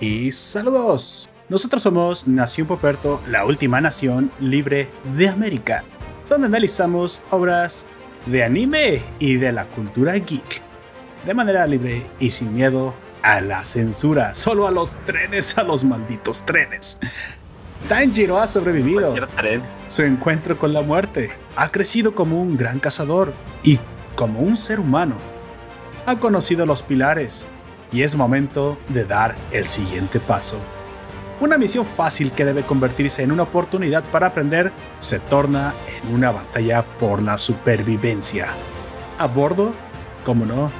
y saludos. Nosotros somos Nación Poperto, la última nación libre de América, donde analizamos obras de anime y de la cultura geek, de manera libre y sin miedo a la censura, solo a los trenes, a los malditos trenes. Tanjiro ha sobrevivido. Su encuentro con la muerte ha crecido como un gran cazador y como un ser humano. Ha conocido los pilares y es momento de dar el siguiente paso. Una misión fácil que debe convertirse en una oportunidad para aprender se torna en una batalla por la supervivencia. A bordo, como no,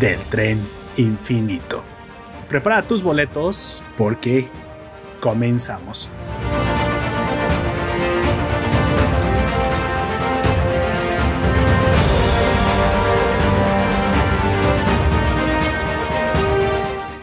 del tren infinito. Prepara tus boletos porque comenzamos.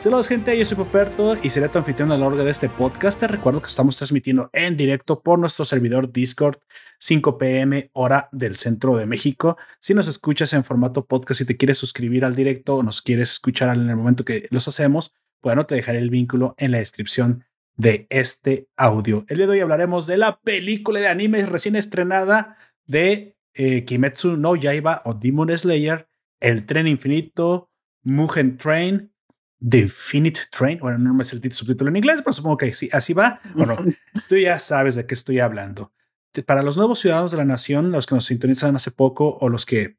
Saludos gente, yo soy Poperto y seré tu anfitrión a lo largo de este podcast. Te recuerdo que estamos transmitiendo en directo por nuestro servidor Discord 5 pm hora del centro de México. Si nos escuchas en formato podcast y te quieres suscribir al directo o nos quieres escuchar en el momento que los hacemos, bueno, te dejaré el vínculo en la descripción de este audio. El día de hoy hablaremos de la película de anime recién estrenada de eh, Kimetsu no Yaiba o Demon Slayer, El Tren Infinito, Mugen Train, The Infinite Train. Bueno, no me sé el subtítulo en inglés, pero supongo que sí, así va. Bueno, tú ya sabes de qué estoy hablando. Para los nuevos ciudadanos de la nación, los que nos sintonizan hace poco o los que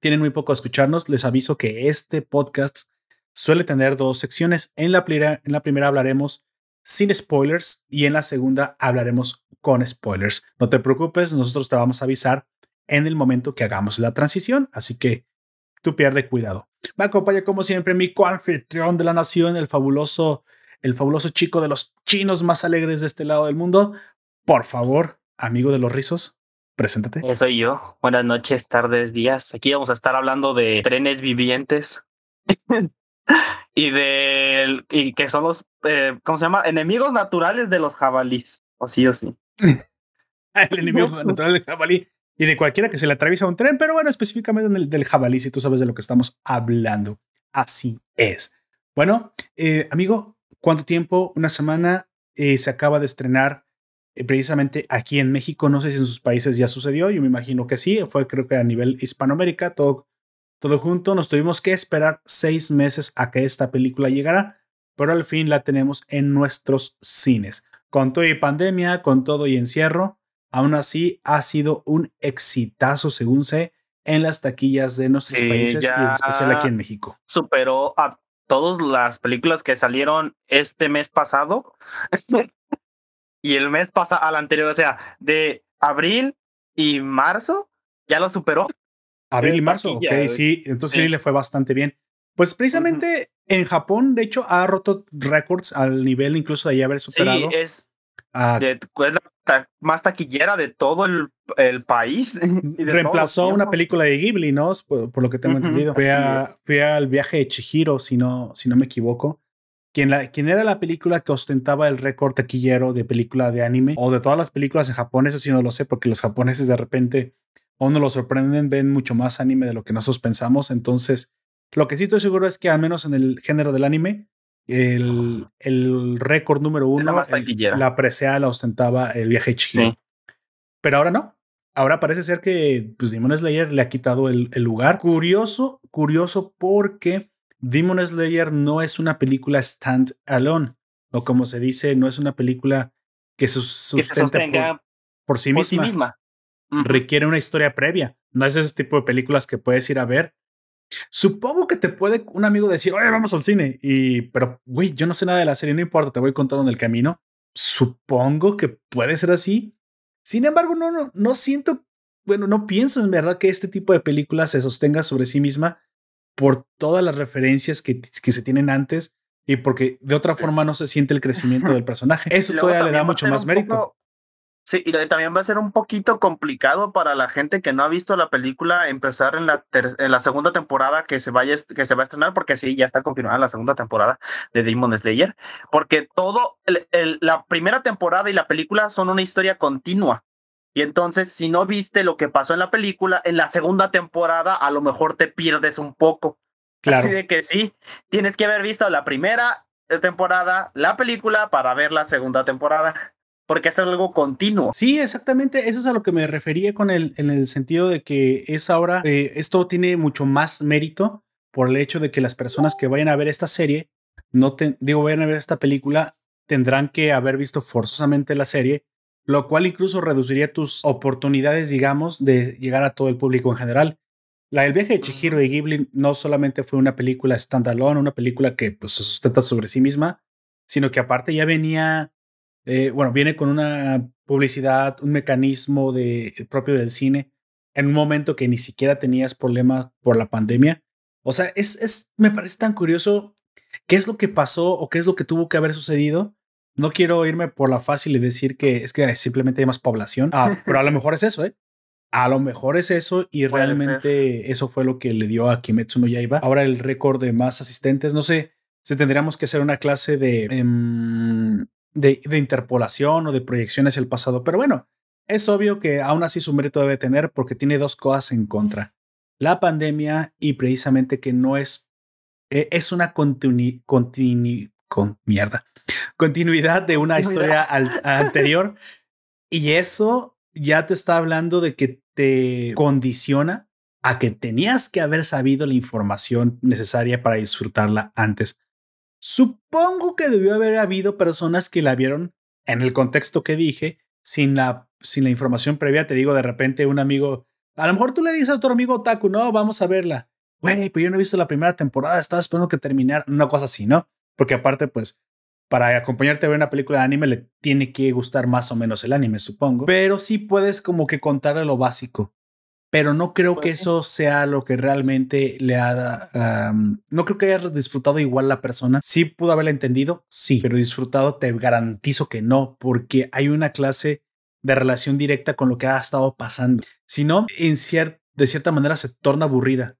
tienen muy poco a escucharnos, les aviso que este podcast suele tener dos secciones. En la, primera, en la primera hablaremos sin spoilers y en la segunda hablaremos con spoilers. No te preocupes, nosotros te vamos a avisar en el momento que hagamos la transición, así que tú pierde cuidado. Me acompaña como siempre mi coanfitrión de la nación, el fabuloso, el fabuloso chico de los chinos más alegres de este lado del mundo. Por favor, amigo de los rizos, preséntate. Eh, soy yo. Buenas noches, tardes, días. Aquí vamos a estar hablando de trenes vivientes. y de y que son los eh, ¿cómo se llama? enemigos naturales de los jabalís, o sí o sí. el enemigo natural del jabalí y de cualquiera que se le atraviesa un tren, pero bueno, específicamente el, del jabalí, si tú sabes de lo que estamos hablando. Así es. Bueno, eh, amigo, ¿cuánto tiempo? Una semana eh, se acaba de estrenar eh, precisamente aquí en México. No sé si en sus países ya sucedió, yo me imagino que sí, fue creo que a nivel Hispanoamérica, todo, todo junto. Nos tuvimos que esperar seis meses a que esta película llegara, pero al fin la tenemos en nuestros cines. Con todo y pandemia, con todo y encierro, Aún así, ha sido un exitazo, según sé, en las taquillas de nuestros países y en especial aquí en México. Superó a todas las películas que salieron este mes pasado y el mes pasado al anterior, o sea, de abril y marzo, ya lo superó. Abril y marzo, ok, sí, entonces sí. le fue bastante bien. Pues precisamente en Japón, de hecho, ha roto récords al nivel incluso de haber superado. Sí, es, Ah, es la más taquillera de todo el, el país. reemplazó una película de Ghibli, ¿no? Por, lo que tengo entendido. Fue, al viaje de Chihiro, si no, si no me equivoco. Quien, la, quien era la película que ostentaba el récord taquillero de película de anime o de todas las películas en Japón, eso sí no lo sé, porque los japoneses de repente o no lo sorprenden, ven mucho más anime de lo que nosotros pensamos. Entonces, lo que sí estoy seguro es que al menos en el género del anime, el, el récord número uno, la presea la ostentaba el viaje Chihiro. Pero ahora no. Ahora parece ser que pues, Demon Slayer le ha quitado el, el, lugar. Curioso, curioso porque Demon Slayer no es una película stand alone. O como se dice, no es una película que, se sostenga por, sí misma. Requiere una historia previa. No es ese tipo de películas que puedes ir a ver Supongo que te puede un amigo decir, oye, vamos al cine. Y, pero, güey, yo no sé nada de la serie, no importa, te voy contando en el camino. Supongo que puede ser así. Sin embargo, no, no, no siento, bueno, no pienso en verdad que este tipo de película se sostenga sobre sí misma por todas las referencias que, que se tienen antes y porque de otra forma no se siente el crecimiento del personaje. Eso todavía le da mucho más mérito. Sí, y también va a ser un poquito complicado para la gente que no ha visto la película empezar en la, en la segunda temporada que se, vaya, que se va a estrenar, porque sí, ya está confirmada la segunda temporada de Demon Slayer, porque todo, la primera temporada y la película son una historia continua. Y entonces, si no viste lo que pasó en la película, en la segunda temporada a lo mejor te pierdes un poco. Claro. Así de que sí, tienes que haber visto la primera temporada la película para ver la segunda temporada. Porque es algo continuo. Sí, exactamente. Eso es a lo que me refería con el, en el sentido de que es ahora, eh, esto tiene mucho más mérito por el hecho de que las personas que vayan a ver esta serie, no te, digo, vayan a ver esta película, tendrán que haber visto forzosamente la serie, lo cual incluso reduciría tus oportunidades, digamos, de llegar a todo el público en general. La del viaje de Chihiro de Ghibli no solamente fue una película standalone, una película que pues, se sustenta sobre sí misma, sino que aparte ya venía, eh, bueno, viene con una publicidad, un mecanismo de, propio del cine, en un momento que ni siquiera tenías problemas por la pandemia. O sea, es, es, me parece tan curioso qué es lo que pasó o qué es lo que tuvo que haber sucedido. No quiero irme por la fácil y decir que es que simplemente hay más población, ah, pero a lo mejor es eso, ¿eh? A lo mejor es eso y realmente eso fue lo que le dio a Kimetsu no Yaiba. Ahora el récord de más asistentes, no sé si tendríamos que hacer una clase de, em, de, de, interpolación o de proyecciones el pasado, pero bueno, es obvio que aún así su mérito debe tener porque tiene dos cosas en contra. La pandemia y precisamente que no es, e, es una continu, continu, con, mierda, continuidad de una historia anterior y eso ya te está hablando de que te condiciona a que tenías que haber sabido la información necesaria para disfrutarla antes. Supongo que debió haber habido personas que la vieron en el contexto que dije, sin la, sin la información previa. Te digo, de repente un amigo, a lo mejor tú le dices a otro amigo Taku, no, vamos a verla. Güey, pero yo no he visto la primera temporada, estaba esperando que terminara, una cosa así, ¿no? Porque aparte, pues, para acompañarte a ver una película de anime le tiene que gustar más o menos el anime, supongo. Pero sí puedes como que contarle lo básico. Pero no creo que eso sea lo que realmente le haga... no creo que haya disfrutado igual la persona. Sí pudo haberla entendido, sí, pero disfrutado te garantizo que no, porque hay una clase de relación directa con lo que ha estado pasando. Si no, en de cierta manera se torna aburrida.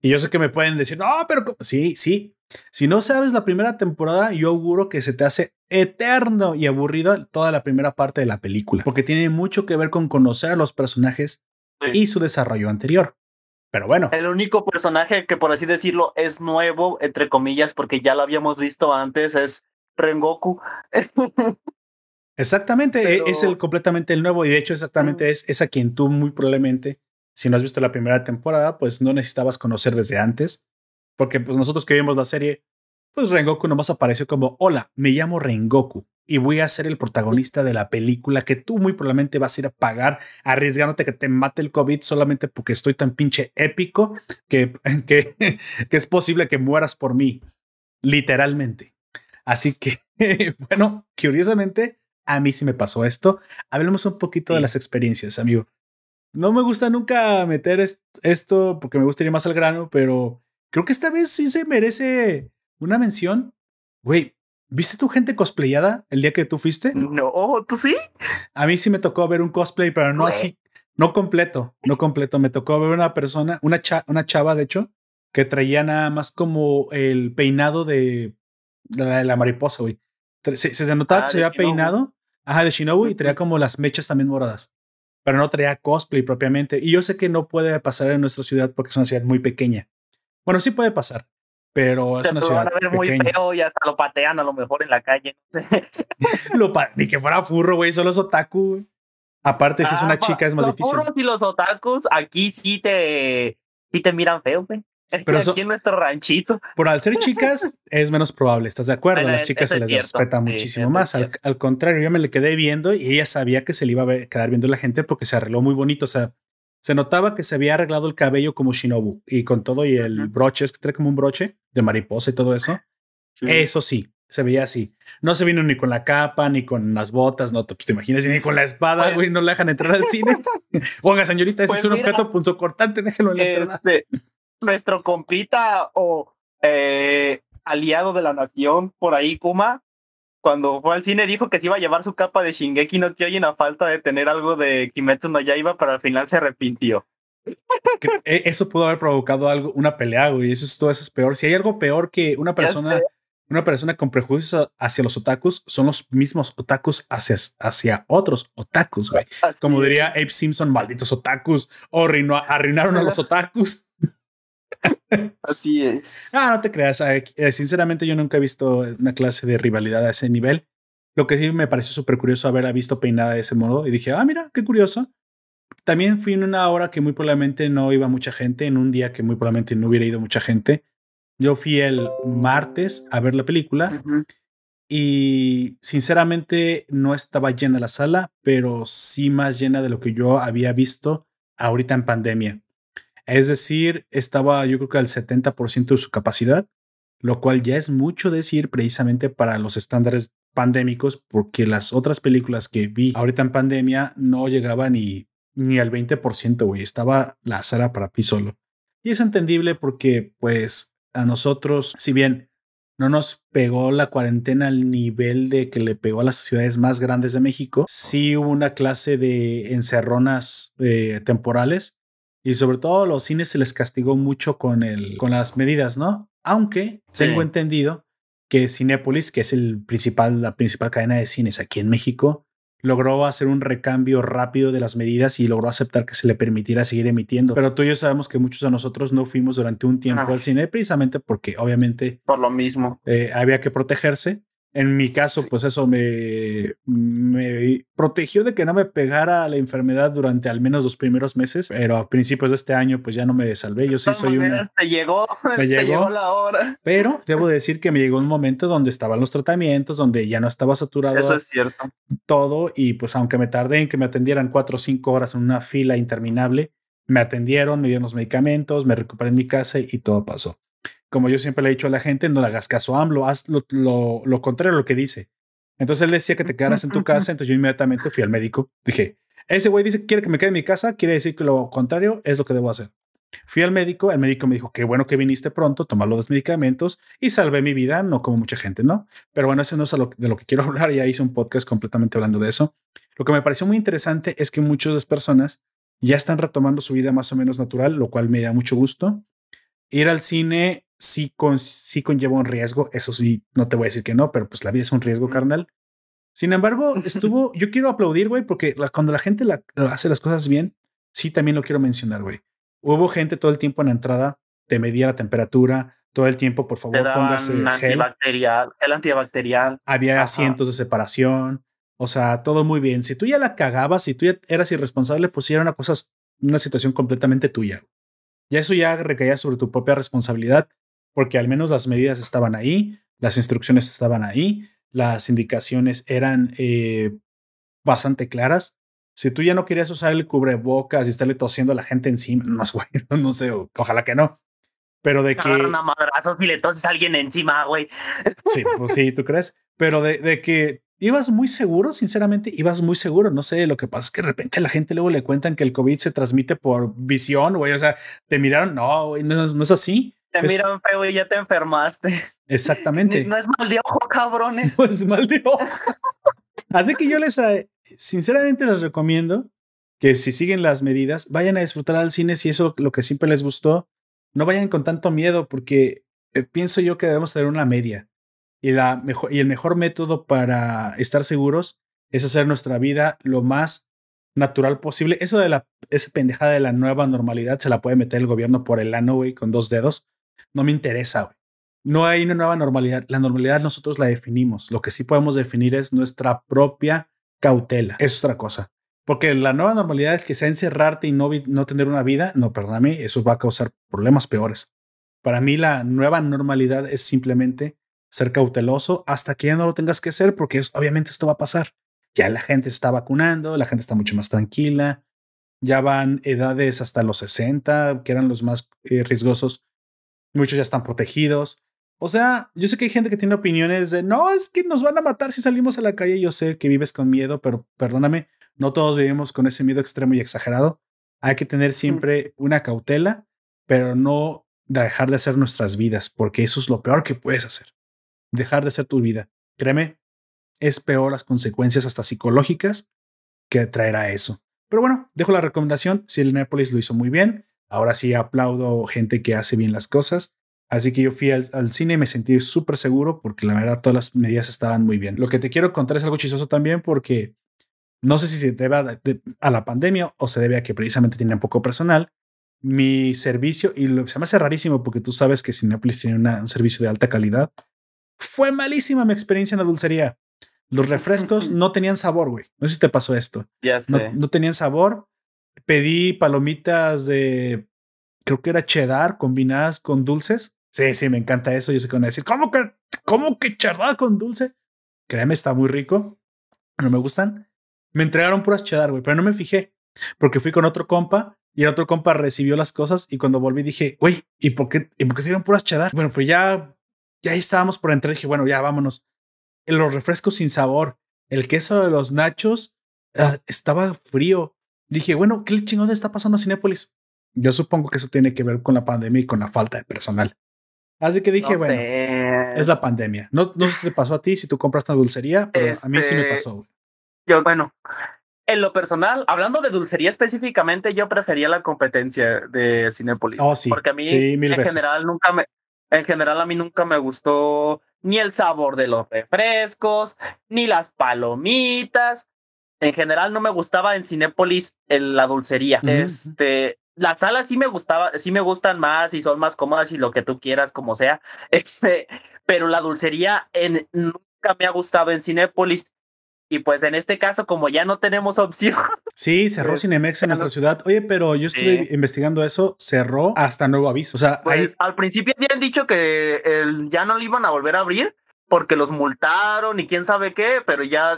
Y yo sé que me pueden decir, no, pero sí, sí, si no sabes la primera temporada, yo auguro que se te hace eterno y aburrido toda la primera parte de la película, porque tiene mucho que ver con conocer a los personajes y su desarrollo anterior. Pero bueno. El único personaje que, por así decirlo, es nuevo, entre comillas, porque ya lo habíamos visto antes, es Rengoku. Exactamente, e, es el completamente el nuevo y de hecho exactamente es, es a quien tú muy probablemente, si no has visto la primera temporada, pues no necesitabas conocer desde antes porque pues nosotros que vimos la serie, pues Rengoku nomás apareció como, hola, me llamo Rengoku y voy a ser el protagonista de la película que tú muy probablemente vas a ir a pagar arriesgándote que te mate el COVID solamente porque estoy tan pinche épico que, que, que es posible que mueras por mí, literalmente. Así que, bueno, curiosamente, a mí sí me pasó esto. Hablemos un poquito de las experiencias, amigo. No me gusta nunca meter esto porque me gustaría más al grano, pero Creo que esta vez sí se merece una mención. Güey, ¿viste tu gente cosplayada el día que tú fuiste? No, ¿tú sí? A mí sí me tocó ver un cosplay, pero no así, no completo, no completo. Me tocó ver una persona, una, una chava, de hecho, que traía nada más como el peinado de la, la mariposa, güey. Se, se, notaba que ah, se había peinado, ajá, de Shinobu, y traía como las mechas también moradas, pero no traía cosplay propiamente. Y yo sé que no puede pasar en nuestra ciudad porque es una ciudad muy pequeña. Bueno, sí puede pasar, pero es una ciudad a ver muy feo y hasta lo patean a lo mejor en la calle. lo Ni que fuera furro, güey, solo es otaku. Aparte, si es una ah, chica, es más difícil. Los furros y los otakus aquí sí te, sí te miran feo, güey. Pero aquí en nuestro ranchito. Por al ser chicas es menos probable, ¿estás de acuerdo? Las chicas se les respeta muchísimo más. Al, al, contrario, yo me le quedé viendo y ella sabía que se le iba a quedar viendo la gente porque se arregló muy bonito. O sea, se notaba que se había arreglado el cabello como Shinobu y con todo y el broche, es que trae como un broche de mariposa y todo eso. Eso sí, se veía así. No se vino ni con la capa, ni con las botas, no pues te imaginas, ni con la espada, pues güey, no le dejan entrar al cine. Oiga, señorita, ese pues es un objeto punzocortante, déjelo en la entrada. Este, nuestro compita o eh, aliado de la nación por ahí, Kuma, cuando fue al cine dijo que se iba a llevar su capa de Shingeki no Kyojin a falta de tener algo de Kimetsu no Yaiba, pero al final se arrepintió. E, eso pudo haber provocado algo, una pelea, güey. Eso es todo eso es peor. Si hay algo peor que una persona, una persona con prejuicios hacia los otakus, son los mismos otakus hacia, hacia otros otakus, güey. Como diría Abe Simpson, malditos otakus, o arruinaron a los otakus. Así es. Ah, no te creas. Eh, sinceramente, yo nunca he visto una clase de rivalidad a ese nivel. Lo que sí me pareció súper curioso haberla visto peinada de ese modo. Y dije, ah, mira, qué curioso. También fui en una hora que muy probablemente no iba mucha gente, en un día que muy probablemente no hubiera ido mucha gente. Yo fui el martes a ver la película y sinceramente no estaba llena la sala, pero sí más llena de lo que yo había visto ahorita en pandemia. Es decir, estaba yo creo que al 70% de su capacidad, lo cual ya es mucho decir precisamente para los estándares pandémicos, porque las otras películas que vi ahorita en pandemia no llegaban ni, ni al 20%, güey. Estaba la sala para ti solo. Y es entendible porque, pues, a nosotros, si bien no nos pegó la cuarentena al nivel de que le pegó a las ciudades más grandes de México, sí hubo una clase de encerronas eh, temporales y sobre todo a los cines se les castigó mucho con, el, con las medidas, ¿no? Aunque tengo entendido que Cinépolis, que es el principal, la principal cadena de cines aquí en México, logró hacer un recambio rápido de las medidas y logró aceptar que se le permitiera seguir emitiendo. Pero tú y yo sabemos que muchos de nosotros no fuimos durante un tiempo al cine precisamente porque obviamente... Por lo mismo. Eh, había que protegerse en mi caso, pues eso me, me protegió de que no me pegara la enfermedad durante al menos los primeros meses, pero a principios de este año pues ya no me salvé. Yo sí soy una... Te llegó, me llegó, la hora. Pero debo decir que me llegó un momento donde estaban los tratamientos, donde ya no estaba saturado. Eso es cierto. Todo y pues aunque me tardé en que me atendieran cuatro o cinco horas en una fila interminable, me atendieron, me dieron los medicamentos, me recuperé en mi casa y todo pasó como yo siempre le he dicho a la gente, no le hagas caso a AMLO, haz lo, lo, contrario a lo que dice. Entonces él decía que te quedaras en tu casa, entonces yo inmediatamente fui al médico. Dije, ese güey dice que quiere que me quede en mi casa, quiere decir que lo contrario es lo que debo hacer. Fui al médico, el médico me dijo, qué bueno que viniste pronto, tomar los medicamentos y salvé mi vida, no como mucha gente, ¿no? Pero bueno, ese no es de lo que quiero hablar, ya hice un podcast completamente hablando de eso. Lo que me pareció muy interesante es que muchas personas ya están retomando su vida más o menos natural, lo cual me da mucho gusto. Ir al cine sí, con, sí conlleva un riesgo, eso sí, no te voy a decir que no, pero pues la vida es un riesgo carnal. Sin embargo, estuvo, yo quiero aplaudir, güey, porque cuando la gente hace las cosas bien, sí también lo quiero mencionar, güey. Hubo gente todo el tiempo en la entrada, te medía la temperatura, todo el tiempo, por favor, póngase gel. Antibacterial, el antibacterial. Había asientos de separación, o sea, todo muy bien. Si tú ya la cagabas, si tú ya eras irresponsable, pues era una cosa, una situación completamente tuya. Ya eso ya recaía sobre tu propia responsabilidad porque al menos las medidas estaban ahí, las instrucciones estaban ahí, las indicaciones eran eh, bastante claras. Si tú ya no querías usar el cubrebocas y estarle tosiendo a la gente encima, no, no sé, ojalá que no. Pero de que. Una madrazos y le toses a alguien encima, güey. Sí, pues sí, ¿tú crees? Pero de, de, que ibas muy seguro, sinceramente, ibas muy seguro. No sé, lo que pasa es que de repente la gente luego le cuentan que el COVID se transmite por visión, güey. O sea, te miraron, no, güey, no, no es así. Te miran feo y ya te enfermaste. Exactamente. No es mal de ojo, cabrones. No es mal de ojo. Así que yo les, eh, sinceramente les recomiendo que si siguen las medidas, vayan a disfrutar al cine si eso lo que siempre les gustó. No vayan con tanto miedo porque eh, pienso yo que debemos tener una media. Y, la mejor, y el mejor método para estar seguros es hacer nuestra vida lo más natural posible. Eso de la, esa pendejada de la nueva normalidad se la puede meter el gobierno por el ano, güey, con dos dedos no me interesa, güey. No hay una nueva normalidad. La normalidad nosotros la definimos. Lo que sí podemos definir es nuestra propia cautela. Es otra cosa. Porque la nueva normalidad es que sea encerrarte y no, no tener una vida. No, perdóname, eso va a causar problemas peores. Para mí la nueva normalidad es simplemente ser cauteloso hasta que ya no lo tengas que hacer porque obviamente esto va a pasar. Ya la gente está vacunando, la gente está mucho más tranquila. Ya van edades hasta los 60, que eran los más eh, riesgosos muchos ya están protegidos. O sea, yo sé que hay gente que tiene opiniones de, no, es que nos van a matar si salimos a la calle. Yo sé que vives con miedo, pero perdóname, no todos vivimos con ese miedo extremo y exagerado. Hay que tener siempre una cautela, pero no dejar de hacer nuestras vidas, porque eso es lo peor que puedes hacer. Dejar de hacer tu vida. Créeme, es peor las consecuencias hasta psicológicas que traerá eso. Pero bueno, dejo la recomendación. Si el Népolis lo hizo muy bien, Ahora sí aplaudo gente que hace bien las cosas. Así que yo fui al, cine y me sentí súper seguro porque la verdad todas las medidas estaban muy bien. Lo que te quiero contar es algo chistoso también porque no sé si se debe a, la pandemia o se debe a que precisamente tenía poco personal, mi servicio, y lo, se me hace rarísimo porque tú sabes que Cinepolis tiene un servicio de alta calidad. Fue malísima mi experiencia en la dulcería. Los refrescos no tenían sabor, güey. No sé si te pasó esto. Ya sé. No, tenían sabor. Pedí palomitas de, creo que era cheddar combinadas con dulces. Sí, sí, me encanta eso. Yo sé que van a decir, ¿cómo que, cómo cheddar con dulce? Créeme, está muy rico. No me gustan. Me entregaron puras cheddar, güey, pero no me fijé porque fui con otro compa y el otro compa recibió las cosas y cuando volví dije, güey, ¿y por qué, y por qué dieron puras cheddar? Bueno, pues ya, ya estábamos por entrar. Dije, bueno, ya vámonos los refrescos sin sabor, el queso de los nachos ah, estaba frío. Dije, bueno, ¿qué chingón está pasando a Cinépolis? Yo supongo que eso tiene que ver con la pandemia y con la falta de personal. Así que dije, bueno, es la pandemia. No, no sé si te pasó a ti si tú compras una dulcería, pero a mí sí me este, pasó. Yo, bueno, en lo personal, hablando de dulcería específicamente, yo prefería la competencia de Cinépolis. Oh, sí. Porque a mí, en general, nunca me, en general, a mí nunca me gustó ni el sabor de los refrescos, ni las palomitas. En general no me gustaba en Cinépolis la dulcería. Este, las salas sí me gustaba, sí me gustan más y son más cómodas y lo que tú quieras, como sea. Este, pero la dulcería en, nunca me ha gustado en Cinépolis. Y pues en este caso, como ya no tenemos opción. Sí, cerró pues, Cinemex en nuestra ciudad. Oye, pero yo estuve investigando eso, cerró hasta nuevo aviso. O sea, pues, al principio habían dicho que el, ya no lo iban a volver a abrir porque los multaron y quién sabe qué, pero ya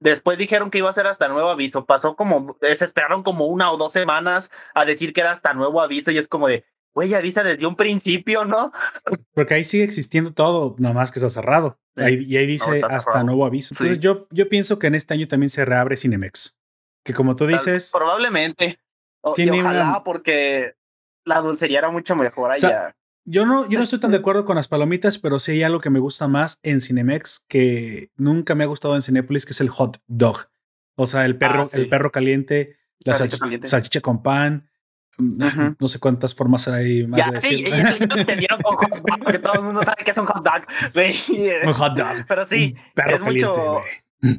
después dijeron que iba a ser hasta nuevo aviso. Pasó como, se esperaron como una o dos semanas a decir que era hasta nuevo aviso y es como de, güey, avisa desde un principio, ¿no? Porque ahí sigue existiendo todo, nomás que está cerrado. y ahí dice hasta nuevo aviso. Entonces yo, yo pienso que en este año también se reabre Cinemex. Que como tú dices... Probablemente. tiene ojalá porque la dulcería era mucho mejor allá. Yo no, yo no estoy tan de acuerdo con las palomitas, pero sí hay algo que me gusta más en Cinemex que nunca me ha gustado en Cinépolis, que es el hot dog. O sea, el perro, ah, el perro caliente, la, salchicha con pan, no sé cuántas formas hay más de decirlo. porque todo el mundo sabe que es un hot dog. Un hot dog. Pero sí, es, mucho,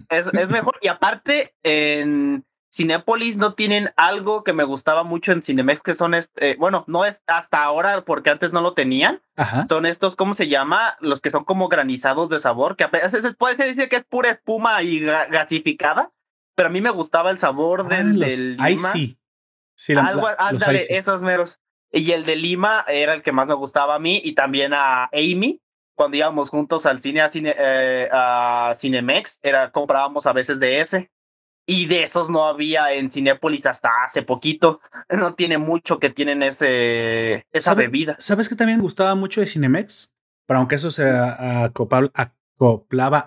es, es, mejor. Y aparte, en Cinépolis no tienen algo que me gustaba mucho en Cinemex, que son, este, bueno, no es hasta ahora, porque antes no lo tenían. Son estos, ¿cómo se llama? Los que son como granizados de sabor, que a veces puede decir que es pura espuma y gasificada, pero a mí me gustaba el sabor ah, del, del sí. Sí, Algo, ándale, esos meros. Y el de Lima era el que más me gustaba a mí y también a Amy. Cuando íbamos juntos al cine a, cine, eh, a Cinemex, era, comprábamos a veces de ese. Y de esos no había en Cinépolis hasta hace poquito. No tiene mucho que tienen ese, esa bebida. ¿Sabes que también gustaba mucho de Cinemex? Pero aunque eso se acoplaba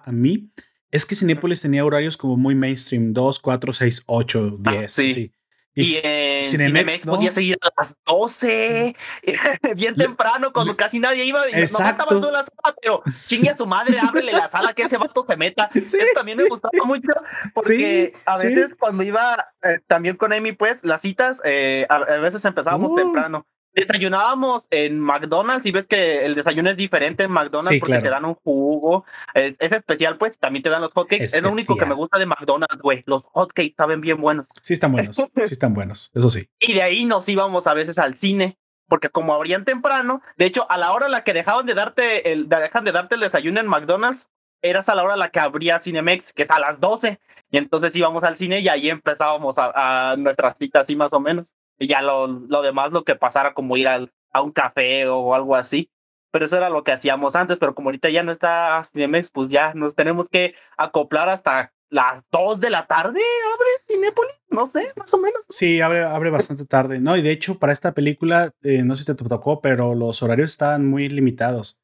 a mí, es que Cinépolis tenía horarios como muy mainstream, 2, 4, 6, 8, 10. sí. Y, en Cinemex, podía seguir a las 12, bien temprano, cuando casi nadie iba. Y Exacto. No en la sala, pero chingue a su madre, ábrele la sala, que ese vato se meta. Eso también me gustaba mucho, porque a veces cuando iba eh, también con Amy, pues, las citas, eh, a, veces empezábamos uh. temprano desayunábamos en McDonald's y ves que el desayuno es diferente en McDonald's porque te dan un jugo. Es, especial, pues también te dan los hotcakes. Es lo único que me gusta de McDonald's, güey. Los hotcakes saben bien buenos. Sí, están buenos. sí, están buenos. Eso sí. Y de ahí nos íbamos a veces al cine. Porque como abrían temprano, de hecho, a la hora a la que dejaban de darte el, dejan de darte el desayuno en McDonald's, eras a la hora a la que abría Cinemex, que es a las 12. Y entonces íbamos al cine y ahí empezábamos a, a nuestras citas así más o menos y ya lo, lo demás, lo que pasara como ir al, a un café o algo así. Pero eso era lo que hacíamos antes, pero como ahorita ya no está Cinemex, pues ya nos tenemos que acoplar hasta las 2 de la tarde, abre Cinépolis, no sé, más o menos. Sí, abre, abre bastante tarde, ¿no? Y de hecho, para esta película, eh, no sé si te tocó, pero los horarios estaban muy limitados.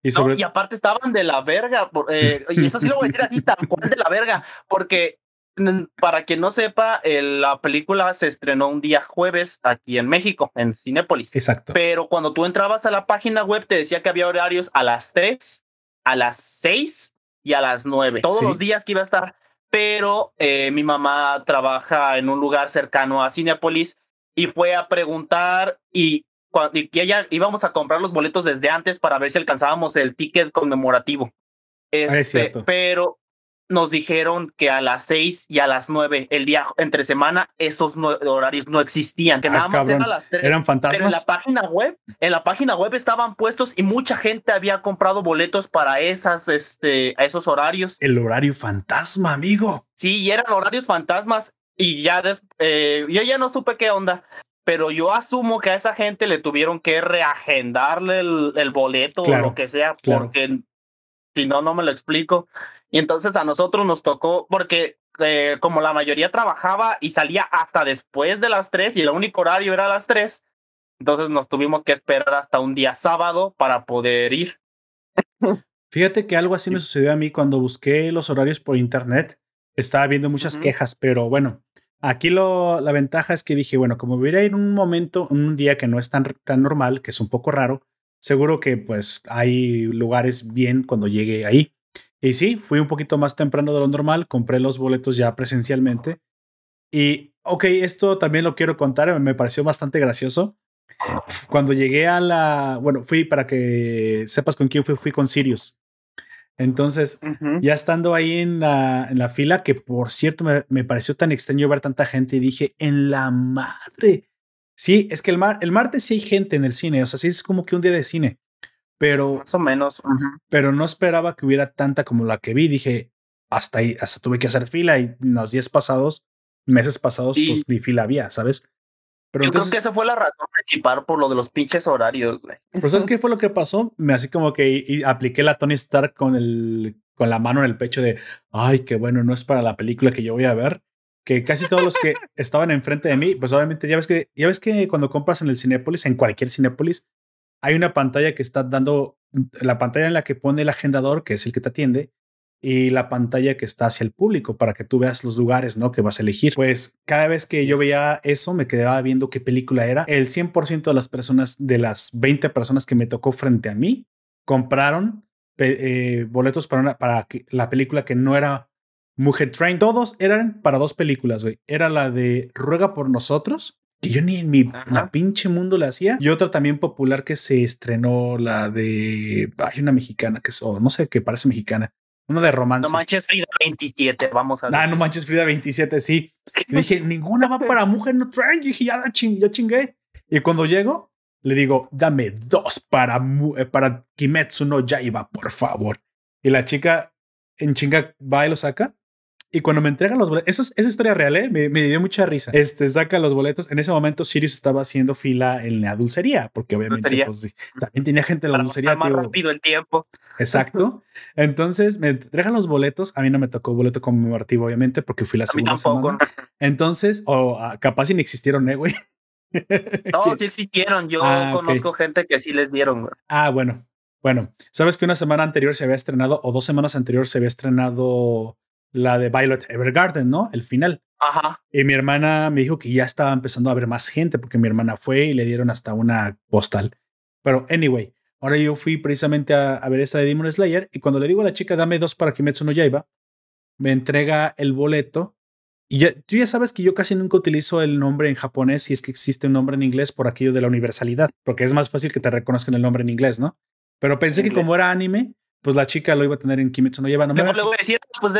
Y, sobre... y aparte estaban de la verga, eh, y eso sí lo voy a decir así, tal cual de la verga, porque para quien no sepa, la película se estrenó un día jueves aquí en México, en Cinépolis. Exacto. Pero cuando tú entrabas a la página web, te decía que había horarios a las 3, a las 6 y a las 9. Todos los días que iba a estar. Pero eh, mi mamá trabaja en un lugar cercano a Cinépolis y fue a preguntar y, y, ella íbamos a comprar los boletos desde antes para ver si alcanzábamos el ticket conmemorativo. Ah, es este, cierto. Pero nos dijeron que a las 6 y a las 9 el día entre semana esos horarios no existían, que ah, nada más eran a las 3. Eran fantasmas. Pero en la página web, en la página web estaban puestos y mucha gente había comprado boletos para esas este a esos horarios. El horario fantasma, amigo. Sí, y eran horarios fantasmas y ya eh, yo ya no supe qué onda pero yo asumo que a esa gente le tuvieron que reagendarle el, boleto o lo que sea, porque si no, no me lo explico. Y entonces a nosotros nos tocó, porque eh, como la mayoría trabajaba y salía hasta después de las tres y el único horario era a las tres, entonces nos tuvimos que esperar hasta un día sábado para poder ir. Fíjate que algo así me sucedió a mí cuando busqué los horarios por internet. Estaba viendo muchas quejas, pero bueno, Aquí lo, la ventaja es que dije, bueno, como voy a ir un momento, un día que no es tan, tan normal, que es un poco raro, seguro que pues hay lugares bien cuando llegue ahí. Y sí, fui un poquito más temprano de lo normal, compré los boletos ya presencialmente. Y, ok, esto también lo quiero contar, me pareció bastante gracioso. Cuando llegué a la, bueno, fui para que sepas con quién fui, fui con Sirius. Entonces, ya estando ahí en la, en la fila, que por cierto me, me, pareció tan extraño ver tanta gente y dije, en la madre. Sí, es que el, mar, el martes sí hay gente en el cine, o sea, sí es como que un día de cine, pero... Más o menos. Pero no esperaba que hubiera tanta como la que vi. Dije, hasta ahí, hasta tuve que hacer fila y los días pasados, meses pasados, pues ni fila había, ¿sabes? Pero Yo creo que esa fue la razón principal por lo de los pinches horarios, güey. Pero ¿sabes qué fue lo que pasó? Me así como que y apliqué la Tony Stark con el con la mano en el pecho de, ay, qué bueno, no es para la película que yo voy a ver. Que casi todos los que estaban enfrente de mí, pues obviamente ya ves que ya ves que cuando compras en el Cinépolis, en cualquier Cinépolis, hay una pantalla que está dando la pantalla en la que pone el agendador, que es el que te atiende, y la pantalla que está hacia el público para que tú veas los lugares, ¿no? Que vas a elegir. Pues cada vez que yo veía eso, me quedaba viendo qué película era. El 100% de las personas, de las 20 personas que me tocó frente a mí, compraron eh, boletos para, una, la película que no era Mujer Train. Todos eran para dos películas, güey. Era la de Ruega por nosotros, que yo ni en mi pinche mundo la hacía. Y otra también popular que se estrenó, la de... Hay una mexicana que es, o no sé, que parece mexicana uno de romance. No manches Frida 27, vamos a ver. Ah, no manches Frida 27, sí. dije, ninguna va para mujer no train. dije, ya, la ya chingué. Y cuando llego, le digo, dame dos para, eh, para Kimetsu no Yaiba, por favor. Y la chica en chinga va y lo saca. Y cuando me entregan los boletos, eso es, esa historia real, ¿eh? me, dio mucha risa. Este saca los boletos. En ese momento, Sirius estaba haciendo fila en la dulcería, porque obviamente pues, también tenía gente en la dulcería. Más rápido el tiempo. Exacto. Entonces me entregan los boletos. A mí no me tocó boleto conmemorativo, obviamente, porque fui la segunda semana. Entonces, o capaz si ni existieron, ¿eh, güey? no, sí existieron. Yo ah, conozco gente que sí les dieron. Güey. Ah, bueno. Bueno, sabes que una semana anterior se había estrenado, o dos semanas anterior se había estrenado la de Violet Evergarden, ¿no? El final. Ajá. Y mi hermana me dijo que ya estaba empezando a ver más gente porque mi hermana fue y le dieron hasta una postal. Pero, anyway, ahora yo fui precisamente a, ver esta de Demon Slayer y cuando le digo a la chica, dame dos para Kimetsu no Yaiba, me entrega el boleto. Y ya, tú ya sabes que yo casi nunca utilizo el nombre en japonés si es que existe un nombre en inglés por aquello de la universalidad, porque es más fácil que te reconozcan el nombre en inglés, ¿no? Pero pensé que como era anime, pues la chica lo iba a tener en Kimetsu no lleva. No me a decir, pues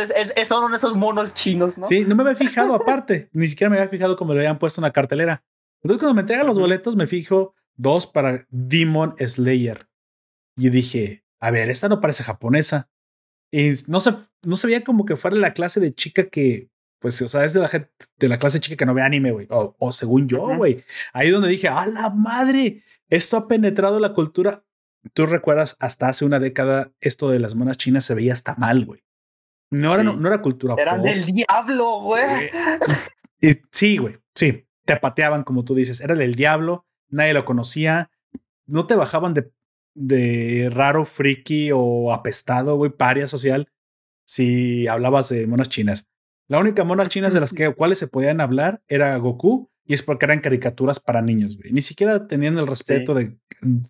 son esos monos chinos, ¿no? Sí, no me había fijado aparte, ni siquiera me había fijado como le habían puesto una cartelera. Entonces cuando me entregan los boletos me fijo dos para Demon Slayer. Y dije, a ver, esta no parece japonesa. Y no se, no se veía como que fuera la clase de chica que, pues, o sea, es de la, de la clase chica que no ve anime, güey. O, o, según yo, güey. Ahí donde dije, a la madre, esto ha penetrado la cultura tú recuerdas hasta hace una década esto de las monas chinas se veía hasta mal, güey. No era, no, era cultura. Eran del diablo, güey. Y, sí, güey. Sí. Te pateaban, como tú dices. Era del diablo. Nadie lo conocía. No te bajaban de, de raro, friki o apestado, güey, paria social si hablabas de monas chinas. La única monas chinas de las que, cuales se podían hablar era Goku y es porque eran caricaturas para niños, güey. Ni siquiera tenían el respeto de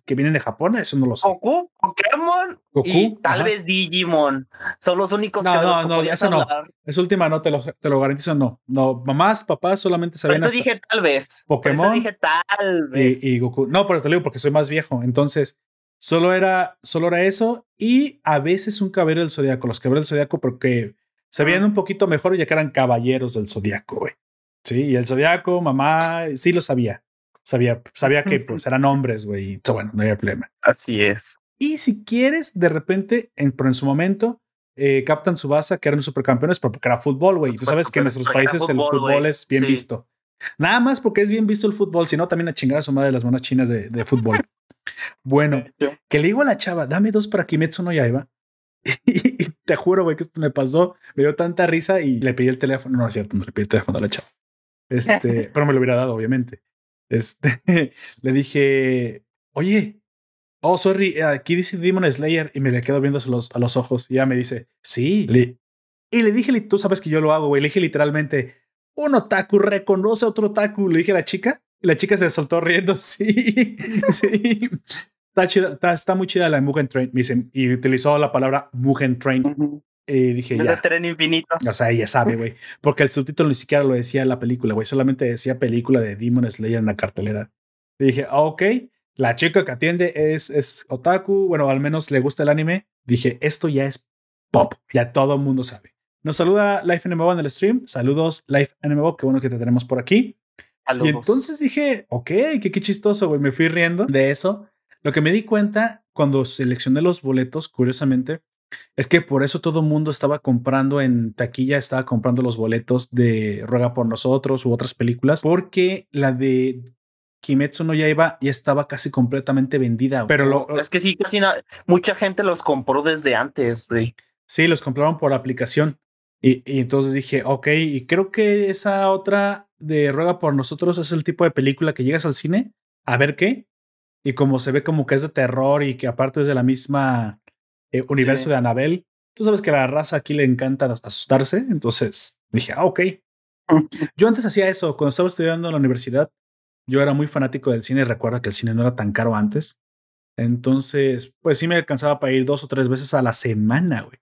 que vienen de Japón, eso no lo sé. Goku, Pokémon y tal vez Digimon. Son los únicos no, que No, no, esa no. Esa última no, te lo, te lo garantizo, no. No, mamás, papás solamente sabían. Pero dije tal vez. Pokémon. dije tal vez. Y, Goku. No, pero te lo digo porque soy más viejo. Entonces, solo era, solo era eso. Y a veces un caballero del zodiaco. Los caballeros del zodiaco, porque se veían un poquito mejor ya que eran caballeros del zodiaco, güey. Sí, y el zodiaco, mamá, sí lo sabía. Sabía, sabía que pues eran hombres, güey. Y bueno, no había problema. Así es. Y si quieres, de repente, en, pero en su momento, eh, Captain Subasa, que eran supercampeones, porque era fútbol, güey. Tú sabes que en nuestros países el fútbol es bien visto. Nada más porque es bien visto el fútbol, sino también a chingar a su madre las monas chinas de, de fútbol. bueno, que le digo a la chava, dame dos para Kimetsu no Yaiba. y, te juro, güey, que esto me pasó. Me dio tanta risa y le pedí el teléfono. No, no es cierto, no le pedí el teléfono a la chava. Este, pero me lo hubiera dado, obviamente. Este, le dije, oye, oh, sorry, aquí dice Demon Slayer y me le quedo viendo a los, a los ojos y ya me dice, sí. y le dije, tú sabes que yo lo hago, güey. Le dije literalmente, un otaku reconoce a otro otaku. Le dije a la chica y la chica se soltó riendo. Sí, sí. Está, chida, está, muy chida la Mugen Train. y utilizó la palabra Mugen Train. Y dije ya. tren infinito. O sea, ya sabe, güey. Porque el subtítulo ni siquiera lo decía la película, güey. Solamente decía película de Demon Slayer en la cartelera. Y dije, ah, ok. La chica que atiende es, es otaku. Bueno, al menos le gusta el anime. Dije, esto ya es pop. Ya todo el mundo sabe. Nos saluda Life NMO en el stream. Saludos, Life NMO. Qué bueno que te tenemos por aquí. Y entonces dije, ok, qué, qué chistoso, güey. Me fui riendo de eso. Lo que me di cuenta cuando seleccioné los boletos, curiosamente, es que por eso todo el mundo estaba comprando en taquilla, estaba comprando los boletos de Ruega por nosotros u otras películas, porque la de Kimetsu no Yaiba ya estaba casi completamente vendida. Pero lo, es que sí, casi mucha gente los compró desde antes, güey. Sí, los compraron por aplicación. Y, y, entonces dije, ok, y creo que esa otra de Ruega por nosotros es el tipo de película que llegas al cine a ver qué. Y como se ve como que es de terror y que aparte es de la misma eh, universo de Anabel. Tú sabes que a la raza aquí le encanta asustarse, entonces dije, ah, ok. Yo antes hacía eso, cuando estaba estudiando en la universidad, yo era muy fanático del cine y recuerdo que el cine no era tan caro antes. Entonces, pues sí me alcanzaba para ir dos o tres veces a la semana, güey.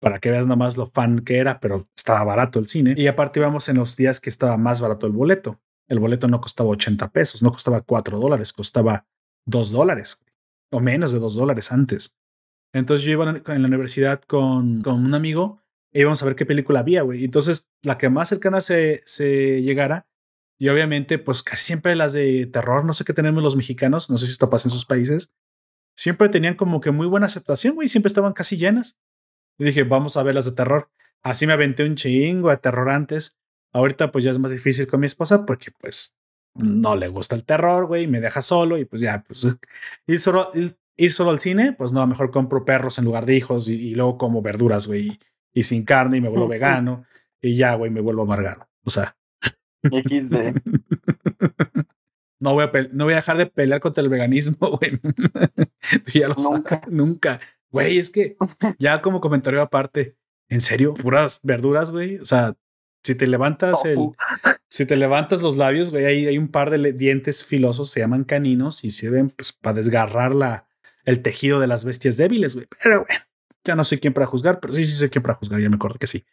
Para que veas nomás lo fan que era, pero estaba barato el cine. Y aparte íbamos en los días que estaba más barato el boleto. El boleto no costaba 80 pesos, no costaba 4 dólares, costaba 2 dólares o menos de 2 dólares antes. Entonces yo iba en la universidad con, con un amigo e íbamos a ver qué película había, güey. Entonces la que más cercana se, se llegara, y obviamente, pues casi siempre las de terror, no sé qué tenemos los mexicanos, no sé si esto pasa en sus países, siempre tenían como que muy buena aceptación, güey, siempre estaban casi llenas. Y dije, vamos a ver las de terror. Así me aventé un chingo de terror antes. Ahorita pues ya es más difícil con mi esposa porque pues no le gusta el terror, güey, me deja solo y pues ya, pues ir solo, solo al cine, pues no, mejor compro perros en lugar de hijos y, luego como verduras, güey, y, sin carne y me vuelvo vegano y ya, güey, me vuelvo amargado. O sea. no voy, a no voy a dejar de pelear contra el veganismo, güey. ya lo nunca. nunca. Güey, es que ya como comentario aparte, en serio, puras verduras, güey. O sea, si te levantas el, si te levantas los labios, güey, hay, hay un par de dientes filosos, se llaman caninos y sirven pues, para desgarrar la, el tejido de las bestias débiles, güey. Pero bueno, ya no soy quien para juzgar, pero sí, sí soy quien para juzgar, ya me acuerdo que sí.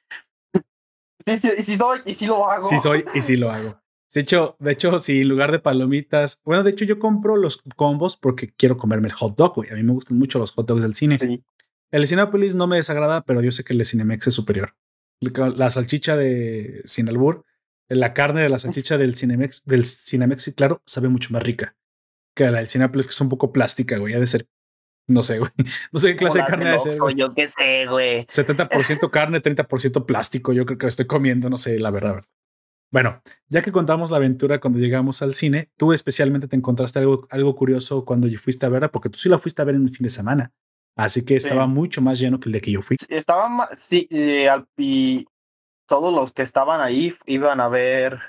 Sí, sí, y si soy, y si lo hago. Sí soy, y sí lo hago. De hecho, de hecho, si en lugar de palomitas, bueno, de hecho yo compro los combos porque quiero comerme el hot dog, güey. A mí me gustan mucho los hot dogs del cine. Sí. El Cinepolis no me desagrada, pero yo sé que el de Cinemex es superior. La salchicha de Sinalbur, la carne de la salchicha del Cinemex, del Cinemex, claro, sabe mucho más rica que la del Cinepolis, que es un poco plástica, güey. Ha de ser no sé, güey. No sé qué clase de carne es. Yo qué sé, güey. 70% carne, 30% plástico. Yo creo que estoy comiendo, no sé, la verdad. Bueno, ya que contamos la aventura cuando llegamos al cine, tú especialmente te encontraste algo, algo curioso cuando fuiste a verla, porque tú sí la fuiste a ver en el fin de semana. Así que estaba mucho más lleno que el de que yo fui. Estaba más, sí, y todos los que estaban ahí iban a ver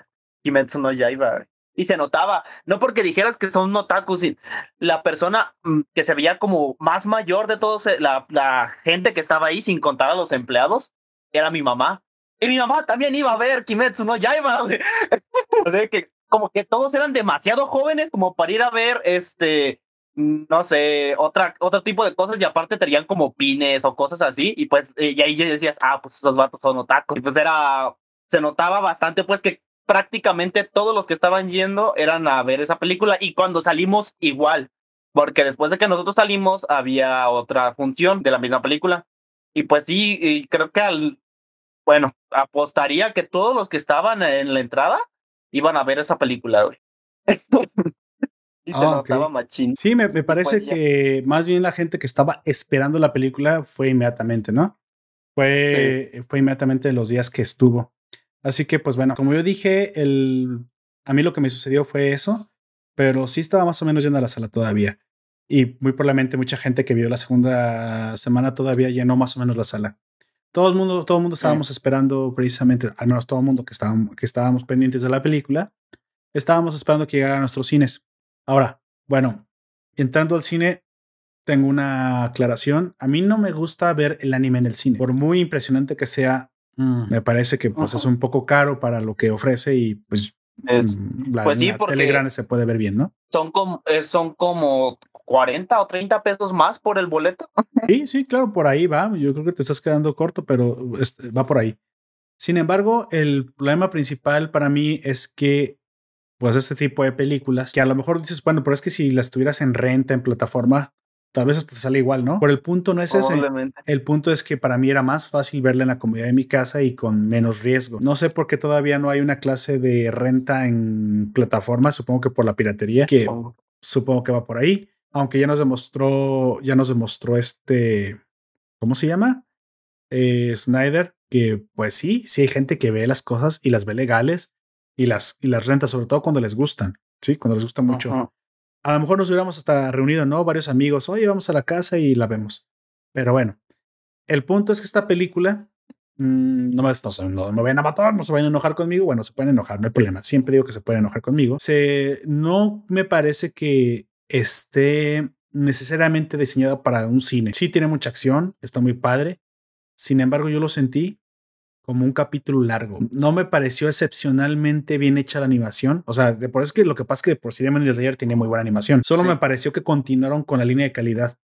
Kimetsu no Yaiba y se notaba, no porque dijeras que son otakus, la persona mm, que se veía como más mayor de todos, eh, la, la gente que estaba ahí, sin contar a los empleados, era mi mamá. Y mi mamá también iba a ver Kimetsu no Yaiba. o sea que como que todos eran demasiado jóvenes como para ir a ver este no sé, otra, otro tipo de cosas y aparte tenían como pines o cosas así y pues y ahí decías, ah, pues esos vatos son otakus. Y pues era, se notaba bastante pues que prácticamente todos los que estaban yendo eran a ver esa película y cuando salimos igual, porque después de que nosotros salimos había otra función de la misma película. Y pues sí, y creo que al, bueno, apostaría que todos los que estaban en la entrada iban a ver esa película, güey. y se Ah, notaba ok. machín. Sí, me, me parece Pues ya. que más bien la gente que estaba esperando la película fue inmediatamente, ¿no? Fue, fue inmediatamente los días que estuvo. Así que, pues bueno, como yo dije, el, a mí lo que me sucedió fue eso, pero sí estaba más o menos yendo a la sala todavía. Y muy probablemente mucha gente que vio la segunda semana todavía llenó más o menos la sala. Todo el mundo, todo el mundo estábamos esperando precisamente, al menos todo el mundo que estábamos, que estábamos pendientes de la película, estábamos esperando que llegara a nuestros cines. Ahora, bueno, entrando al cine, tengo una aclaración. A mí no me gusta ver el anime en el cine. Por muy impresionante que sea, mm, me parece que pues, es un poco caro para lo que ofrece y pues Es- mm, la, pues sí, la porque- tele grande se puede ver bien, ¿no? son, como, eh, son como 40 o 30 pesos más por el boleto. Sí, sí, claro, por ahí va. Yo creo que te estás quedando corto, pero este, va por ahí. Sin embargo, el problema principal para mí es que, pues, este tipo de películas, que a lo mejor dices, bueno, pero es que si las tuvieras en renta, en plataforma, tal vez hasta te sale igual, ¿no? Pero el punto no es ese. El punto es que para mí era más fácil verla en la comodidad de mi casa y con menos riesgo. No sé por qué todavía no hay una clase de renta en plataforma, supongo que por la piratería, que Supongo. supongo que va por ahí, aunque ya nos demostró, ya nos demostró este, ¿cómo se llama? Eh, Snyder, que pues sí, sí hay gente que ve las cosas y las ve legales y las, y las renta, sobre todo cuando les gustan, sí, cuando les gusta mucho. A lo mejor nos hubiéramos hasta reunido, ¿no? Varios amigos, oye, vamos a la casa y la vemos. Pero bueno, el punto es que esta película, mm, no, me, no, no me vayan a matar, no se vayan a enojar conmigo. Bueno, se pueden enojar, no hay problema. Siempre digo que se pueden enojar conmigo. No me parece que esté necesariamente diseñada para un cine. Sí tiene mucha acción, está muy padre. Sin embargo, yo lo sentí como un capítulo largo. No me pareció excepcionalmente bien hecha la animación. O sea, de por es que lo que pasa es que de por sí Demon Slayer tiene muy buena animación. Solo Sí. me pareció que continuaron con la línea de calidad.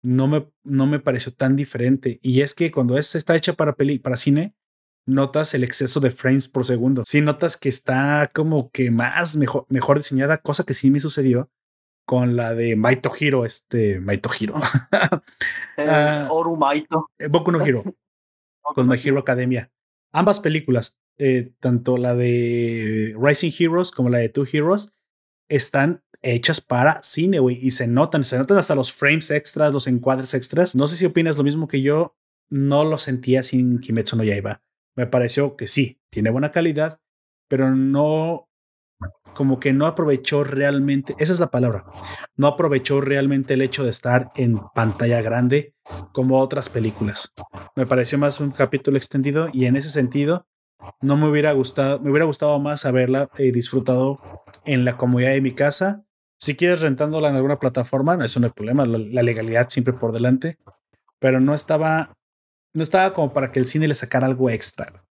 No me, no me pareció tan diferente. Y es que cuando es, está hecha para peli, para cine, notas el exceso de frames por segundo. Sí, notas que está como que más mejor, mejor diseñada, cosa que sí me sucedió con la de Maito Hiro, este Maito Hiro, Eh, Ah. Orumaito. Eh, Boku no Hiro, con My Hero Academia. Ambas películas, eh, tanto la de Rising Heroes como la de Two Heroes, están hechas para cine, güey, y se notan, se notan hasta los frames extras, los encuadres extras. No sé si opinas lo mismo que yo, no lo sentía sin Kimetsu no Yaiba. Me pareció que sí, tiene buena calidad, pero no, como que no aprovechó realmente, esa es la palabra, no aprovechó realmente el hecho de estar en pantalla grande como otras películas. Me pareció más un capítulo extendido y en ese sentido no me hubiera gustado, me hubiera gustado más haberla eh, disfrutado en la comodidad de mi casa. Si quieres rentándola en alguna plataforma, no, eso no hay problema, la, la legalidad siempre por delante, pero no estaba, no estaba como para que el cine le sacara algo extra.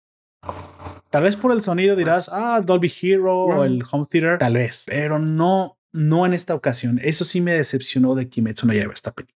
Tal vez por el sonido dirás, ah, Dolby Hero o el Home Theater, tal vez, pero no, no en esta ocasión. Eso sí me decepcionó de Kimetsu no Yaiba esta película.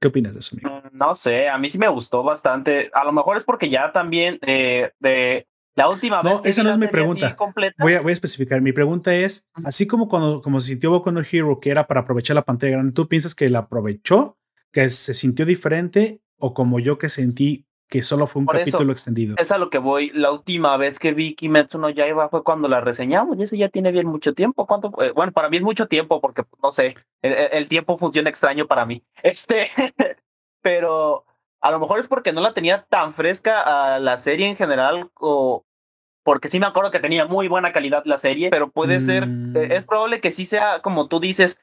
¿Qué opinas de eso, amigo? Mm, No sé, a mí sí me gustó bastante. A lo mejor es porque ya también eh, de la última No, vez. que esa no es mi pregunta. Voy a, voy a especificar. Mi pregunta es, así como cuando como se sintió Boku no Hero, que era para aprovechar la pantalla grande, ¿tú piensas que la aprovechó? ¿Que se sintió diferente? ¿O como yo que sentí que solo fue un Por eso, capítulo extendido? es a lo que voy. La última vez que vi Kimetsu no Yaiba fue cuando la reseñamos y eso ya tiene bien mucho tiempo. ¿Cuánto? fue? bueno, para mí es mucho tiempo porque no sé, el, el tiempo funciona extraño para mí. Este, pero a lo mejor es porque no la tenía tan fresca a la serie en general o porque sí me acuerdo que tenía muy buena calidad la serie, pero puede ser, Mm. eh, es probable que sí sea como tú dices,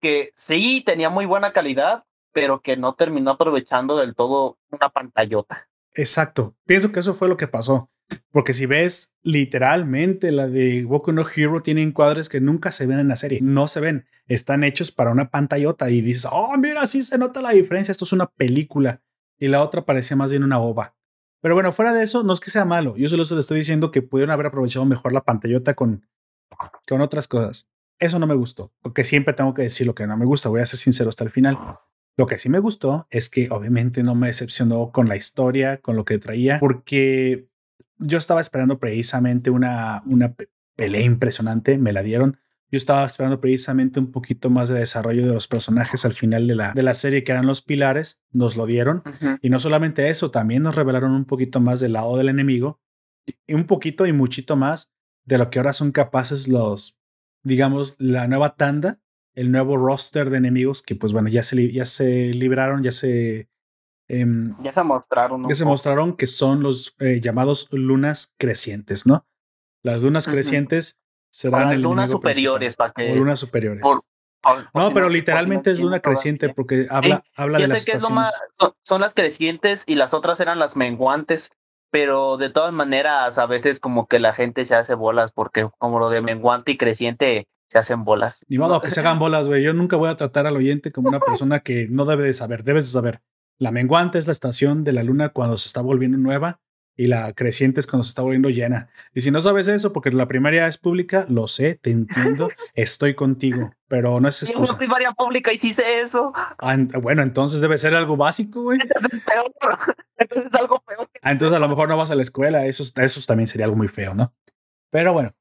que sí tenía muy buena calidad, pero que no terminó aprovechando del todo una pantallota. Exacto. Pienso que eso fue lo que pasó. Porque si ves literalmente la de Boku no Hero tiene encuadres que nunca se ven en la serie. No se ven. Están hechos para una pantallota y dices, oh, mira, sí se nota la diferencia. Esto es una película. Y la otra parecía más bien una ova. Pero bueno, fuera de eso, no es que sea malo. Yo solo estoy diciendo que pudieron haber aprovechado mejor la pantallota con, con otras cosas. Eso no me gustó. Porque siempre tengo que decir lo que no me gusta. Voy a ser sincero hasta el final. Lo que sí me gustó es que obviamente no me decepcionó con la historia, con lo que traía, porque yo estaba esperando precisamente una, una pe- pelea impresionante, me la dieron. Yo estaba esperando precisamente un poquito más de desarrollo de los personajes al final de la, de la serie, que eran los pilares, nos lo dieron. Y no solamente eso, también nos revelaron un poquito más del lado del enemigo, y un poquito y muchito más de lo que ahora son capaces los, digamos, la nueva tanda, el nuevo roster de enemigos que pues bueno, ya se, ya se libraron, ya se... Em, ya se mostraron. Ya se mostraron que son los eh, llamados lunas crecientes, ¿no? Las lunas crecientes serán el lunas superiores para que o lunas superiores. no, pero literalmente es luna creciente porque habla, habla de las estaciones. son, las crecientes y las otras eran las menguantes, pero de todas maneras a veces como que la gente se hace bolas porque como lo de menguante y creciente se hacen bolas. Ni modo que se hagan bolas, güey. Yo nunca voy a tratar al oyente como una persona que no debe de saber. Debes de saber. La menguante es la estación de la luna cuando se está volviendo nueva y la creciente es cuando se está volviendo llena. Y si no sabes eso, porque la primaria es pública, lo sé, te entiendo, estoy contigo, pero no es excusa. Yo primaria pública y sí sé eso. Ah, bueno, entonces debe ser algo básico, güey. Entonces es peor. Entonces es algo peor. Ah, entonces a lo mejor no vas a la escuela, eso, eso también sería algo muy feo, ¿no? Pero bueno,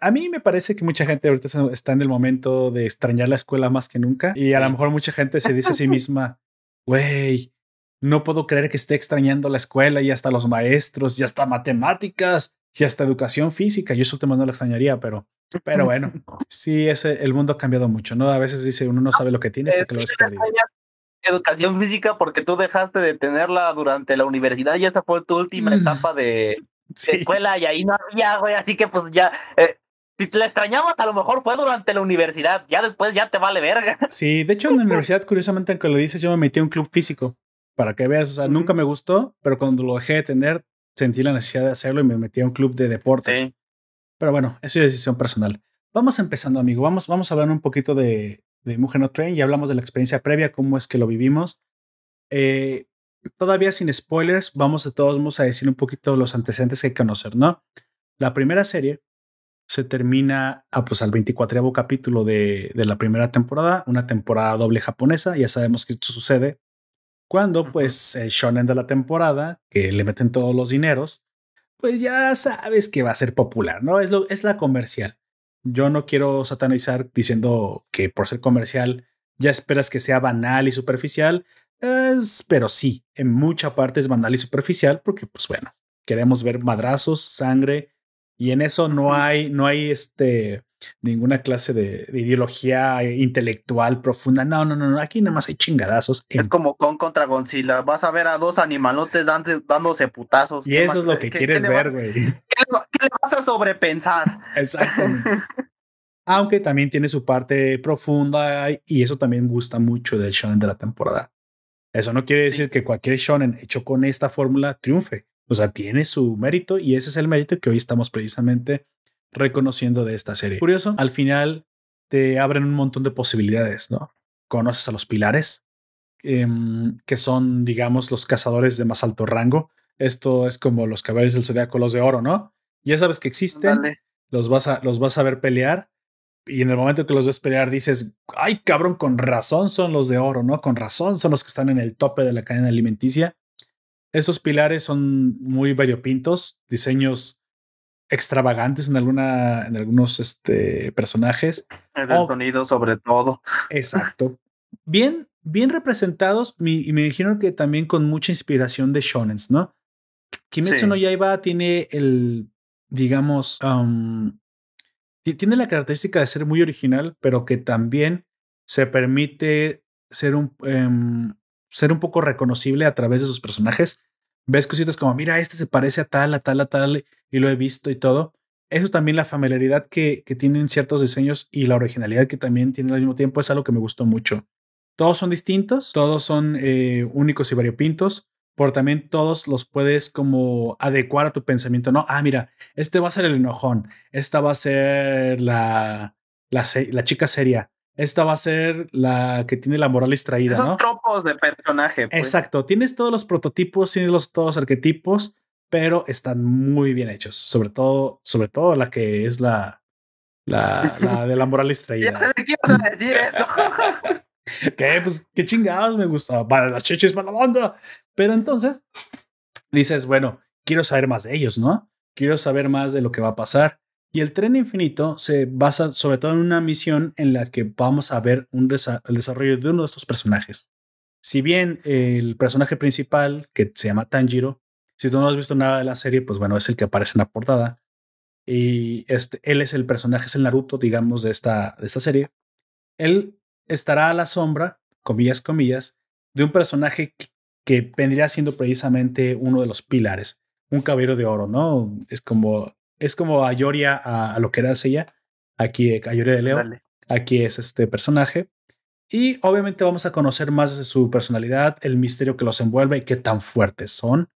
a, mí me parece que mucha gente ahorita está en el momento de extrañar la escuela más que nunca y a lo mejor mucha gente se dice a sí misma, güey, no puedo creer que esté extrañando la escuela y hasta los maestros y hasta matemáticas y hasta educación física. Yo eso tema no lo extrañaría, pero, pero bueno, sí, ese, el mundo ha cambiado mucho, ¿no? A veces dice uno no sabe lo que tiene hasta que lo perdido. Educación física porque tú dejaste de tenerla durante la universidad y esa fue tu última mm. etapa de, escuela y ahí no había, güey, así que pues ya... Eh, si te la extrañabas, a lo mejor fue durante la universidad. Ya después ya te vale verga. Sí, de hecho en la universidad, curiosamente, aunque lo dices, yo me metí a un club físico para que veas, o sea, nunca me gustó, pero cuando lo dejé de tener, sentí la necesidad de hacerlo y me metí a un club de deportes. Pero bueno, eso es decisión personal. Vamos empezando, amigo. Vamos, vamos a hablar un poquito de, de Mujer No Train. Ya hablamos de la experiencia previa, cómo es que lo vivimos. Eh, todavía sin spoilers, vamos de todos modos a decir un poquito los antecedentes que hay que conocer, ¿no? La primera serie se termina a, pues, al 24 capítulo de, de, la primera temporada, una temporada doble japonesa. Ya sabemos que esto sucede cuando pues el shonen de la temporada, que le meten todos los dineros, pues ya sabes que va a ser popular, ¿no? Es, lo, es la comercial. Yo no quiero satanizar diciendo que por ser comercial ya esperas que sea banal y superficial, pero sí, en mucha parte es banal y superficial porque pues bueno, queremos ver madrazos, sangre y en eso no hay, no hay este, ninguna clase de, ideología intelectual profunda. No, no, no, aquí nada más hay chingadazos. Es como con contra Godzilla. Vas a ver a dos animalotes dándose putazos. Y eso es lo que quieres ver, güey. ¿qué, le vas a sobrepensar? Exactamente. Aunque también tiene su parte profunda y eso también gusta mucho del shonen de la temporada. Eso no quiere decir que cualquier shonen hecho con esta fórmula triunfe. O sea, tiene su mérito y ese es el mérito que hoy estamos precisamente reconociendo de esta serie. Curioso, al final te abren un montón de posibilidades, ¿no? Conoces a los pilares, em, que son, digamos, los cazadores de más alto rango. Esto es como los caballos del zodiaco, los de oro, ¿no? Ya sabes que existen, los vas, a, los vas a ver pelear. Y en el momento que los ves pelear dices, ay cabrón, con razón son los de oro, ¿no? Con razón son los que están en el tope de la cadena alimenticia. Esos pilares son muy variopintos, diseños extravagantes en alguna en algunos este, personajes. El sonido sobre todo. Exacto. Bien, bien representados y me imagino que también con mucha inspiración de shonens, ¿no? Kimetsu no Yaiba tiene el, digamos, tiene la característica de ser muy original, pero que también se permite ser un, em, ser un poco reconocible a través de sus personajes ves cositas como, mira, este se parece a tal, a tal, a tal, y lo he visto y todo. Eso es también la familiaridad que, que tienen ciertos diseños y la originalidad que también tienen al mismo tiempo es algo que me gustó mucho. Todos son distintos, todos son eh, únicos y variopintos, pero también todos los puedes como adecuar a tu pensamiento. No, ah, mira, este va a ser el enojón, esta va a ser la, la, la chica seria, esta va a ser la que tiene la moral extraída, Esos ¿no? tropos de personaje. Pues. Exacto. Tienes todos los prototipos, tienes los, todos los arquetipos, pero están muy bien hechos. Sobre todo, sobre todo la que es la, la, la de la moral extraída. ya ibas a decir eso. ¿Qué? Pues qué chingados me gusta. Para las chichis, para la banda. Pero entonces dices, bueno, quiero saber más de ellos, ¿no? Quiero saber más de lo que va a pasar. Y el tren infinito se basa sobre todo en una misión en la que vamos a ver un el desarrollo de uno de estos personajes. Si bien el personaje principal, que se llama Tanjiro, si tú no has visto nada de la serie, pues bueno, es el que aparece en la portada. Y este, él es el personaje, es el Naruto, digamos, de esta, de esta serie. Él estará a la sombra, comillas, comillas, de un personaje que vendría siendo precisamente uno de los pilares, un caballero de oro, ¿no? Es como, es como Ayoria a, a lo que era ella, aquí Ayoria de Leo, aquí es este personaje. Y obviamente vamos a conocer más de su personalidad, el misterio que los envuelve, qué tan fuertes son,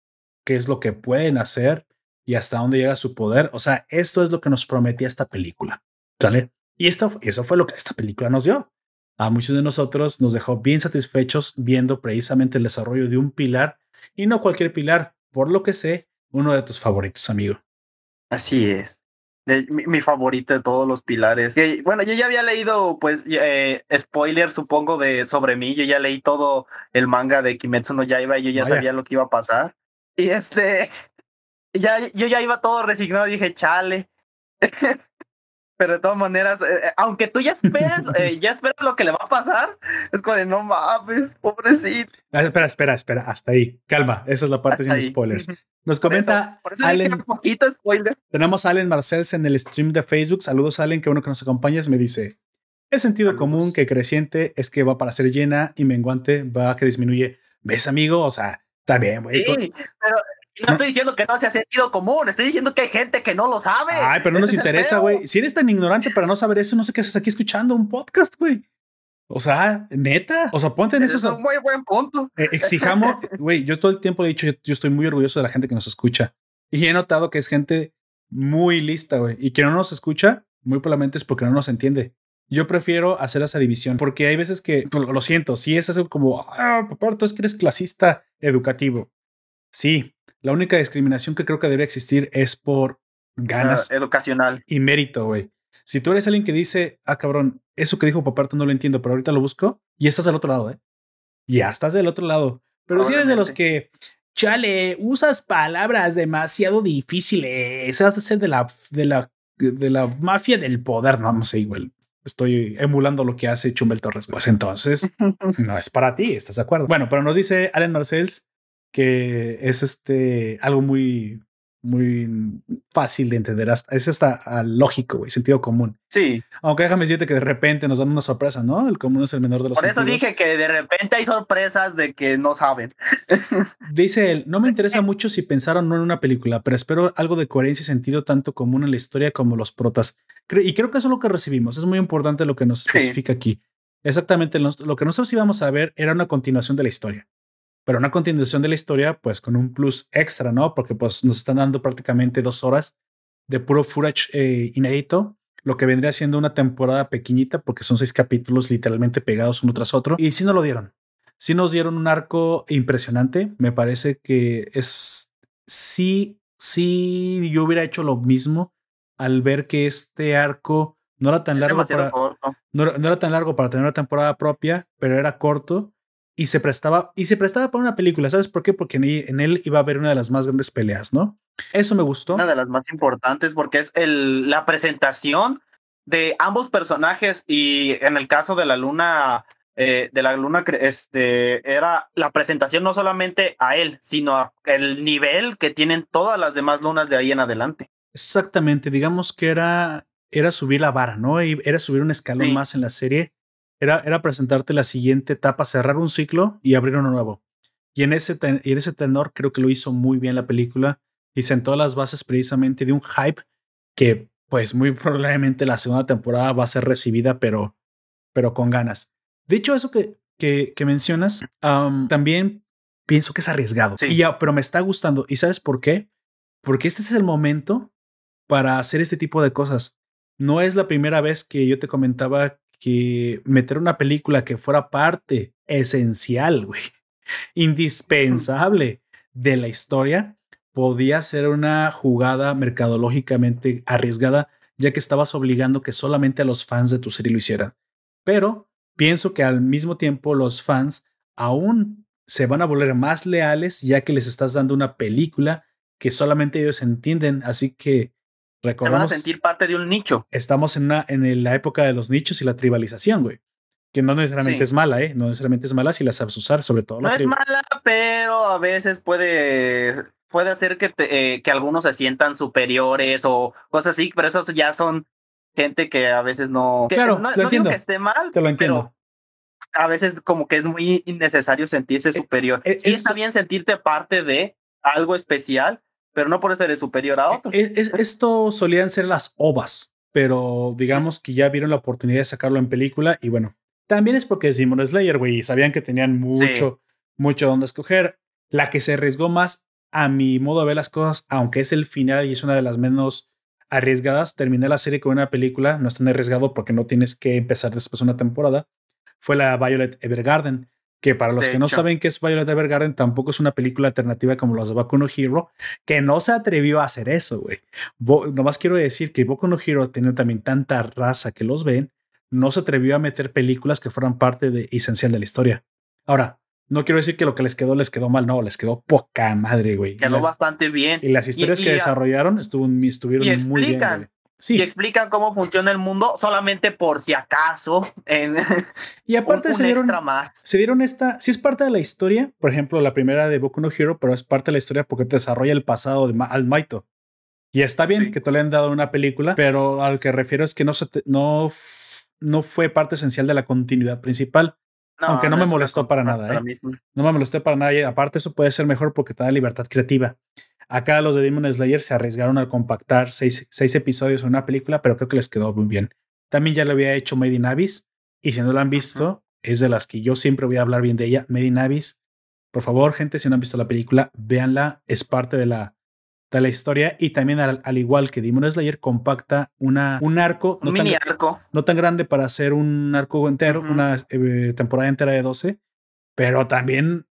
qué es lo que pueden hacer y hasta dónde llega su poder. O sea, esto es lo que nos prometía esta película. ¿Sale? Y esto, eso fue lo que esta película nos dio a muchos de nosotros nos dejó bien satisfechos viendo precisamente el desarrollo de un pilar y no cualquier pilar, por lo que sé, uno de tus favoritos, amigo. Así es. mi, favorito de todos los pilares. bueno, yo ya había leído, pues, eh, spoiler, supongo, de sobre mí. Yo ya leí todo el manga de Kimetsu no Yaiba y yo ya sabía lo que iba a pasar. Y este, ya, yo ya iba todo resignado. Dije, chale. pero de todas maneras, eh, eh, aunque tú ya esperas, eh, ya esperas lo que le va a pasar, es como de no mames, pobrecito. Ah, espera, espera, espera, hasta ahí, calma, esa es la parte sin spoilers. Nos comenta por eso, un poquito spoiler. Tenemos a Allen Marcells en el stream de Facebook. Saludos, Allen, que uno que nos acompañas me dice: Es sentido común que creciente es que va para ser llena y menguante va que disminuye. ¿Ves, amigo? O sea, está bien, güey. Sí, pero no estoy diciendo que no sea sentido común, estoy diciendo que hay gente que no lo sabe. Ay, pero no nos interesa, güey. Si eres tan ignorante para no saber eso, no sé qué haces aquí escuchando un podcast, güey. O sea, neta. O sea, ponte en eso. Es un muy buen punto. Eh, exijamos, güey. Yo todo el tiempo he dicho, yo, estoy muy orgulloso de la gente que nos escucha. Y he notado que es gente muy lista, güey. Y que no nos escucha, muy probablemente es porque no nos entiende. Yo prefiero hacer esa división porque hay veces que lo siento. Si es algo como, ah, papá, tú es que eres clasista educativo. Sí, la única discriminación que creo que debería existir es por ganas. educacional. Y mérito, güey. Si tú eres alguien que dice, ah, cabrón, eso que dijo Paparto no lo entiendo, pero ahorita lo busco, y estás del otro lado, ¿eh? Ya estás del otro lado. Pero si eres de los que, chale, usas palabras demasiado difíciles, vas a ser de la, de la, de la mafia del poder, no, no sé, igual. Estoy emulando lo que hace Chumel Torres. Pues entonces no es para ti, ¿estás de acuerdo? Bueno, pero nos dice Allen Marcells que es este algo muy muy fácil de entender. Es hasta lógico, güey, sentido común. Sí. Aunque déjame decirte que de repente nos dan una sorpresa, ¿no? El común es el menor de los Por eso dije que de repente hay sorpresas de que no saben. Dice él, no me interesa mucho si pensaron no en una película, pero espero algo de coherencia y sentido tanto común en la historia como los protas. Y creo que eso es lo que recibimos. Es muy importante lo que nos especifica aquí. Exactamente, lo que nosotros íbamos a ver era una continuación de la historia pero una continuación de la historia, pues con un plus extra, ¿no? Porque pues nos están dando prácticamente dos horas de puro footage eh, inédito, lo que vendría siendo una temporada pequeñita, porque son seis capítulos literalmente pegados uno tras otro. Y sí nos lo dieron. Sí nos dieron un arco impresionante. Me parece que es sí, sí, yo hubiera hecho lo mismo al ver que este arco no era tan largo para no, no, era tan largo para tener una temporada propia, pero era corto y se prestaba y se prestaba para una película. ¿Sabes por qué? Porque en él iba a haber una de las más grandes peleas, ¿no? Eso me gustó. Una de las más importantes porque es el, la presentación de ambos personajes y en el caso de la luna eh, de la luna este era la presentación no solamente a él sino el nivel que tienen todas las demás lunas de ahí en adelante exactamente digamos que era era subir la vara no era subir un escalón más en la serie era, presentarte la siguiente etapa, cerrar un ciclo y abrir uno nuevo. Y en ese, en ese tenor creo que lo hizo muy bien la película y sentó las bases precisamente de un hype que pues muy probablemente la segunda temporada va a ser recibida, pero, pero con ganas. Dicho eso que, que, que mencionas, también pienso que es arriesgado. Y ya, pero me está gustando. ¿Y sabes por qué? Porque este es el momento para hacer este tipo de cosas. No es la primera vez que yo te comentaba que meter una película que fuera parte esencial, güey, indispensable de la historia, podía ser una jugada mercadológicamente arriesgada, ya que estabas obligando que solamente a los fans de tu serie lo hicieran. Pero pienso que al mismo tiempo los fans aún se van a volver más leales, ya que les estás dando una película que solamente ellos entienden, así que Recordemos, Se van a sentir parte de un nicho. Estamos en, una, en la época de los nichos y la tribalización, güey. Que no necesariamente es mala, ¿eh? No necesariamente es mala si la sabes usar, sobre todo. No es mala, pero a veces puede, puede hacer que, eh, que algunos se sientan superiores o cosas así, pero esos ya son gente que a veces no. claro, no, lo entiendo. que esté mal, te lo entiendo. a veces como que es muy innecesario sentirse eh, superior. Eh, sí está bien sentirte parte de algo especial, pero no por eso eres superior a eh, otro. esto solían ser las ovas, pero digamos que ya vieron la oportunidad de sacarlo en película y bueno, también es porque es Demon Slayer, güey, y sabían que tenían mucho, mucho donde escoger. La que se arriesgó más a mi modo de ver las cosas, aunque es el final y es una de las menos arriesgadas. Terminé la serie con una película, no es tan arriesgado porque no tienes que empezar después una temporada. Fue la Violet Evergarden, que para los que no saben qué es Violet Evergarden, tampoco es una película alternativa como los de Boku no Hero, que no se atrevió a hacer eso, güey. Nomás quiero decir que Boku no Hero tiene también tanta raza que los ven, no se atrevió a meter películas que fueran parte de, esencial de la historia. Ahora, no quiero decir que lo que les quedó les quedó mal, no, les quedó poca madre, güey. Quedó bastante bien. Y las historias que desarrollaron estuvieron, estuvieron muy bien. Sí. Y explican cómo funciona el mundo solamente por si acaso. En y aparte se dieron, más. se dieron esta, si es parte de la historia, por ejemplo, la primera de Boku no Hero, pero es parte de la historia porque te desarrolla el pasado de Al Maito. Y está bien que te le han dado una película, pero al que refiero es que no, se no, no fue parte esencial de la continuidad principal. Aunque no, me molestó para nada, ¿eh? No me molesté para nada. Y aparte, eso puede ser mejor porque te da libertad creativa. Acá los de Demon Slayer se arriesgaron al compactar seis, seis, episodios en una película, pero creo que les quedó muy bien. También ya lo había hecho Made in Abyss, y si no lo han visto, es de las que yo siempre voy a hablar bien de ella. Made in Abyss, por favor, gente, si no han visto la película, véanla, es parte de la, de la historia y también al, igual que Demon Slayer compacta una, un arco, no, tan, arco. no tan grande para hacer un arco entero, una eh, temporada entera de 12, pero también,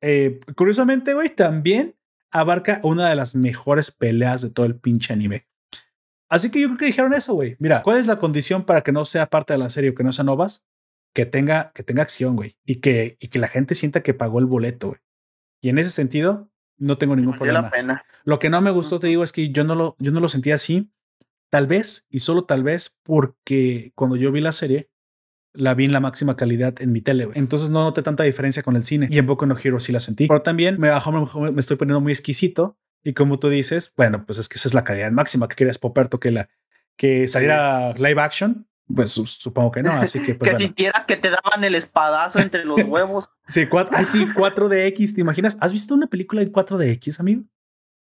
eh, curiosamente, güey, también abarca una de las mejores peleas de todo el pinche anime. Así que yo creo que dijeron eso, güey. Mira, ¿cuál es la condición para que no sea parte de la serie o que no sea novas? Que tenga, que tenga acción, güey. Y que, y que la gente sienta que pagó el boleto, güey. Y en ese sentido, no tengo ningún problema. Lo que no me gustó, te digo, es que yo no lo, yo no lo sentí así. Tal vez, y solo tal vez, porque cuando yo vi la serie, la vi en la máxima calidad en mi tele. Entonces no noté tanta diferencia con el cine. Y en Boku no Hero sí la sentí. Pero también me, me, me estoy poniendo muy exquisito. Y como tú dices, bueno, pues es que esa es la calidad máxima que querías Poperto que la que saliera live action. Pues supongo que no, así que pues, que sintieras que te daban el espadazo entre los huevos. sí, 4, sí, 4DX, ¿te imaginas? ¿Has visto una película en 4DX, amigo?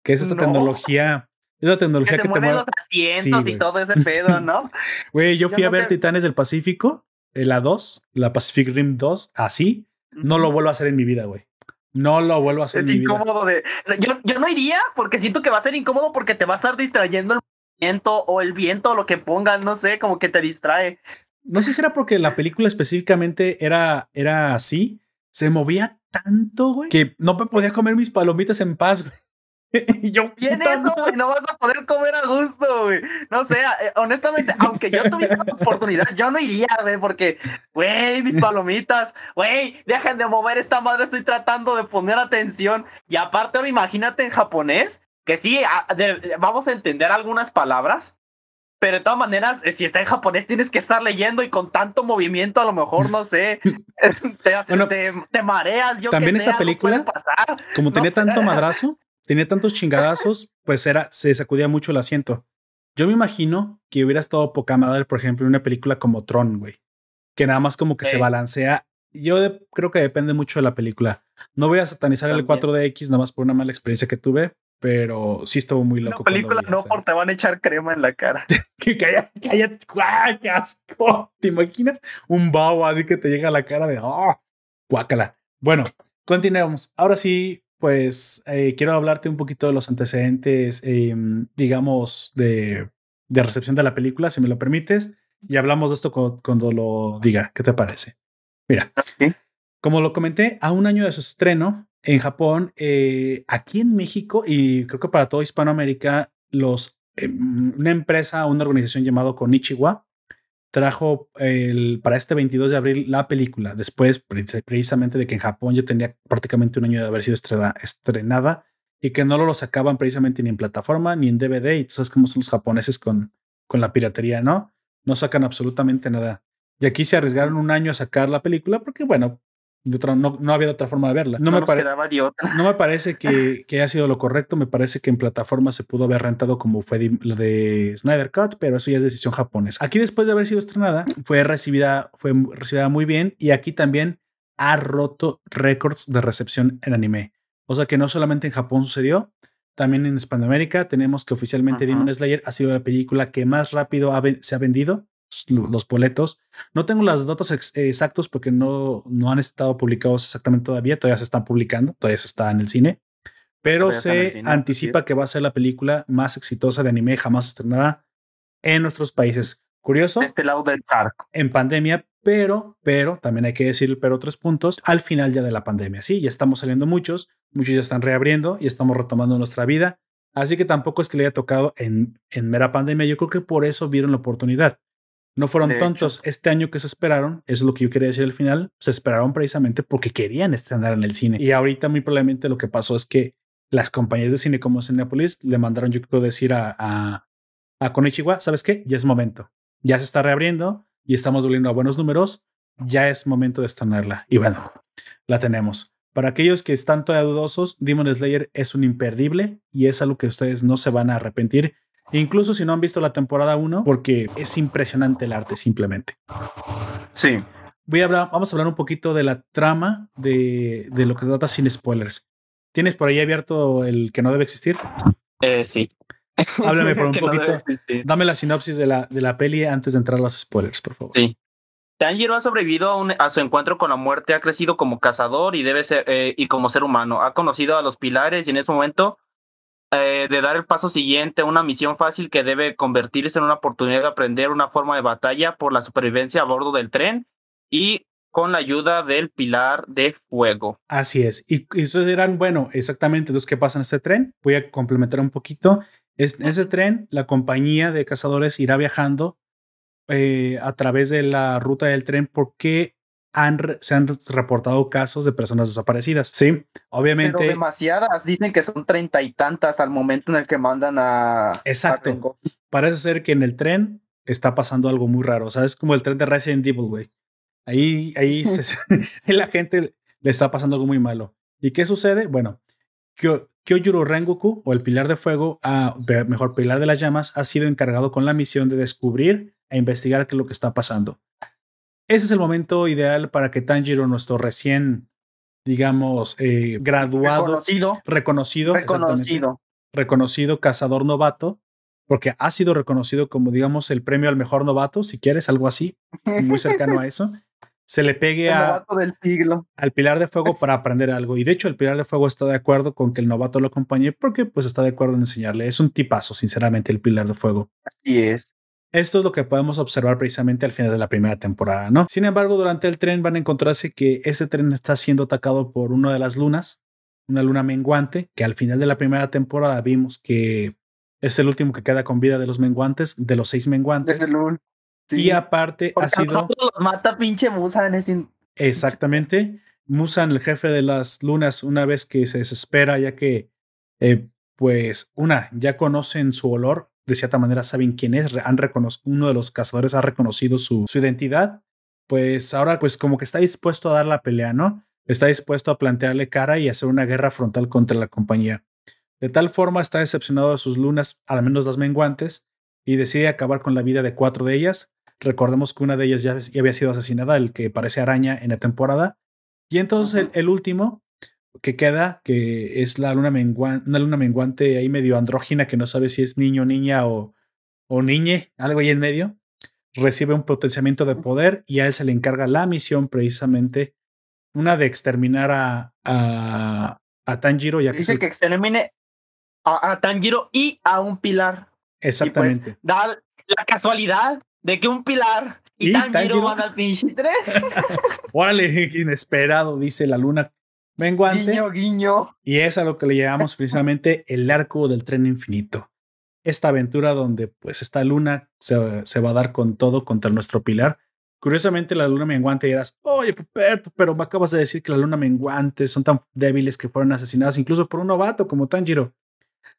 Que es esta tecnología, es la tecnología que, te mueve los asientos y todo ese pedo, ¿no? Güey, yo fui a ver Titanes del Pacífico, la 2, la Pacific Rim 2, así, no lo vuelvo a hacer en mi vida, güey. No lo vuelvo a hacer. Es en mi incómodo de. Yo, yo no iría porque siento que va a ser incómodo porque te va a estar distrayendo el o el viento o lo que pongan, no sé, como que te distrae. No sé si era porque la película específicamente era, era así, se movía tanto, güey, que no me podía comer mis palomitas en paz, güey. y yo, bien eso, güey, no vas a poder comer a gusto, güey. No sé, eh, honestamente, aunque yo tuviese la oportunidad, yo no iría, güey, porque, güey, mis palomitas, güey, dejen de mover esta madre, estoy tratando de poner atención. Y aparte, ahora imagínate en japonés, que sí, vamos a entender algunas palabras, pero de todas maneras, eh, si está en japonés, tienes que estar leyendo y con tanto movimiento, a lo mejor, no sé, te, te, mareas. Yo también esa película, como tenía tanto madrazo, tenía tantos chingadazos, pues era, se sacudía mucho el asiento. Yo me imagino que hubiera estado poca madre, por ejemplo, en una película como Tron, güey, que nada más como que se balancea. Yo creo que depende mucho de la película. No voy a satanizar el 4DX nada más por una mala experiencia que tuve, pero sí estuvo muy loco. La película no, porque te van a echar crema en la cara. que calla, calla, qué asco. ¿Te imaginas? Un babo así que te llega a la cara de, oh, guácala. Bueno, continuemos. Ahora sí, pues eh, quiero hablarte un poquito de los antecedentes, em, digamos, de, de, recepción de la película, si me lo permites, y hablamos de esto cuando, lo diga. ¿Qué te parece? Mira, como lo comenté, a un año de su estreno, en Japón, eh, aquí en México y creo que para toda Hispanoamérica, los, eh, una empresa, una organización llamada Konichiwa trajo el, para este 22 de abril la película, después precisamente de que en Japón ya tenía prácticamente un año de haber sido estrenada, y que no lo sacaban precisamente ni en plataforma ni en DVD. Y tú sabes cómo son los japoneses con, con la piratería, ¿no? No sacan absolutamente nada. Y aquí se arriesgaron un año a sacar la película porque, bueno, no, no, había otra forma de verla. No, me, no me parece que, que, haya sido lo correcto. Me parece que en plataforma se pudo haber rentado como fue lo de Snyder Cut, pero eso ya es decisión japonesa. Aquí, después de haber sido estrenada, fue recibida, fue recibida muy bien y aquí también ha roto récords de recepción en anime. O sea que no solamente en Japón sucedió, también en Hispanoamérica tenemos que oficialmente Demon Slayer ha sido la película que más rápido se ha vendido los boletos. No tengo las datos exactos porque no, no han estado publicados exactamente todavía, todavía se están publicando, todavía se está en el cine, pero se anticipa que va a ser la película más exitosa de anime jamás estrenada en nuestros países. Curioso. Este lado del En pandemia, pero, pero, también hay que decir, pero otros puntos, al final ya de la pandemia. Sí, ya estamos saliendo muchos, muchos ya están reabriendo y estamos retomando nuestra vida. Así que tampoco es que le haya tocado en, en mera pandemia. Yo creo que por eso vieron la oportunidad. No fueron tontos. Este año que se esperaron, eso es lo que yo quería decir al final, se esperaron precisamente porque querían estrenar en el cine. Y ahorita muy probablemente lo que pasó es que las compañías de cine como Cinepolis le mandaron, yo creo, decir a, a, a Konichiwa, ¿sabes qué? Ya es momento. Ya se está reabriendo y estamos volviendo a buenos números, ya es momento de estrenarla. Y bueno, la tenemos. Para aquellos que están todavía dudosos, Demon Slayer es un imperdible y es algo que ustedes no se van a arrepentir, incluso si no han visto la temporada 1, porque es impresionante el arte simplemente. Sí. Voy a hablar, vamos a hablar un poquito de la trama de, de lo que se trata sin spoilers. ¿Tienes por ahí abierto el que no debe existir? Eh, sí. Háblame por un poquito. dame la sinopsis de la, de la peli antes de entrar a los spoilers, por favor. Sí. Tanjiro ha sobrevivido a, su encuentro con la muerte, ha crecido como cazador y debe ser eh, y como ser humano. Ha conocido a los pilares y en ese momento eh, de dar el paso siguiente, una misión fácil que debe convertirse en una oportunidad de aprender una forma de batalla por la supervivencia a bordo del tren y con la ayuda del pilar de fuego. Así es. Y, ustedes dirán, bueno, exactamente, entonces, ¿qué pasa en este tren? Voy a complementar un poquito en ese tren, la compañía de cazadores irá viajando eh, a través de la ruta del tren porque han, se han reportado casos de personas desaparecidas. Sí, obviamente. Pero demasiadas. Dicen que son treinta y tantas al momento en el que mandan a. Exacto. Parece ser que en el tren está pasando algo muy raro. O sea, es como el tren de Resident Evil, güey. Ahí, ahí la gente le está pasando algo muy malo. ¿Y qué sucede? Bueno, Kyojuro Rengoku, o el Pilar de Fuego, a, mejor Pilar de las Llamas, ha sido encargado con la misión de descubrir e investigar qué es lo que está pasando. Ese es el momento ideal para que Tanjiro, nuestro recién, digamos, eh, graduado, reconocido, reconocido, reconocido. reconocido cazador novato, porque ha sido reconocido como, digamos, el premio al mejor novato, si quieres, algo así, muy cercano a eso se le pegue a, al Pilar de Fuego para aprender algo. Y de hecho, el Pilar de Fuego está de acuerdo con que el novato lo acompañe porque pues está de acuerdo en enseñarle. Es un tipazo, sinceramente, el Pilar de Fuego. Así es. Esto es lo que podemos observar precisamente al final de la primera temporada, ¿no? Sin embargo, durante el tren van a encontrarse que ese tren está siendo atacado por una de las lunas, una luna menguante, que al final de la primera temporada vimos que es el último que queda con vida de los menguantes, de los seis menguantes. Y aparte ha sido. Los mata pinche Musan. Exactamente. Musan, el jefe de las lunas, una vez que se desespera, ya que, eh, pues, una, ya conocen su olor, de cierta manera saben quién es, han uno de los cazadores ha reconocido su, su identidad, pues ahora, pues, como que está dispuesto a dar la pelea, ¿no? Está dispuesto a plantearle cara y hacer una guerra frontal contra la compañía. De tal forma está decepcionado de sus lunas, al menos las menguantes, y decide acabar con la vida de cuatro de ellas, Recordemos que una de ellas ya, había sido asesinada, el que parece araña en la temporada. Y entonces el, último que queda, que es la luna menguante, una luna menguante ahí medio andrógina, que no sabe si es niño, niña o, o niñe, algo ahí en medio, recibe un potenciamiento de poder y a él se le encarga la misión precisamente, una de exterminar a, a, a Tanjiro. Ya Dice que, extermine a, Tanjiro y a un pilar. Pues, Exactamente. da la casualidad de que un pilar y, Tanjiro van al pinche Órale, inesperado, dice la luna menguante. Guiño, guiño. Y es a lo que le llamamos precisamente el arco del tren infinito. Esta aventura donde pues esta luna se, se va a dar con todo contra nuestro pilar, Curiosamente, la luna menguante dirás, oye, Puperto, pero me acabas de decir que la luna menguante son tan débiles que fueron asesinadas incluso por un novato como Tanjiro.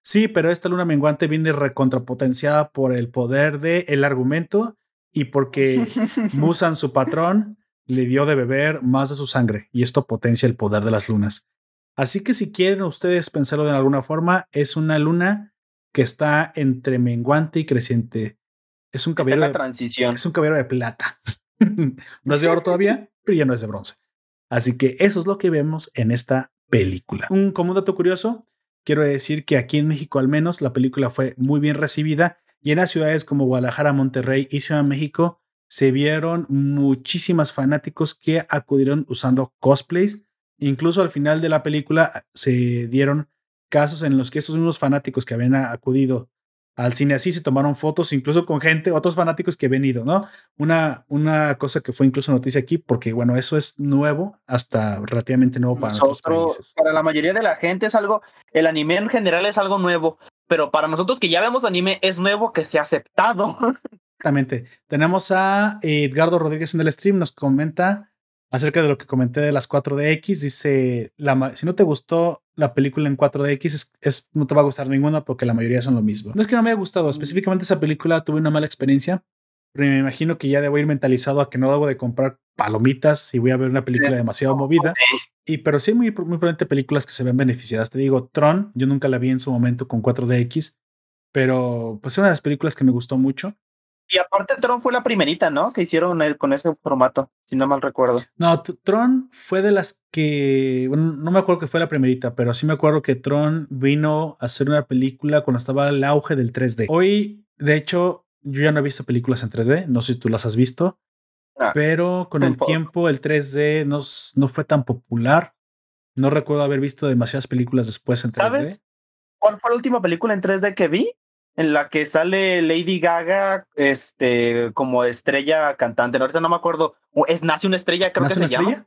Sí, pero esta luna menguante viene recontrapotenciada por el poder del el argumento y porque Musan, su patrón, le dio de beber más de su sangre y esto potencia el poder de las lunas. Así que si quieren ustedes pensarlo de alguna forma, es una luna que está entre menguante y creciente. Es un caballero de transición. Es un caballero de plata. no es de oro todavía, pero ya no es de bronce. Así que eso es lo que vemos en esta película. Un como dato curioso, quiero decir que aquí en México al menos la película fue muy bien recibida y en las ciudades como Guadalajara, Monterrey y Ciudad de México se vieron muchísimas fanáticos que acudieron usando cosplays. Incluso al final de la película se dieron casos en los que estos mismos fanáticos que habían acudido al cine así se tomaron fotos incluso con gente, otros fanáticos que habían ido, ¿no? Una, una cosa que fue incluso noticia aquí, porque bueno, eso es nuevo, hasta relativamente nuevo para nosotros, países. Para la mayoría de la gente es algo, el anime en general es algo nuevo, pero para nosotros que ya vemos anime es nuevo que se ha aceptado. Exactamente. Tenemos a Edgardo Rodríguez en el stream, nos comenta acerca de lo que comenté de las 4DX. Dice, la, si no te gustó la película en 4DX, es, no te va a gustar ninguna porque la mayoría son lo mismo. No es que no me haya gustado, mm. específicamente esa película tuve una mala experiencia, pero me imagino que ya debo ir mentalizado a que no debo de comprar palomitas si voy a ver una película demasiado movida. Y pero sí muy, muy probablemente películas que se ven beneficiadas. Te digo, Tron, yo nunca la vi en su momento con 4DX, pero pues es una de las películas que me gustó mucho. Y aparte Tron fue la primerita, ¿no? Que hicieron con ese formato, si no mal recuerdo. No, Tron fue de las que, bueno, no me acuerdo que fue la primerita, pero sí me acuerdo que Tron vino a hacer una película cuando estaba el auge del 3D. Hoy, de hecho, yo ya no he visto películas en 3D, no sé si tú las has visto, ah, pero con el tiempo el 3D no, no fue tan popular. No recuerdo haber visto demasiadas películas después en 3D. ¿Sabes cuál fue la última película en 3D que vi? En la que sale Lady Gaga este, como estrella cantante. Ahorita no me acuerdo. Es Nace una estrella, creo que se llama.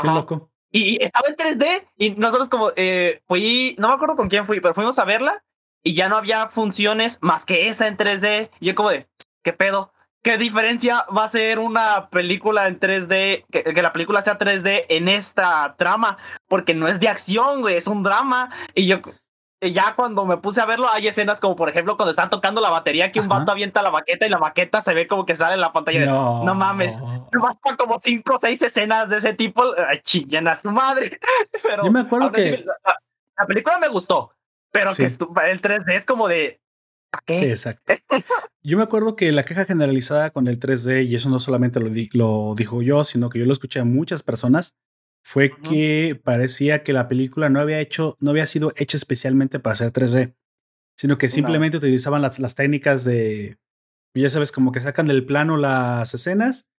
Qué loco. Y, estaba en 3D y nosotros como eh, fui, no me acuerdo con quién fui, pero fuimos a verla y ya no había funciones más que esa en 3D. Y yo como de, ¿qué pedo? ¿Qué diferencia va a ser una película en 3D, que, que, la película sea 3D en esta trama? Porque no es de acción, güey, es un drama. Y yo, ya cuando me puse a verlo, hay escenas como, por ejemplo, cuando están tocando la batería, que un vato avienta la baqueta y la baqueta se ve como que sale en la pantalla. No, no mames, basta como cinco o seis escenas de ese tipo. Ay, chillen a su madre. Pero Yo me acuerdo que. La, película me gustó, pero que el 3D es como de. Sí, exacto. Yo me acuerdo que la queja generalizada con el 3D, y eso no solamente lo, lo dijo yo, sino que yo lo escuché a muchas personas, fue que parecía que la película no había hecho, no había sido hecha especialmente para hacer 3D, sino que simplemente utilizaban las, las, técnicas de, ya sabes, como que sacan del plano las escenas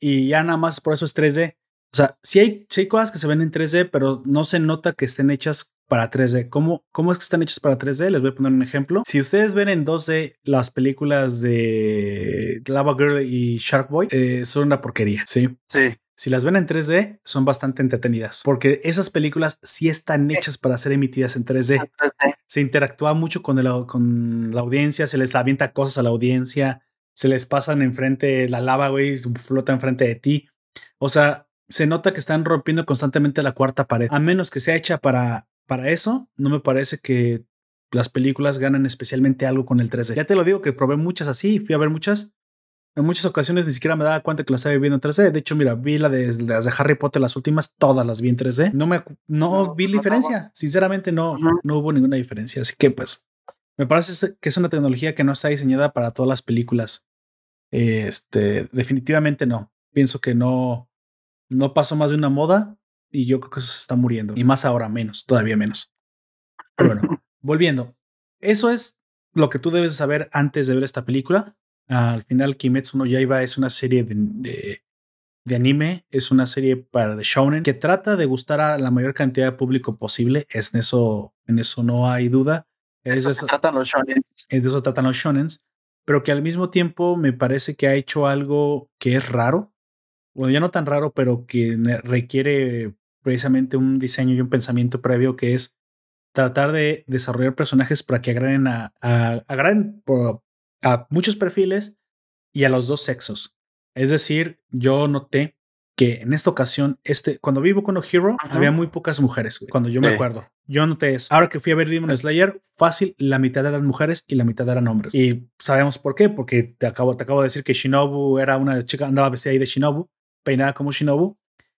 y ya nada más por eso es 3D. O sea, sí hay, sí hay cosas que se ven en 3D, pero no se nota que estén hechas para 3D. ¿Cómo, ¿Cómo es que están hechas para 3D? Les voy a poner un ejemplo. Si ustedes ven en 2D las películas de Lava Girl y Shark Boy, eh, son una porquería, ¿sí? Sí. Si las ven en 3D, son bastante entretenidas, porque esas películas sí están hechas para ser emitidas en 3D. Se interactúa mucho con, el, con la audiencia, se les avienta cosas a la audiencia, se les pasan enfrente la lava, güey, flota enfrente de ti. O sea, se nota que están rompiendo constantemente la cuarta pared. A menos que sea hecha para, para eso, no me parece que las películas ganan especialmente algo con el 3D. Ya te lo digo que probé muchas así, fui a ver muchas en muchas ocasiones ni siquiera me daba cuenta que las estaba viendo en 3D. De hecho, mira, vi la de, las de Harry Potter, las últimas, todas las vi en 3D. No me no, vi la diferencia. Sinceramente, no, no hubo ninguna diferencia. Así que, pues, me parece que es una tecnología que no está diseñada para todas las películas. Este, definitivamente no. Pienso que no, no pasó más de una moda y yo creo que se está muriendo. Y más ahora, menos, todavía menos. Pero bueno, volviendo. Eso es lo que tú debes saber antes de ver esta película. Al final, Kimetsu no Yaiba es una serie de, de, anime, es una serie para de shounen que trata de gustar a la mayor cantidad de público posible. Es en eso, en eso no hay duda. Es de eso, tratan los shonen. Es de eso tratan los shonen, pero que al mismo tiempo me parece que ha hecho algo que es raro. Bueno, ya no tan raro, pero que requiere precisamente un diseño y un pensamiento previo que es tratar de desarrollar personajes para que agraden a, a, por, a muchos perfiles y a los dos sexos. Es decir, yo noté que en esta ocasión, este, cuando vi Boku no Hero, había muy pocas mujeres, cuando yo me acuerdo. Yo noté eso. Ahora que fui a ver Demon Slayer, fácil, la mitad eran mujeres y la mitad eran hombres. Y sabemos por qué, porque te acabo, te acabo de decir que Shinobu era una chica, andaba vestida ahí de Shinobu, peinada como Shinobu.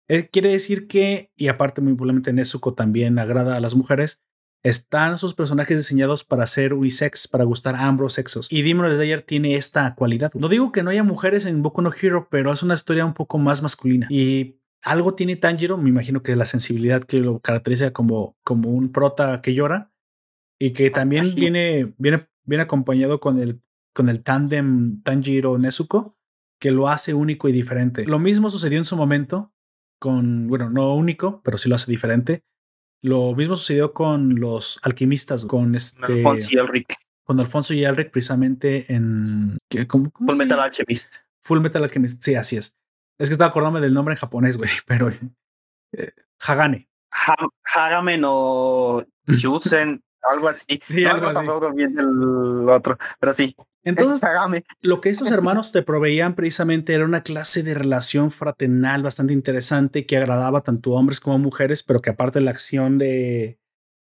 Eh, quiere decir que, y aparte muy probablemente Nezuko también agrada a las mujeres, están sus personajes diseñados para ser unisex, para gustar a ambos sexos. Y Demon Slayer tiene esta cualidad. No digo que no haya mujeres en Boku no Hero, pero es una historia un poco más masculina. Y algo tiene Tanjiro, me imagino que la sensibilidad que lo caracteriza como, como un prota que llora y que también viene, viene, viene acompañado con el, con el tándem Tanjiro Nezuko, que lo hace único y diferente. Lo mismo sucedió en su momento con, bueno, no único, pero sí lo hace diferente lo mismo sucedió con los alquimistas, con este. Alfonso y Elric. Con Alfonso y Elric, precisamente en. ¿cómo, Full Metal Alchemist. Full Metal Alchemist, sí, así es. Es que estaba acordándome del nombre en japonés, güey, pero. Eh, Hagane. Hagame no Yusen, algo así. Sí, algo así. bien el otro, pero sí. Entonces, lo que esos hermanos te proveían precisamente era una clase de relación fraternal bastante interesante que agradaba tanto a hombres como a mujeres, pero que aparte la acción de,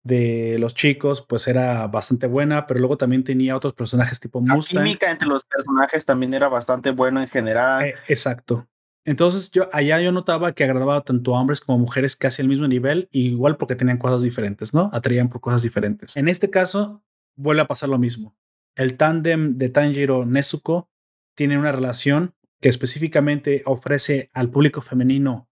de los chicos pues era bastante buena, pero luego también tenía otros personajes tipo Mustang. La química entre los personajes también era bastante bueno en general. Eh, exacto. Entonces yo allá yo notaba que agradaba tanto a hombres como a mujeres casi al mismo nivel, igual porque tenían cosas diferentes, ¿no? Atraían por cosas diferentes. En este caso vuelve a pasar lo mismo el tándem de Tanjiro Nezuko tiene una relación que específicamente ofrece al público femenino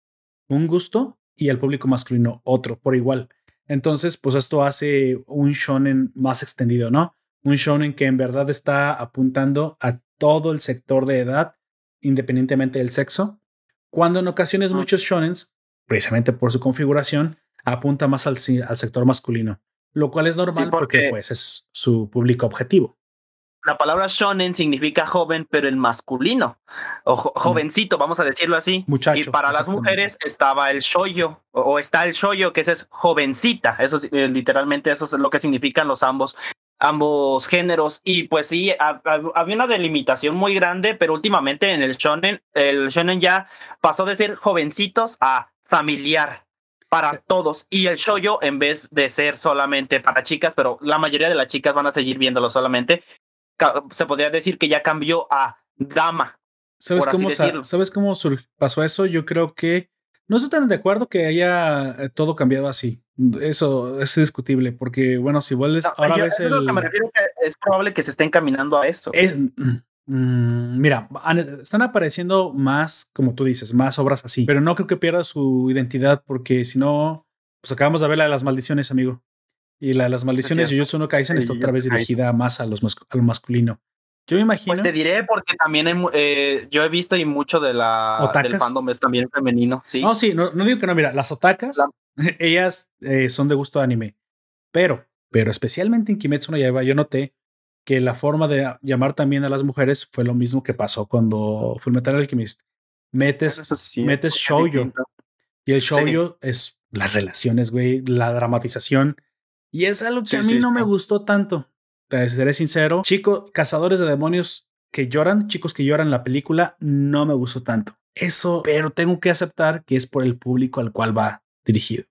un gusto y al público masculino otro por igual. Entonces, pues esto hace un shonen más extendido, ¿no? Un shonen que en verdad está apuntando a todo el sector de edad, independientemente del sexo, cuando en ocasiones muchos shonens, precisamente por su configuración, apunta más al, al sector masculino, lo cual es normal porque pues es su público objetivo la palabra shonen significa joven, pero el masculino, o jovencito, vamos a decirlo así. Muchacho. Y para las mujeres estaba el shoyo, o, está el shoyo, que es jovencita. Eso eh, literalmente eso es lo que significan los ambos ambos géneros y pues sí había una delimitación muy grande pero últimamente en el shonen el shonen ya pasó de ser jovencitos a familiar para eh. todos y el shoyo en vez de ser solamente para chicas pero la mayoría de las chicas van a seguir viéndolo solamente se podría decir que ya cambió a dama. ¿Sabes cómo, ¿Sabes cómo pasó eso? Yo creo que no estoy tan de acuerdo que haya eh, todo cambiado así. Eso es discutible, porque bueno, si vuelves ahora ves el. me refiero que es probable que se esté encaminando a eso. Es, mm, mira, están apareciendo más, como tú dices, más obras así, pero no creo que pierda su identidad, porque si no, pues acabamos de ver la de las maldiciones, amigo. Y la las maldiciones de Jujutsu no Kaisen está otra vez dirigida más a, los lo masculino. Yo me imagino. Pues te diré porque también eh, yo he visto y mucho de la del fandom es también femenino. Sí. No, sí, no, digo que no. Mira, las otakas, ellas eh, son de gusto de anime, pero, pero especialmente en Kimetsu no Yaiba, yo noté que la forma de llamar también a las mujeres fue lo mismo que pasó cuando Fullmetal Alchemist. Metes, metes shoujo y el shoujo es las relaciones, güey, la dramatización y es algo que a mí no me gustó tanto. Te seré sincero. Chicos, cazadores de demonios que lloran, chicos que lloran la película, no me gustó tanto. Eso, pero tengo que aceptar que es por el público al cual va dirigido.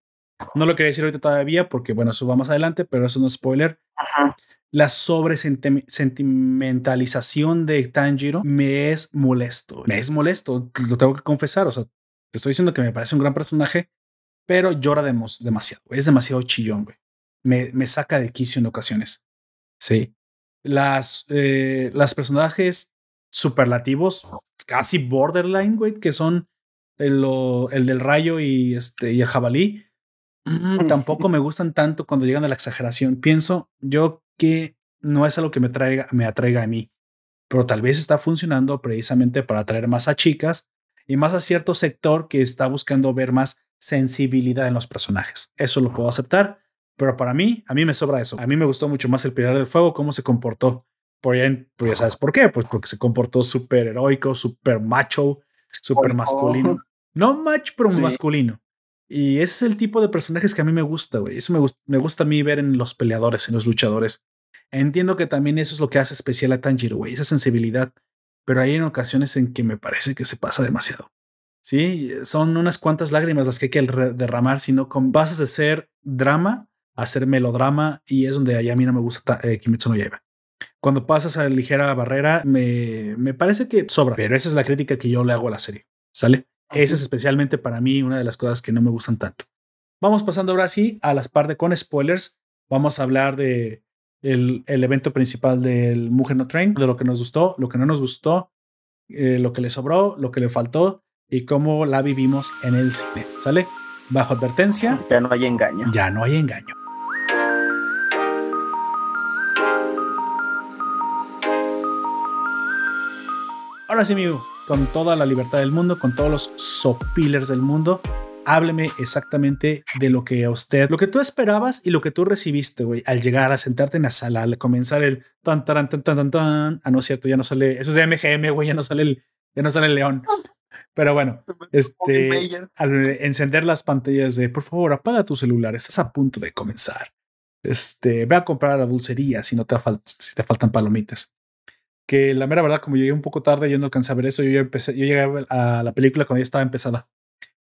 No lo quería decir ahorita todavía porque, bueno, eso va más adelante, pero eso no es spoiler. La sobresentimentalización de Tanjiro me es molesto. Me es molesto, lo tengo que confesar. O sea, te estoy diciendo que me parece un gran personaje, pero llora demasiado. Es demasiado chillón, güey me, saca de quicio en ocasiones. Sí. Las, eh, las personajes superlativos, casi borderline, güey, que son el, el del rayo y, este, y el jabalí, mm, tampoco me gustan tanto cuando llegan a la exageración. Pienso yo que no es algo que me, traiga, me atraiga a mí, pero tal vez está funcionando precisamente para atraer más a chicas y más a cierto sector que está buscando ver más sensibilidad en los personajes. Eso lo puedo aceptar, pero para mí, a mí me sobra eso. A mí me gustó mucho más el Pilar del Fuego, cómo se comportó. Por ya, pues ya sabes por qué. Pues porque se comportó súper heroico, súper macho, súper masculino. No macho, pero masculino. Y ese es el tipo de personajes que a mí me gusta, güey. Eso me, me gusta a mí ver en los peleadores, en los luchadores. Entiendo que también eso es lo que hace especial a Tanjiro, güey. Esa sensibilidad pero hay en ocasiones en que me parece que se pasa demasiado. Sí, son unas cuantas lágrimas las que hay que derramar, sino con bases de ser drama a ser melodrama y es donde a mí no me gusta eh, Kimetsu no Yaiba. Cuando pasas a ligera barrera, me, me parece que sobra, pero esa es la crítica que yo le hago a la serie. ¿Sale? Esa es especialmente para mí una de las cosas que no me gustan tanto. Vamos pasando ahora sí a las partes con spoilers. Vamos a hablar de el, el, evento principal del Mujer No Train, de lo que nos gustó, lo que no nos gustó, eh, lo que le sobró, lo que le faltó y cómo la vivimos en el cine. ¿Sale? Bajo advertencia. Ya no hay engaño. Ya no hay engaño. Ahora sí, amigo, con toda la libertad del mundo, con todos los sopilers del mundo, hábleme exactamente de lo que a usted, lo que tú esperabas y lo que tú recibiste, güey, al llegar a sentarte en la sala, al comenzar el tan, tan, tan, tan, tan. Ah, no es cierto, ya no sale, eso es de MGM, güey, ya no sale el, ya no sale el león. Pero bueno, este, al encender las pantallas de, por favor, apaga tu celular, estás a punto de comenzar. Este, ve a comprar la dulcería si no te, si te faltan palomitas que la mera verdad, como llegué un poco tarde, yo no alcancé a ver eso, yo ya empecé, yo llegué a la película cuando ya estaba empezada.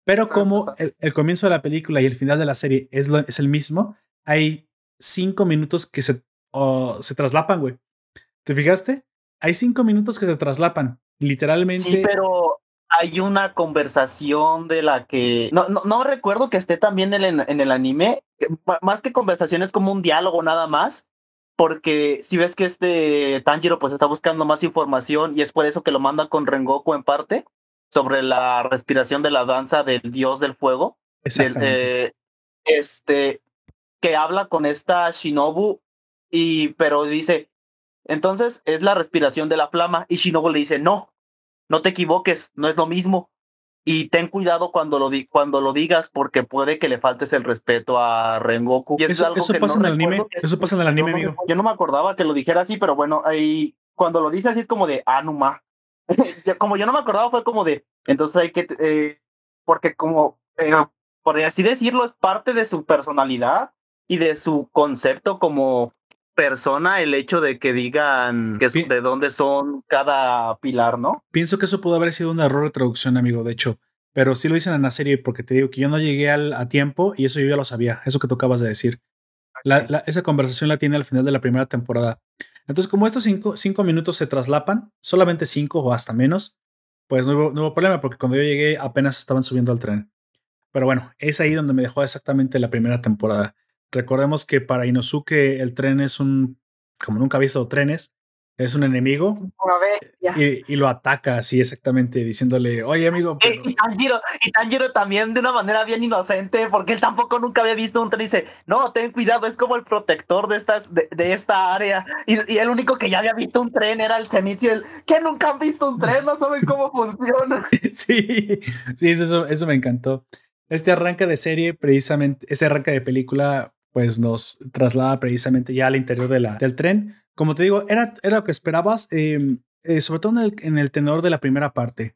Pero como el, comienzo de la película y el final de la serie es, lo, es el mismo, hay cinco minutos que se, se traslapan, güey. ¿Te fijaste? Hay cinco minutos que se traslapan, literalmente. Sí, pero hay una conversación de la que no, no, no recuerdo que esté también en el, en el anime, más que conversación es como un diálogo nada más, porque si ves que este Tanjiro pues está buscando más información y es por eso que lo manda con Rengoku en parte sobre la respiración de la danza del dios del fuego. Eh, este, que habla con esta Shinobu y pero dice, entonces es la respiración de la flama y Shinobu le dice, no, no te equivoques, no es lo mismo y ten cuidado cuando lo, di cuando lo digas porque puede que le faltes el respeto a Rengoku. Y eso, pasa en el anime. Eso pasa en el anime, amigo. Yo no me acordaba que lo dijera así, pero bueno, ahí cuando lo dice así es como de Anuma. Ah, como yo no me acordaba, fue como de. Entonces hay que. Eh, porque, como. Eh, por así decirlo, es parte de su personalidad y de su concepto como persona el hecho de que digan que de dónde son cada pilar, ¿no? Pienso que eso pudo haber sido un error de traducción, amigo, de hecho. Pero sí lo dicen en la serie porque te digo que yo no llegué al, a tiempo y eso yo ya lo sabía, eso que tú acabas de decir. esa conversación la tiene al final de la primera temporada. Entonces, como estos cinco, cinco minutos se traslapan, solamente cinco o hasta menos, pues no hubo, no hubo problema porque cuando yo llegué apenas estaban subiendo al tren. Pero bueno, es ahí donde me dejó exactamente la primera temporada. Recordemos que para Inosuke el tren es un, como nunca ha visto trenes, es un enemigo y, lo ataca así exactamente diciéndole, oye amigo. Y, Tanjiro, también de una manera bien inocente, porque él tampoco nunca había visto un tren y dice, no, ten cuidado, es como el protector de esta, de, esta área. Y, el único que ya había visto un tren era el Zenitsu, el que nunca han visto un tren, no saben cómo funciona. sí, sí, eso, eso me encantó. Este arranque de serie, precisamente, este arranque de película pues nos traslada precisamente ya al interior de la, del tren. Como te digo, era, era lo que esperabas, em, eh, sobre todo en el, en el tenor de la primera parte.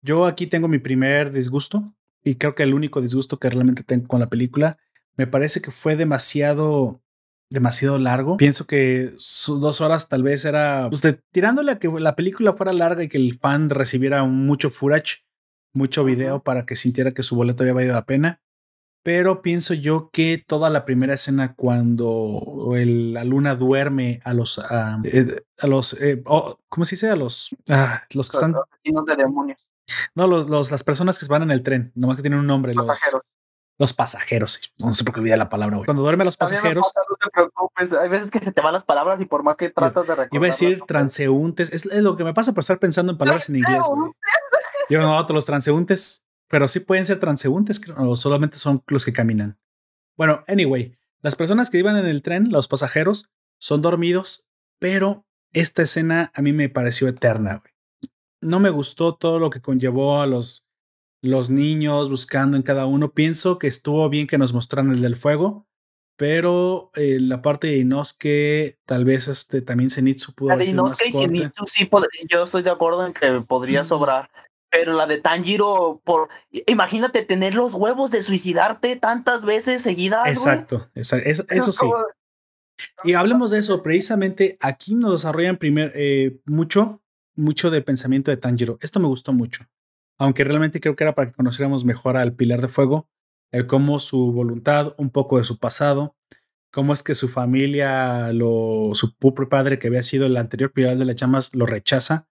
Yo aquí tengo mi primer disgusto y creo que el único disgusto que realmente tengo con la película. Me parece que fue demasiado demasiado largo. Pienso que sus dos horas tal vez era pues, tirándole a que la película fuera larga y que el fan recibiera mucho footage, mucho video para que sintiera que su boleto había valido la pena pero pienso yo que toda la primera escena cuando la luna duerme a los a, eh, los eh, oh, cómo se dice a los ah, los que están de demonios. No los, los, las personas que van en el tren nomás que tienen un nombre pasajeros. los pasajeros no sé por qué olvidé la palabra cuando duermen los pasajeros no te preocupes hay veces que se te van las palabras y por más que tratas de recordar iba a decir transeúntes es, lo que me pasa por estar pensando en palabras en inglés yo no los transeúntes pero sí pueden ser transeúntes o solamente son los que caminan. Bueno, anyway, las personas que iban en el tren, los pasajeros, son dormidos, pero esta escena a mí me pareció eterna. No me gustó todo lo que conllevó a los, los niños buscando en cada uno. Pienso que estuvo bien que nos mostraran el del fuego, pero eh, la parte de Inosuke, tal vez este, también Zenitsu pudo haber sido más corta. sí, yo estoy de acuerdo en que podría sobrar. Pero la de Tanjiro, por imagínate tener los huevos de suicidarte tantas veces seguidas. Exacto, eso, sí. Y hablemos de eso, precisamente aquí nos desarrollan primer, eh, mucho mucho del pensamiento de Tanjiro. Esto me gustó mucho. Aunque realmente creo que era para que conociéramos mejor al Pilar de Fuego, el cómo su voluntad, un poco de su pasado, cómo es que su familia, lo, su propio padre que había sido el anterior Pilar de las Llamas, lo rechaza.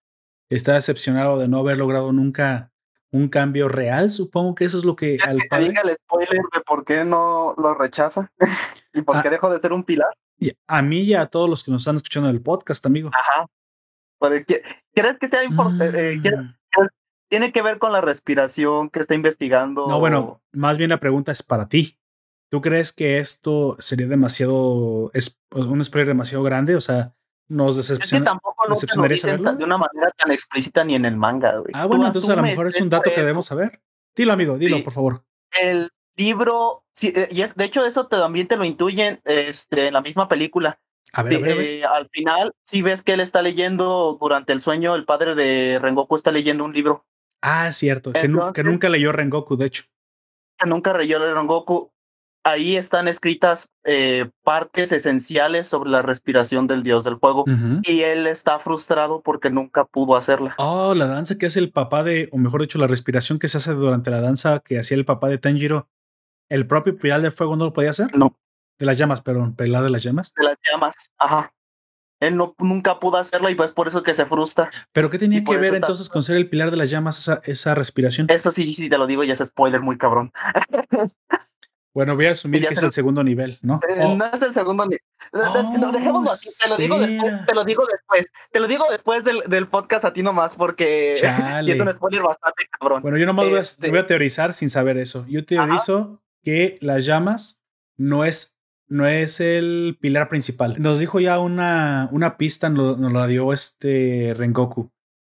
Está decepcionado de no haber logrado nunca un cambio real. Supongo que eso es lo que al padre. diga el spoiler de por qué no lo rechaza y por ah. qué dejó de ser un pilar. a mí y a todos los que nos están escuchando en el podcast, amigo. Ajá. ¿Crees que sea importante? Eh, mm. ¿Tiene que ver con la respiración que está investigando? No, bueno, más bien la pregunta es para ti. ¿Tú crees que esto sería demasiado, es un spoiler demasiado grande? O sea, nos decepciona. Es que tampoco lo de una manera tan explícita ni en el manga, Ah, bueno, entonces a lo mejor es un dato que debemos saber. Dilo, amigo, dilo, por favor. El libro, sí, eh, y es, de hecho, eso también te lo intuyen este, en la misma película. A ver, a ver, eh, al final, si ves que él está leyendo durante el sueño, el padre de Rengoku está leyendo un libro. Ah, cierto, que, que, nunca leyó Rengoku, de hecho. Que nunca leyó Rengoku ahí están escritas eh, partes esenciales sobre la respiración del dios del fuego y él está frustrado porque nunca pudo hacerla. Oh, la danza que hace el papá de, o mejor dicho, la respiración que se hace durante la danza que hacía el papá de Tanjiro, ¿el propio Pilar del Fuego no lo podía hacer? No. De las llamas, perdón, Pilar de las llamas. De las llamas, ajá. Él no, nunca pudo hacerla y pues por eso que se frustra. ¿Pero qué tenía que ver entonces con ser el pilar de las llamas esa, esa respiración? Eso sí, sí te lo digo y es spoiler muy cabrón. Bueno, voy a asumir que es el segundo nivel, ¿no? Eh, no es el segundo nivel. no, dejémoslo así. Te lo digo después. Te lo digo después. Te lo digo después del, del podcast a ti nomás, porque es un spoiler bastante cabrón. Bueno, yo nomás este voy, a, teorizar sin saber eso. Yo teorizo que las llamas no es, no es el pilar principal. Nos dijo ya una, una pista, nos, la dio este Rengoku.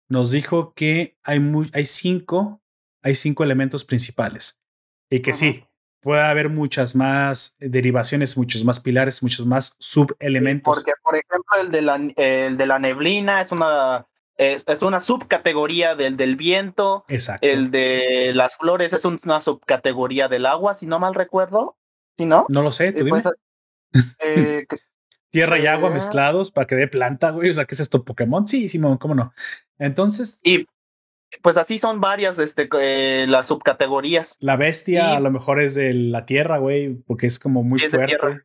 Nos dijo que hay, muy, hay cinco, hay cinco elementos principales. Y que sí, puede haber muchas más derivaciones, muchos más pilares, muchos más subelementos. porque, por ejemplo, el de la, el de la neblina es una, es, una subcategoría del, del viento. Exacto. El de las flores es una subcategoría del agua, si no mal recuerdo. Si no? No lo sé, tú dime. Pues, eh, Tierra y agua eh. mezclados para que dé planta, güey. O sea, ¿qué es esto? ¿Pokémon? Sí, Simón, cómo no. Entonces. Y pues así son varias este, eh, las subcategorías. La bestia a lo mejor es de la tierra, güey, porque es como muy fuerte.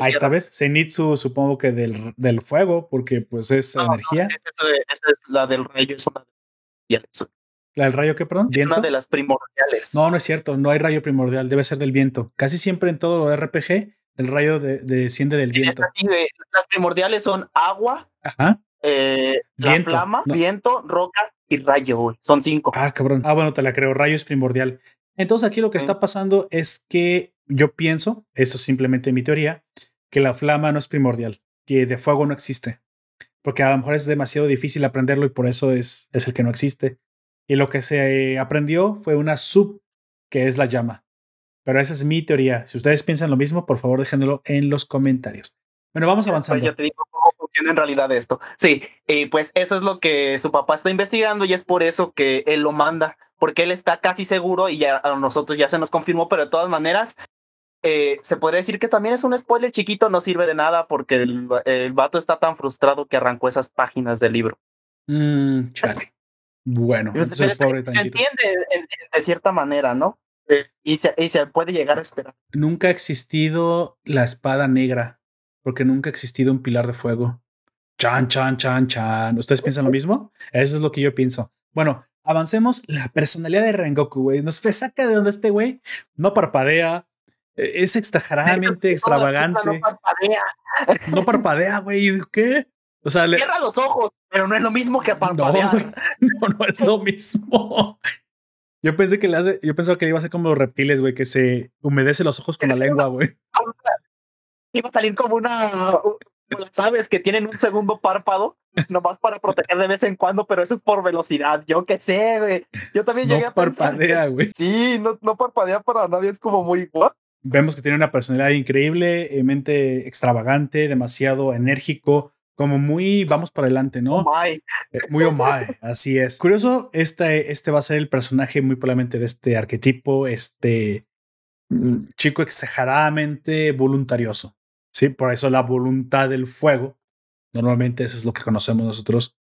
Ahí está, ¿ves? Zenitsu supongo que del, del fuego, porque pues es energía. esa, es la del rayo, es una ¿La del rayo qué, perdón? Es una de las primordiales. No, no es cierto, no hay rayo primordial, debe ser del viento. Casi siempre en todo RPG el rayo desciende del viento. las primordiales son agua, Ajá. Eh, la flama, viento, roca y rayo, Son cinco. Ah, cabrón. Ah, bueno, te la creo. Rayo es primordial. Entonces aquí lo que está pasando es que yo pienso, eso es simplemente mi teoría, que la flama no es primordial, que de fuego no existe. Porque a lo mejor es demasiado difícil aprenderlo y por eso es, es el que no existe. Y lo que se aprendió fue una sub, que es la llama. Pero esa es mi teoría. Si ustedes piensan lo mismo, por favor déjenlo en los comentarios. Bueno, vamos pues avanzando. yo te digo funciona en realidad esto. Sí, y pues eso es lo que su papá está investigando y es por eso que él lo manda, porque él está casi seguro y ya a nosotros ya se nos confirmó, pero de todas maneras, eh, se podría decir que también es un spoiler chiquito, no sirve de nada porque el, el vato está tan frustrado que arrancó esas páginas del libro. Mm, chale. Bueno, se, entiende de cierta manera, ¿no? y, se, y se puede llegar a esperar. Nunca ha existido la espada negra porque nunca ha existido un pilar de fuego. Chan, chan, chan, chan. ¿Ustedes piensan lo mismo? Eso es lo que yo pienso. Bueno, avancemos. La personalidad de Rengoku, güey, nos saca de donde este güey no parpadea. E, es exageradamente extravagante. No parpadea. No parpadea, güey. ¿Qué? O sea, cierra los ojos, pero no es lo mismo que parpadear. No, no, es lo mismo. Yo pensé que le hace, yo pensaba que iba a ser como los reptiles, güey, que se humedece los ojos con la lengua, güey iba a salir como una, sabes, que tienen un segundo párpado, nomás para proteger de vez en cuando, pero eso es por velocidad. Yo qué sé, güey. Yo también llegué a parpadea, güey. Sí, no, no parpadea para nadie, es como muy igual. Vemos que tiene una personalidad increíble, eh, mente extravagante, demasiado enérgico, como muy vamos para adelante, ¿no? Oh my. Eh, muy oh my, así es. Curioso, este, este va a ser el personaje muy probablemente de este arquetipo, este mm, chico exageradamente voluntarioso. Sí, por eso la voluntad del fuego. Normalmente eso es lo que conocemos nosotros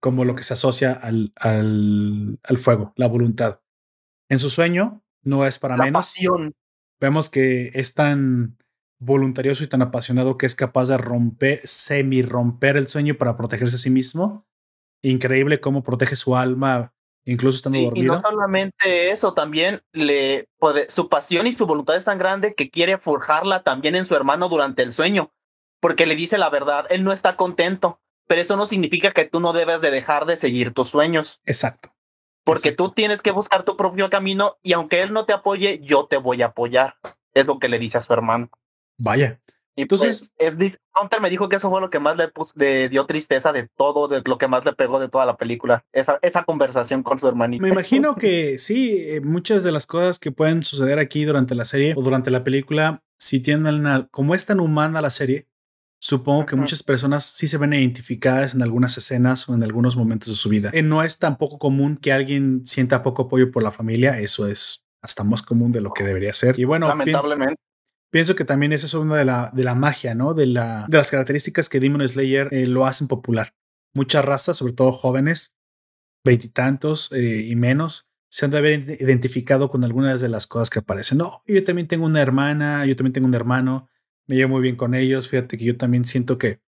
como lo que se asocia al, al, al fuego, la voluntad. En su sueño no es para La menos. pasión. Vemos que es tan voluntarioso y tan apasionado que es capaz de romper, semi romper el sueño para protegerse a sí mismo. Increíble cómo protege su alma, incluso estando Sí, y no solamente eso, también le puede- su pasión y su voluntad es tan grande que quiere forjarla también en su hermano durante el sueño, porque le dice la verdad, él no está contento, pero eso no significa que tú no debes de dejar de seguir tus sueños, Exacto. porque Exacto. tú tienes que buscar tu propio camino y aunque él no te apoye, yo te voy a apoyar. Es lo que le dice a su hermano. Vaya. Y Entonces- pues, es, Hunter me dijo que eso fue lo que más le, dio tristeza de todo, de lo que más le pegó de toda la película, esa, esa conversación con su hermanito. Me imagino que sí, eh, muchas de las cosas que pueden suceder aquí durante la serie o durante la película, si tienen una, como es tan humana la serie, supongo que muchas personas sí se ven identificadas en algunas escenas o en algunos momentos de su vida. Eh, no es tampoco común que alguien sienta poco apoyo por la familia, eso es hasta más común de lo que debería ser. Y bueno, Lamentablemente. Pienso que también esa es una de la, de la magia, ¿no? De, la, de las características que Demon Slayer eh, lo hacen popular. Muchas razas, sobre todo jóvenes, veintitantos eh, y menos, se han de haber ide- identificado con algunas de las cosas que aparecen. No, yo también tengo una hermana, yo también tengo un hermano, me llevo muy bien con ellos. Fíjate que yo también siento que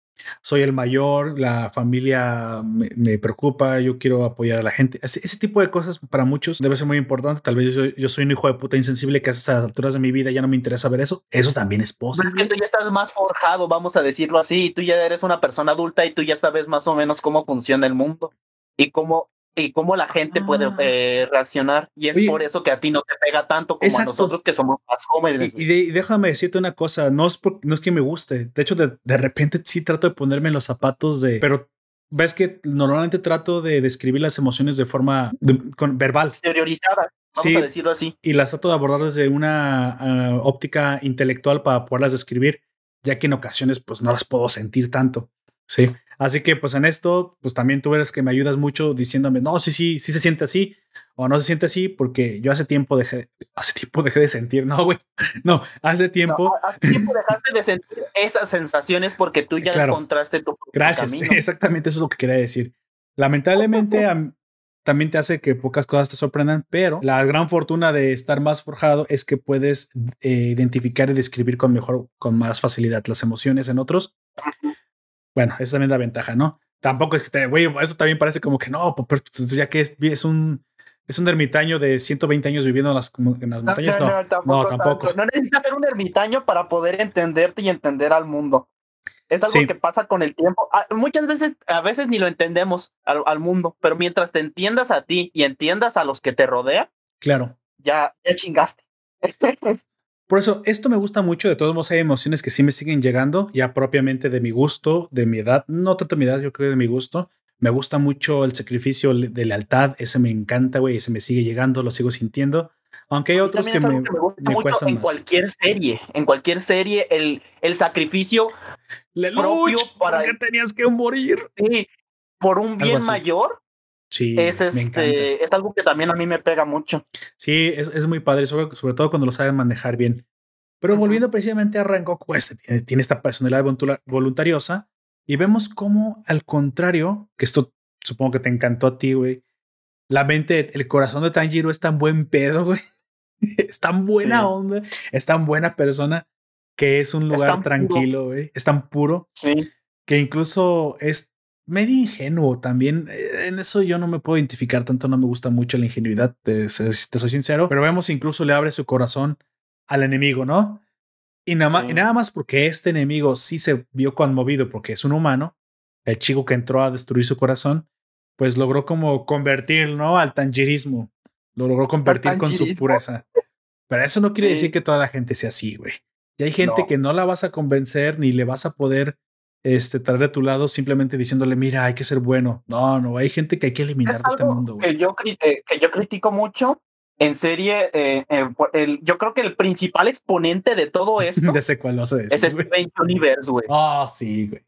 soy el mayor, la familia me, me preocupa, yo quiero apoyar a la gente. Ese, ese tipo de cosas para muchos debe ser muy importante. Tal vez yo, yo soy un hijo de puta insensible que a esas alturas de mi vida ya no me interesa ver eso. Eso también es Pero es que posible. tú ya estás más forjado, vamos a decirlo así, y tú ya eres una persona adulta y tú ya sabes más o menos cómo funciona el mundo y cómo y cómo la gente puede Ah. eh, reaccionar y es Oye. por eso que a ti no te pega tanto como Exacto. a nosotros que somos más jóvenes. Y, y de- y déjame decirte una cosa, no es, por- no es que me guste. De hecho, de, de repente sí trato de ponerme en los zapatos de... Pero ves que normalmente trato de describir las emociones de forma de- con, verbal exteriorizadas, vamos Sí. a decirlo así. y las trato de abordar desde una ah, óptica intelectual para poderlas describir, ya que en ocasiones pues no las puedo sentir tanto. Sí. Así que pues en esto, pues también tú eres que me ayudas mucho diciéndome, no, sí, sí, sí se siente así o no se siente así porque yo hace tiempo dejé, hace tiempo dejé de sentir, no, güey, no, hace tiempo. No, hace tiempo dejaste de sentir esas sensaciones porque tú ya Claro. encontraste tu Gracias. camino. Exactamente eso es lo que quería decir. Lamentablemente am- también te hace que pocas cosas te sorprendan, pero la gran fortuna de estar más forjado es que puedes eh, identificar y describir con mejor, con más facilidad las emociones en otros. Bueno, esa también es la ventaja, ¿no? Tampoco es que te, güey, eso también parece como que no, pues, pues, ya que es, es un es un ermitaño de 120 años viviendo en las, como en las montañas. No, no, tampoco. tanto. No necesitas ser un ermitaño para poder entenderte y entender al mundo. Es algo Sí. que pasa con el tiempo. Ah, Muchas veces, a veces ni lo entendemos al, al mundo, pero mientras te entiendas a ti y entiendas a los que te rodean, Claro. ya, ya chingaste. Por eso, esto me gusta mucho. De todos modos, hay emociones que sí me siguen llegando, ya propiamente de mi gusto, de mi edad. No tanto mi edad, yo creo de mi gusto. Me gusta mucho el sacrificio de lealtad. Ese me encanta, güey. Ese me sigue llegando, lo sigo sintiendo. Aunque hay otros que es me, que me gusta me mucho en más. cualquier serie. En cualquier serie, el, el sacrificio propio Lelouch, para- ¿por qué tenías que morir? sí, por un bien mayor Sí, es, este, es algo que también a mí me pega mucho. Sí, es, es muy padre, sobre, sobre todo cuando lo saben manejar bien. Pero Ujú. volviendo precisamente a Rengoku, pues tiene, tiene esta personalidad voluntar- voluntariosa y vemos cómo, al contrario, que esto supongo que te encantó a ti, güey, la mente, el corazón de Tanjiro es tan buen pedo, güey. Es tan buena Sí. onda, es tan buena persona que es un lugar puro. tranquilo, güey. Es tan puro Sí. que incluso es medio ingenuo también. Eh, En eso yo no me puedo identificar tanto, no me gusta mucho la ingenuidad, te, te soy sincero, pero vemos incluso le abre su corazón al enemigo, ¿no? Y nada, más, Sí. y nada más porque este enemigo sí se vio conmovido porque es un humano, el chico que entró a destruir su corazón, pues logró como convertir, ¿no? Al tangirismo. Lo logró convertir con su pureza. Pero eso no quiere Sí. decir que toda la gente sea así, güey. Y hay gente No. que no la vas a convencer ni le vas a poder este, traer de tu lado simplemente diciéndole, mira, hay que ser bueno. No, no, hay gente que hay que eliminar Es de este mundo, güey. que yo, eh, que yo critico mucho en serie. eh, eh, el- yo creo que el principal exponente de todo esto De ese cual a es decir, güey. Steven Universe, güey. Ah, sí, güey.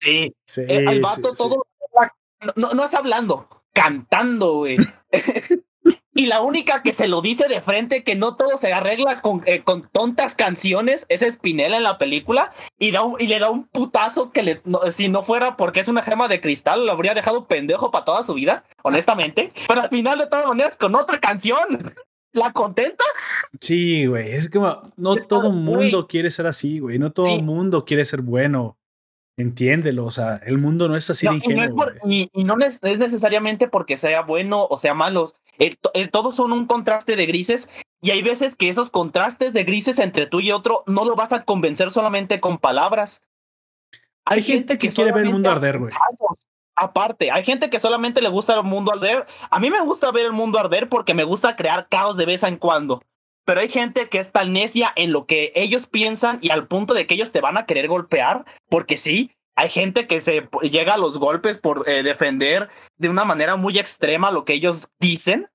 Sí. Sí, Eh, al sí, vato sí. todo. No, no, no es hablando, cantando, güey. y la única que se lo dice de frente que no todo se arregla con, eh, con tontas canciones es Spinella en la película y, da y le da un putazo que le, si no fuera porque es una gema de cristal, lo habría dejado pendejo para toda su vida, honestamente. Pero al final, de todas maneras, con otra canción. ¿La contenta? Sí, güey. Es como no todo mundo quiere ser así, güey. No todo el mundo quiere ser bueno. Entiéndelo, o sea, el mundo no es así de ingenuo. Y, no es, necesariamente porque sea bueno o sea malo. Eh, eh, todos son un contraste de grises y hay veces que esos contrastes de grises entre tú y otro no lo vas a convencer solamente con palabras. Hay, gente, que, quiere ver el mundo arder, güey. Aparte, hay gente que solamente le gusta el mundo arder. A mí me gusta ver el mundo arder porque me gusta crear caos de vez en cuando. Pero hay gente que es tan necia en lo que ellos piensan y al punto de que ellos te van a querer golpear, porque sí, hay gente que se llega a los golpes por eh, defender de una manera muy extrema lo que ellos dicen,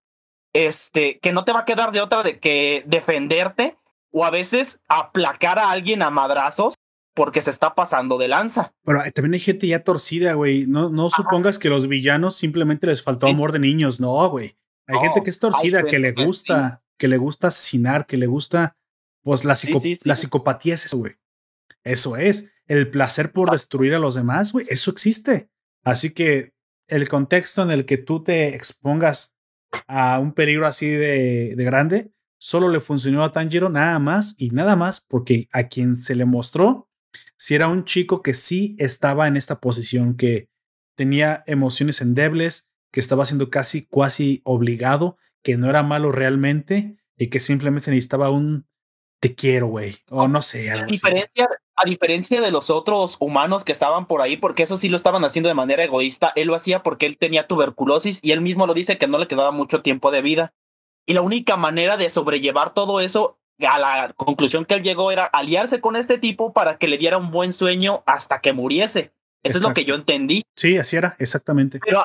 este, que no te va a quedar de otra de que defenderte o a veces aplacar a alguien a madrazos porque se está pasando de lanza. Pero también hay gente ya torcida, güey. No, no supongas que los villanos simplemente les faltó amor de niños, no, güey. Hay gente que es torcida, que le gusta que le gusta asesinar, que le gusta, pues la, la psicopatía es eso, güey. Eso es. El placer por destruir a los demás, güey, eso existe. Así que el contexto en el que tú te expongas a un peligro así de, de grande, solo le funcionó a Tanjiro nada más y nada más porque a quien se le mostró, si era un chico que sí estaba en esta posición, que tenía emociones endebles, que estaba siendo casi, cuasi obligado que no era malo realmente y que simplemente necesitaba un te quiero, güey, o no sé. a, diferencia, a diferencia de los otros humanos que estaban por ahí, porque eso sí lo estaban haciendo de manera egoísta, él lo hacía porque él tenía tuberculosis y él mismo lo dice que no le quedaba mucho tiempo de vida. Y la única manera de sobrellevar todo eso, a la conclusión que él llegó, era aliarse con este tipo para que le diera un buen sueño hasta que muriese. Eso es lo que yo entendí. Sí, así era, exactamente. Pero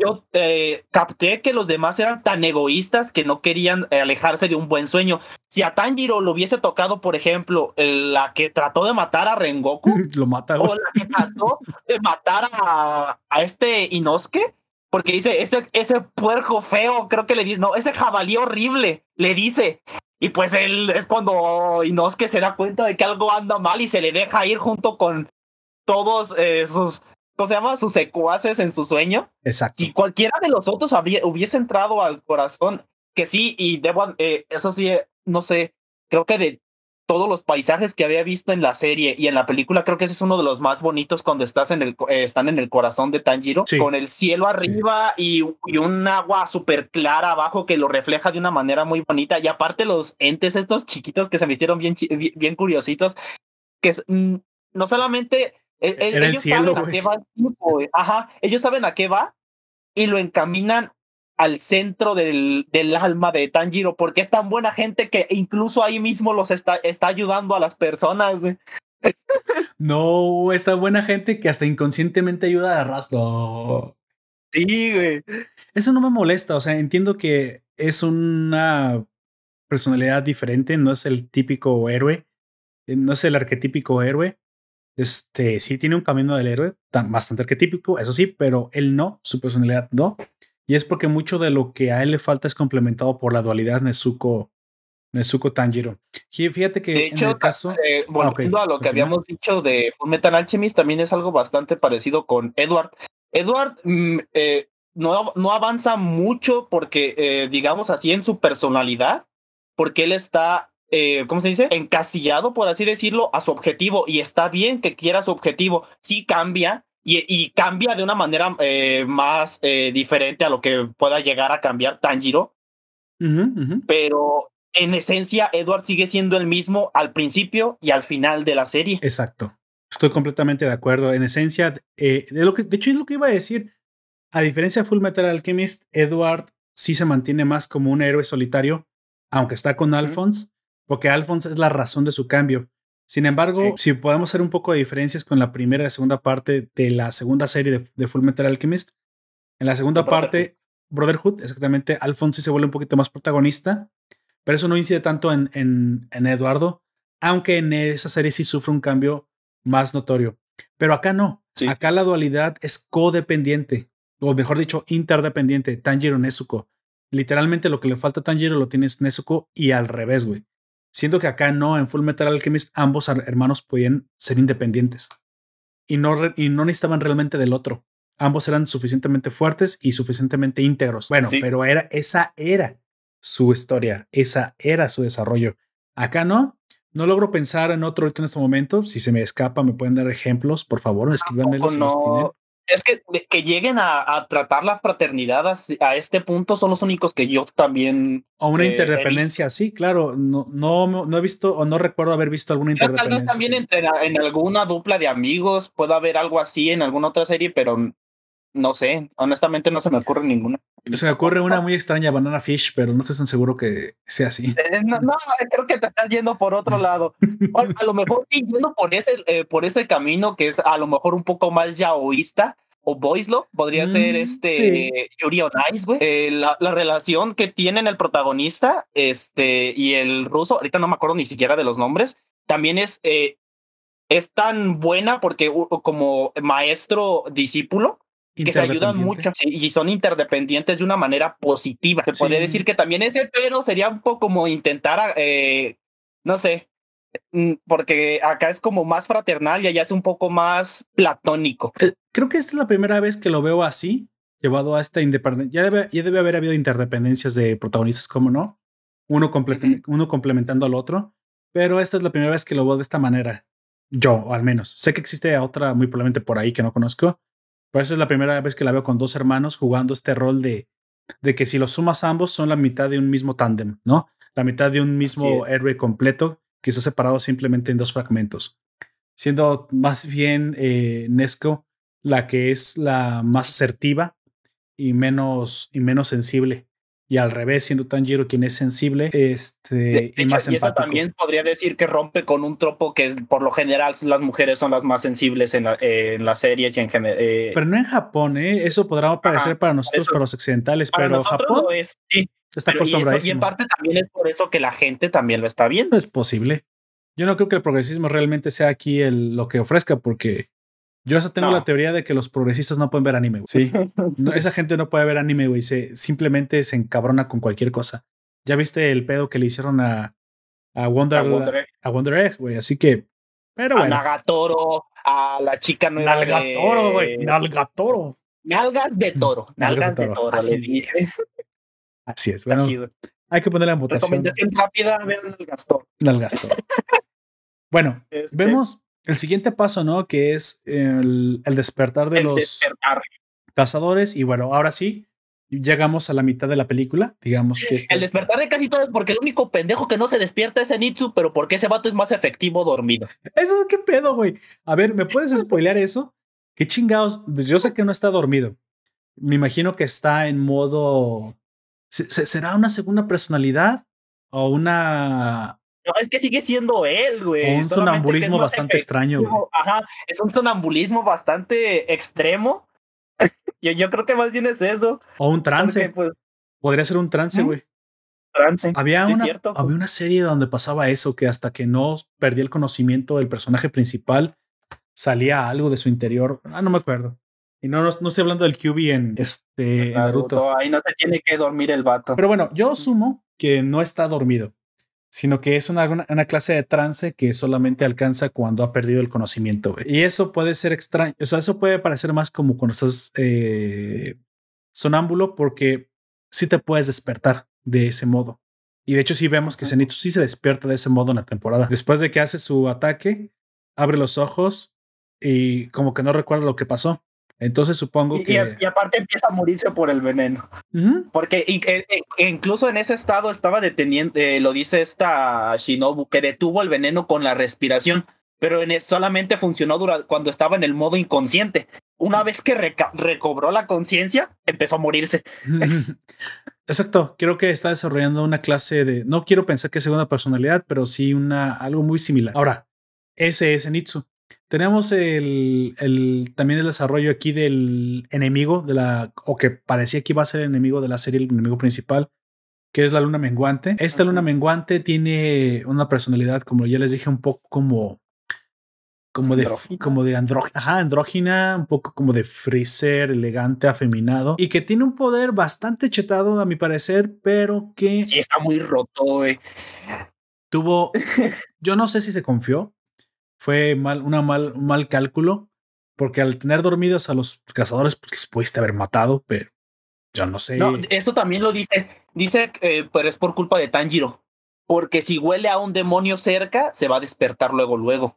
yo eh, capté que los demás eran tan egoístas que no querían eh, alejarse de un buen sueño. Si a Tanjiro lo hubiese tocado, por ejemplo, la que trató de matar a Rengoku, lo mata, o la que trató de matar a, a este Inosuke, porque dice, ese, ese puerco feo, creo que le dice, no, ese jabalí horrible, le dice. Y pues él es cuando Inosuke se da cuenta de que algo anda mal y se le deja ir junto con todos eh, sus ¿cómo se llama? Sus secuaces en su sueño. Exacto. Si cualquiera de los otros hubiese entrado al corazón, que sí, y debo, eh, eso sí, eh, no sé, creo que de todos los paisajes que había visto en la serie y en la película, creo que ese es uno de los más bonitos cuando estás en el, eh, están en el corazón de Tanjiro, con el cielo arriba y, y, un agua súper clara abajo que lo refleja de una manera muy bonita. Y aparte los entes estos chiquitos que se me hicieron bien, bien curiositos, que mm, no solamente ellos saben a qué va Ajá, ellos saben a qué va y lo encaminan al centro del, del alma de Tanjiro, porque es tan buena gente que incluso ahí mismo los está, está ayudando a las personas, No, esta buena gente que hasta inconscientemente ayuda a Rastro. Sí, güey. Eso no me molesta, o sea, entiendo que es una personalidad diferente, no es el típico héroe, no es el arquetípico héroe, este sí tiene un camino del héroe bastante arquetípico, eso sí, pero él no, su personalidad no. Y es porque mucho de lo que a él le falta es complementado por la dualidad Nezuko, Nezuko Tanjiro. Fíjate que en el caso. Eh, volviendo a lo que habíamos dicho de Full Metal Alchemist, también es algo bastante parecido con Edward. Edward mm, eh, no, no avanza mucho porque, eh, digamos así, en su personalidad, porque él está eh, ¿cómo se dice? Encasillado, por así decirlo, a su objetivo. Y está bien que quiera su objetivo. Sí cambia y, cambia de una manera eh, más eh, diferente a lo que pueda llegar a cambiar Tanjiro. Pero en esencia, Edward sigue siendo el mismo al principio y al final de la serie. Exacto. Estoy completamente de acuerdo. En esencia, de, lo que, de hecho, es lo que iba a decir. A diferencia de Full Metal Alchemist, Edward sí se mantiene más como un héroe solitario, aunque está con Alphonse porque Alphonse es la razón de su cambio. Sin embargo, si podemos hacer un poco de diferencias con la primera y segunda parte de la segunda serie de, de Full Metal Alchemist, en la segunda parte, Brotherhood, exactamente, Alphonse se vuelve un poquito más protagonista, pero eso no incide tanto en, en, en Eduardo, aunque en esa serie sí sufre un cambio más notorio. Pero acá no. Acá la dualidad es codependiente, o mejor dicho, interdependiente, Tanjiro Nezuko. Literalmente lo que le falta a Tanjiro lo tienes Nezuko y al revés, güey. Siento que acá no, en Full Metal Alchemist ambos hermanos podían ser independientes y no, y no necesitaban realmente del otro. Ambos eran suficientemente fuertes y suficientemente íntegros. Bueno, pero era, esa era su historia, esa era su desarrollo. Acá no, no logro pensar en otro en este momento. Si se me escapa, me pueden dar ejemplos, por favor, escríbanmelo si los tienen. Es que, que lleguen a, tratar la fraternidad a, este punto son los únicos que yo también. O una eh, interdependencia, sí, claro. No, no, no he visto o no recuerdo haber visto alguna interdependencia. Tal vez también entre, en alguna dupla de amigos pueda haber algo así en alguna otra serie, pero no sé, honestamente no se me ocurre ninguna. Se me ocurre una muy extraña, Banana Fish, pero no estoy tan seguro que sea así. Eh, no, creo que te estás yendo por otro lado. a lo mejor sí, yendo por ese, eh, por ese camino que es a lo mejor un poco más yaoísta o Boislo, podría ser mm, este Yuri on Ice, güey. Eh, la, la, relación que tienen el protagonista este, y el ruso, ahorita no me acuerdo ni siquiera de los nombres, también es, es tan buena porque como maestro-discípulo, que se ayudan mucho y son interdependientes de una manera positiva. Se podría decir que también ese, pero sería un poco como intentar, eh, no sé, mm, porque acá es como más fraternal y allá es un poco más platónico. Eh, creo que esta es la primera vez que lo veo así, llevado a esta independencia. Ya debe, ya debe haber habido interdependencias de protagonistas, como no, uno, uno complementando al otro, pero esta es la primera vez que lo veo de esta manera. Yo, al menos. Sé que existe otra muy probablemente por ahí que no conozco, pero esa es la primera vez que la veo con dos hermanos jugando este rol de, de que si los sumas ambos son la mitad de un mismo tándem, ¿no? La mitad de un mismo héroe completo que está separado simplemente en dos fragmentos. Siendo más bien eh, Nesco la que es la más asertiva y menos, y menos sensible y al revés, siendo Tanjiro quien es sensible este, y más y Eso también podría decir que rompe con un tropo que es, por lo general las mujeres son las más sensibles en, en las series y en general. Eh, pero no en Japón, ¿eh? Eso podrá parecer para nosotros, para los occidentales, pero Japón es, sí. está. Y, en parte también es por eso que la gente también lo está viendo. Es posible. Yo no creo que el progresismo realmente sea aquí el, lo que ofrezca, porque yo eso tengo la teoría de que los progresistas no pueden ver anime. Sí. esa gente no puede ver anime, güey. Se, simplemente se encabrona con cualquier cosa. Ya viste el pedo que le hicieron a, a Wonder, a Wonder Egg, güey. Así que, pero bueno. A Nagatoro, a la chica nueva. Nalgatoro, güey. Nalgatoro. Nalgas de toro. Nalgas, de toro. Así es. Así es. Bueno, hay que ponerle en votación. Recomendación rápida, vean Nalgastoro. Nalgastoro. bueno, este vemos el siguiente paso, ¿no? Que es el, despertar de los cazadores. Y bueno, ahora sí, llegamos a la mitad de la película. Digamos que este El despertar de casi todos, porque el único pendejo que no se despierta es Nitsu, pero porque ese vato es más efectivo dormido. Eso es qué pedo, güey. A ver, ¿me puedes spoilear eso? ¿Qué chingados? Yo sé que no está dormido. Me imagino que está en modo. ¿Será una segunda personalidad? ¿O una no, es que sigue siendo él, güey. Un sonambulismo bastante extraño, güey. Ajá, es un sonambulismo bastante extremo. yo, yo creo que más bien es eso. O un trance. pues, Podría ser un trance, güey. Trance. Había, una, había una serie donde pasaba eso, que hasta que no perdía el conocimiento del personaje principal, salía algo de su interior. Ah, no me acuerdo. Y no, no, estoy hablando del QB en, este, Naruto. Ahí no te tiene que dormir el vato. Pero bueno, yo asumo que no está dormido sino que es una, una, clase de trance que solamente alcanza cuando ha perdido el conocimiento. Y eso puede ser extraño, o sea, eso puede parecer más como cuando estás eh, sonámbulo porque sí te puedes despertar de ese modo. Y de hecho sí vemos que Zenitsu sí se despierta de ese modo en la temporada. Después de que hace su ataque, abre los ojos y como que no recuerda lo que pasó. Entonces supongo que... Y, aparte empieza a morirse por el veneno. Porque e, e, incluso en ese estado estaba deteniendo, eh, lo dice esta Shinobu, que detuvo el veneno con la respiración, pero en solamente funcionó durante, cuando estaba en el modo inconsciente. Una vez que recobró la conciencia, empezó a morirse. Exacto, creo que está desarrollando una clase de, no quiero pensar que sea una personalidad, pero sí una, algo muy similar. Ahora, ese es Nitsu. Tenemos el, el, también el desarrollo aquí del enemigo de la, o que parecía que iba a ser el enemigo de la serie, el enemigo principal, que es la luna menguante. Esta luna menguante tiene una personalidad, como ya les dije, un poco como, como de, como de andrógina, un poco como de freezer, elegante, afeminado y que tiene un poder bastante chetado a mi parecer, pero que sí está muy roto. Güey. Tuvo, yo no sé si se confió, fue mal, una mal, un mal cálculo, porque al tener dormidos a los cazadores, pues les pudiste haber matado, pero yo no sé. No, eso también lo dice, dice, eh, pero es por culpa de Tanjiro, porque si huele a un demonio cerca, se va a despertar luego, luego.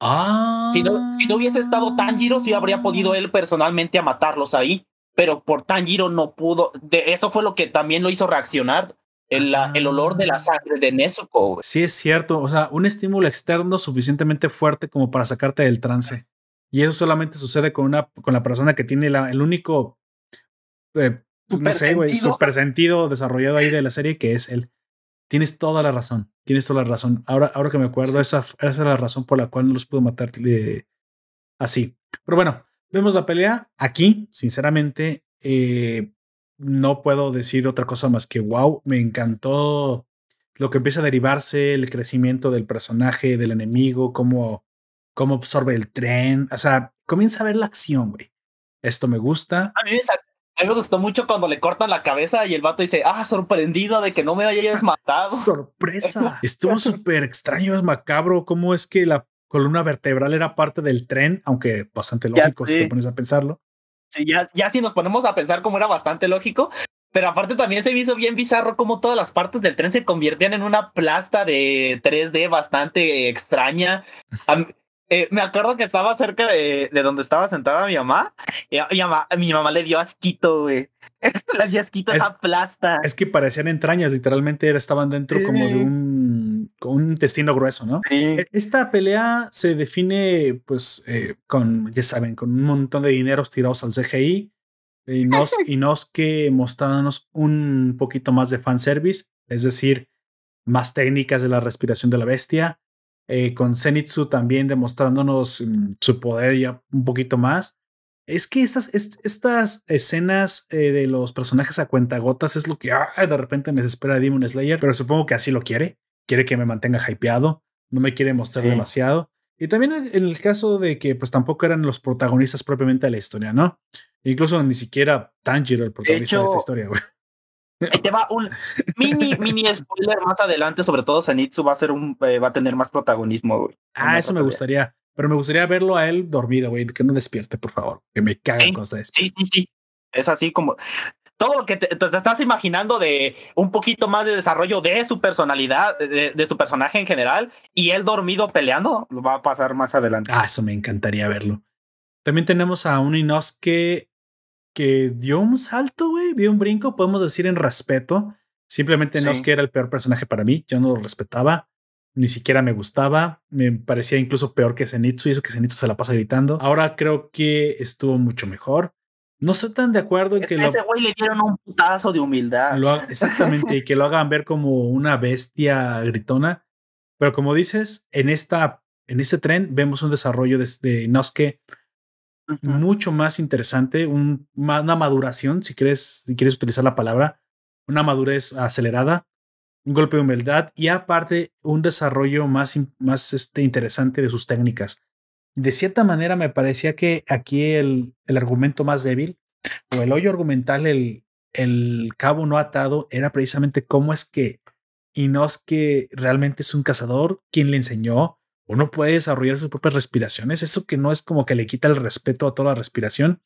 Ah. Si no, si no hubiese estado Tanjiro, sí habría podido él personalmente a matarlos ahí. Pero por Tanjiro no pudo. De, eso fue lo que también lo hizo reaccionar. El, el olor de la sangre de Nezuko. Sí, es cierto. O sea, un estímulo externo suficientemente fuerte como para sacarte del trance. Y eso solamente sucede con una con la persona que tiene la, el único eh, no sé, güey, super sentido desarrollado ahí de la serie que es él. Tienes toda la razón. Tienes toda la razón. Ahora, ahora que me acuerdo, esa, esa es la razón por la cual no los pudo matar así. Pero bueno, vemos la pelea. Aquí, sinceramente, eh, no puedo decir otra cosa más que wow, me encantó lo que empieza a derivarse, el crecimiento del personaje, del enemigo, cómo, cómo absorbe el tren. O sea, comienza a ver la acción, güey. Esto me gusta. A mí me, a mí me gustó mucho cuando le cortan la cabeza y el vato dice, ah, sorprendido de que no me hayas matado. Sorpresa. Estuvo súper extraño, es macabro. ¿Cómo es que la columna vertebral era parte del tren? Aunque bastante lógico si te pones a pensarlo. Sí, ya, ya si nos ponemos a pensar cómo era bastante lógico. Pero aparte también se me hizo bien bizarro cómo todas las partes del tren se convertían en una plasta de 3D bastante extraña. Eh, me acuerdo que estaba cerca de, de, donde estaba sentada mi mamá. Y mi mamá, mi mamá le dio asquito, güey. le dio asquito esa plasta. Es que parecían entrañas, literalmente estaban dentro como de un, con un intestino grueso, ¿no? E, esta pelea se define, pues, eh, con, ya saben, con un montón de dineros tirados al CGI. Y nos, y nos que mostrándonos un poquito más de fanservice, es decir, más técnicas de la respiración de la bestia, eh, con Zenitsu también demostrándonos mm, su poder ya un poquito más. Es que estas, estas escenas eh, de los personajes a cuentagotas es lo que de repente me desespera Demon Slayer, pero supongo que así lo quiere. Quiere que me mantenga hypeado, no me quiere mostrar demasiado. Y también en el caso de que pues tampoco eran los protagonistas propiamente de la historia, ¿no? Incluso ni siquiera Tanjiro el protagonista de, esta historia, güey. Te va un mini, mini spoiler más adelante, sobre todo Zenitsu va a ser un, eh, va a tener más protagonismo, güey. Ah, eso me gustaría. Pero me gustaría verlo a él dormido, güey, que no despierte, por favor. Que me caga con Sí, sí, sí. Es así como todo lo que te, estás imaginando de un poquito más de desarrollo de su personalidad, de, de, su personaje en general, y él dormido peleando, va a pasar más adelante. Ah, eso me encantaría verlo. También tenemos a un Inosuke que dio un salto, güey, dio un brinco, podemos decir en respeto. Simplemente es que era el peor personaje para mí, yo no lo respetaba, ni siquiera me gustaba, me parecía incluso peor que Zenitsu y eso que Zenitsu se la pasa gritando. Ahora creo que estuvo mucho mejor. No estoy tan de acuerdo en que, ese güey le dieron un putazo de humildad. exactamente, y que lo hagan ver como una bestia gritona. Pero como dices, en esta en este tren vemos un desarrollo de, de Nosuke mucho más interesante, un, una maduración, si quieres, si quieres utilizar la palabra, una madurez acelerada, un golpe de humildad y aparte un desarrollo más, más este, interesante de sus técnicas. De cierta manera me parecía que aquí el, el argumento más débil o el hoyo argumental, el, el cabo no atado, era precisamente cómo es que Inosuke realmente es un cazador, quien le enseñó, uno puede desarrollar sus propias respiraciones. Eso que no es como que le quita el respeto a toda la respiración.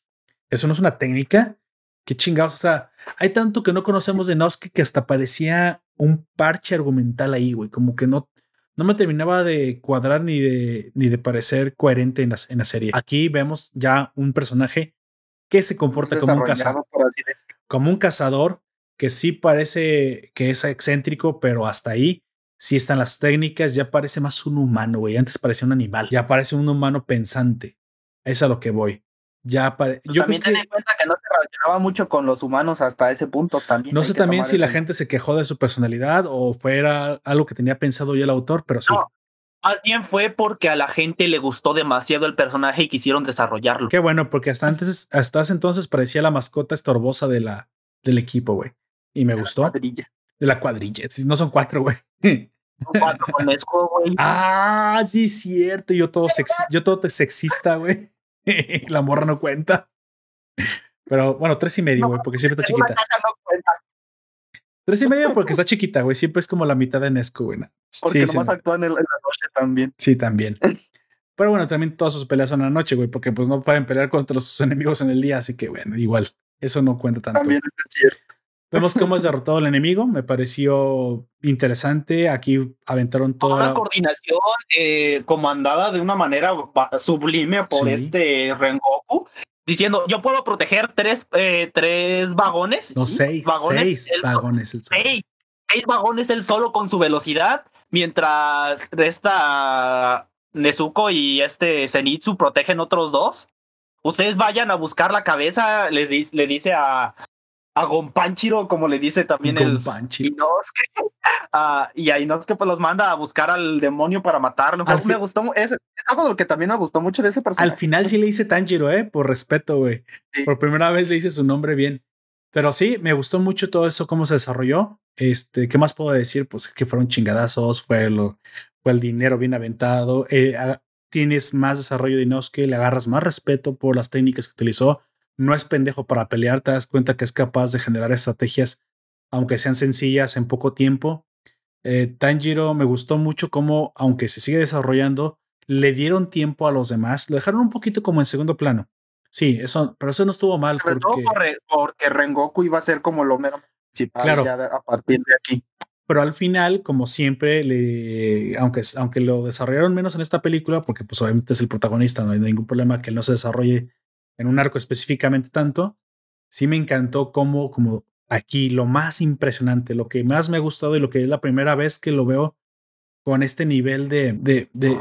Eso no es una técnica. Qué chingados. O sea, hay tanto que no conocemos de Noske que hasta parecía un parche argumental ahí, güey. Como que no, no me terminaba de cuadrar ni de, ni de parecer coherente en la, en la serie. Aquí vemos ya un personaje que se comporta como un cazador. Como un cazador que sí parece que es excéntrico, pero hasta ahí si están las técnicas, ya parece más un humano, güey. Antes parecía un animal, ya parece un humano pensante. Es a lo que voy. Ya pues Yo también ten en cuenta que no se relacionaba mucho con los humanos hasta ese punto también. No sé también si la gente se quejó de su personalidad o fuera algo que tenía pensado ya el autor, pero sí. No, más bien fue porque a la gente le gustó demasiado el personaje y quisieron desarrollarlo. Qué bueno, porque hasta antes, hasta entonces parecía la mascota estorbosa de la, del equipo, güey. Y me gustó de la cuadrilla. No son cuatro, güey. con Nesco, güey. Ah, sí, cierto. Yo todo, sexi yo todo sexista, güey. la morra no cuenta. Pero bueno, tres y medio, güey, porque siempre está chiquita. Tres y medio porque está chiquita, güey. Siempre es como la mitad de Nesco, güey. Porque nomás actúa en, en, la noche también. Sí, también. Pero bueno, también todas sus peleas son en la noche, güey, porque pues no pueden pelear contra sus enemigos en el día, así que bueno, igual, eso no cuenta tanto. También es cierto. Vemos cómo es derrotado el enemigo, me pareció interesante. Aquí aventaron toda la coordinación eh, comandada de una manera sublime por este Rengoku, diciendo: Yo puedo proteger tres, eh, tres vagones. No, seis, vagones, seis vagones. El solo. Seis, seis vagones él solo con su velocidad, mientras resta Nezuko y este Zenitsu protegen otros dos. Ustedes vayan a buscar la cabeza, les le dice a, a Gonpanchiro, como le dice también el Inosuke. Uh, y a Inosuke pues los manda a buscar al demonio para matarlo. me gustó, es, algo lo que también me gustó mucho de ese personaje. Al final sí le dice Tanjiro, eh, por respeto, güey. Por primera vez le dice su nombre bien. Pero sí, me gustó mucho todo eso, cómo se desarrolló. Este, ¿qué más puedo decir? Pues que fueron chingadazos, fue lo, fue el dinero bien aventado. Eh, tienes más desarrollo de Inosuke, le agarras más respeto por las técnicas que utilizó no es pendejo para pelear, te das cuenta que es capaz de generar estrategias, aunque sean sencillas, en poco tiempo. Eh, Tanjiro me gustó mucho cómo, aunque se sigue desarrollando, le dieron tiempo a los demás, lo dejaron un poquito como en segundo plano. Sí, eso, pero eso no estuvo mal. porque... todo porque Rengoku iba a ser como lo mero principal claro. ya a partir de aquí. Pero al final, como siempre, le, aunque, aunque lo desarrollaron menos en esta película, porque pues obviamente es el protagonista, no hay ningún problema que él no se desarrolle en un arco específicamente tanto, sí me encantó como, como aquí lo más impresionante, lo que más me ha gustado y lo que es la primera vez que lo veo con este nivel de, de, de,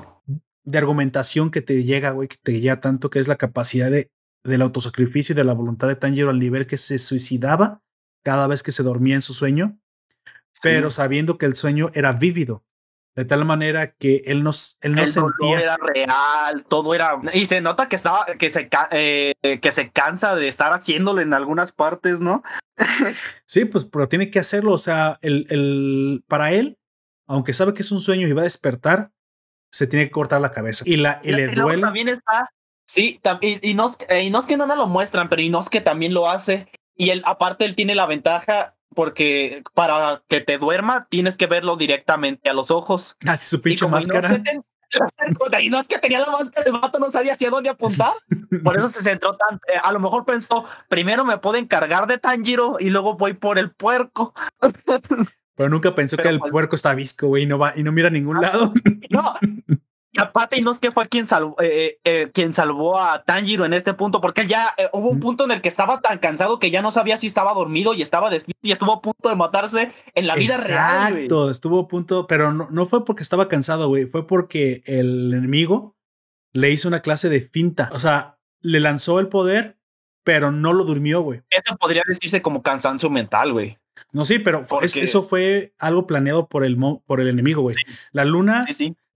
de argumentación que te llega, güey, que te llega tanto, que es la capacidad de, del autosacrificio y de la voluntad de Tanjiro al nivel que se suicidaba cada vez que se dormía en su sueño, pero sabiendo que el sueño era vívido, de tal manera que él no, él no el sentía. era real, todo era. Y se nota que estaba, que se, eh, que se cansa de estar haciéndolo en algunas partes, ¿no? sí, pues, pero tiene que hacerlo. O sea, el, el, para él, aunque sabe que es un sueño y va a despertar, se tiene que cortar la cabeza. Y, la, y, le duele. También está. Sí, y, y, no, y no es que no nos lo muestran, pero y no es que también lo hace. Y él, aparte, él tiene la ventaja porque para que te duerma tienes que verlo directamente a los ojos. Así su pinche máscara. Y no es que tenía la máscara, el vato no sabía hacia dónde apuntar. Por eso se centró tanto. Eh, a lo mejor pensó, primero me puedo encargar de Tanjiro y luego voy por el puerco. Pero nunca pensó que el pues puerco está visco, güey, y no va y no mira a ningún ah, lado. No, aparte, y no es que fue quien salvó, eh, eh, quien salvó a Tanjiro en este punto, porque ya eh, hubo un punto en el que estaba tan cansado que ya no sabía si estaba dormido y estaba despierto y estuvo a punto de matarse en la vida real. Exacto, estuvo a punto, pero no, no fue porque estaba cansado, güey, fue porque el enemigo le hizo una clase de finta, o sea, le lanzó el poder, pero no lo durmió, güey. Eso podría decirse como cansancio mental, güey. No, sí, pero eso fue algo planeado por el, por el enemigo, güey. La luna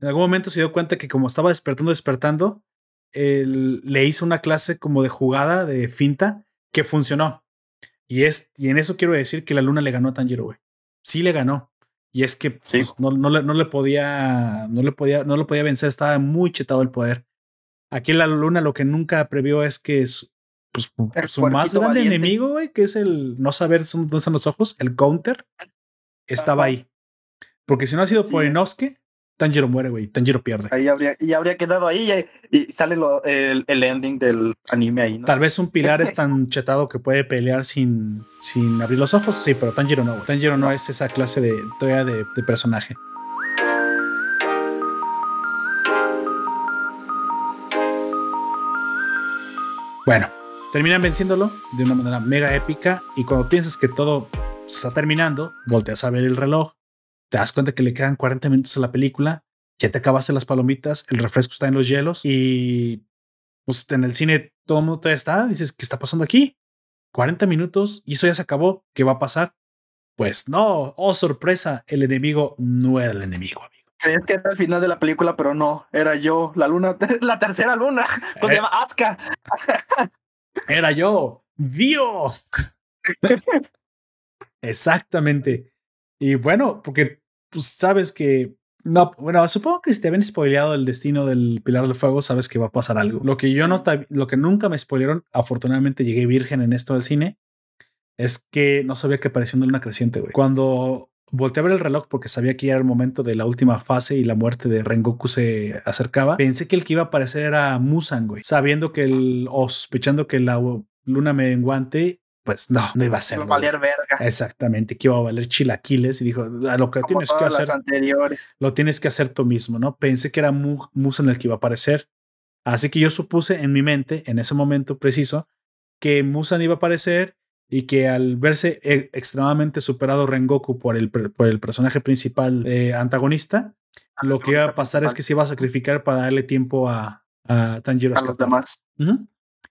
en algún momento se dio cuenta que como estaba despertando, despertando, él, le hizo una clase como de jugada, de finta, que funcionó. Y, es, y en eso quiero decir que la luna le ganó a Tanjiro, güey. Sí le ganó. Y es que pues, no, no, le, no, le, podía, no le podía, no lo podía vencer, estaba muy chetado el poder. Aquí la luna lo que nunca previó es que pues, su más grande enemigo, güey, que es el no saber dónde están los ojos, el counter, estaba ahí. Porque si no ha sido por Inosuke, Tanjiro muere, güey. Tanjiro pierde. Ahí habría, y habría quedado ahí y, sale el, el, ending del anime ahí. ¿no? Tal vez un pilar es tan chetado que puede pelear sin, sin abrir los ojos. Sí, pero Tanjiro no. Tanjiro no es esa clase de, de, de personaje. Bueno, Terminan venciéndolo de una manera mega épica y cuando piensas que todo está terminando, volteas a ver el reloj, te das cuenta que le quedan 40 minutos a la película, ya te acabaste las palomitas, el refresco está en los hielos y pues en el cine todo el mundo todavía está, dices, ¿qué está pasando aquí? 40 minutos y eso ya se acabó, ¿qué va a pasar? Pues no, oh sorpresa, el enemigo no era el enemigo, amigo. Creías que era el final de la película, pero no, era yo, la luna, la tercera luna, se eh. llama Aska. Era yo, Dios. Exactamente. Y bueno, porque pues sabes que no, bueno, supongo que si te habían spoileado el destino del Pilar del Fuego, sabes que va a pasar algo. Lo que yo no, lo que nunca me spoilearon, afortunadamente llegué virgen en esto del cine, es que no sabía que apareció en una creciente, güey. Cuando volteé a ver el reloj porque sabía que ya era el momento de la última fase y la muerte de Rengoku se acercaba, pensé que el que iba a aparecer era Musan, güey, sabiendo que el, o sospechando que la luna menguante pues no, no iba a ser. valer verga. Exactamente, que iba a valer chilaquiles y dijo, a lo que tienes que hacer. Anteriores. Lo tienes que hacer tú mismo, ¿no? Pensé que era Musa en el que iba a aparecer. Así que yo supuse en mi mente, en ese momento preciso, que Musan iba a aparecer y que al verse e, extremadamente superado Rengoku por el, por el personaje principal eh, antagonista, lo que iba a pasar es que se iba a sacrificar para darle tiempo a, a Tanjiro a los demás.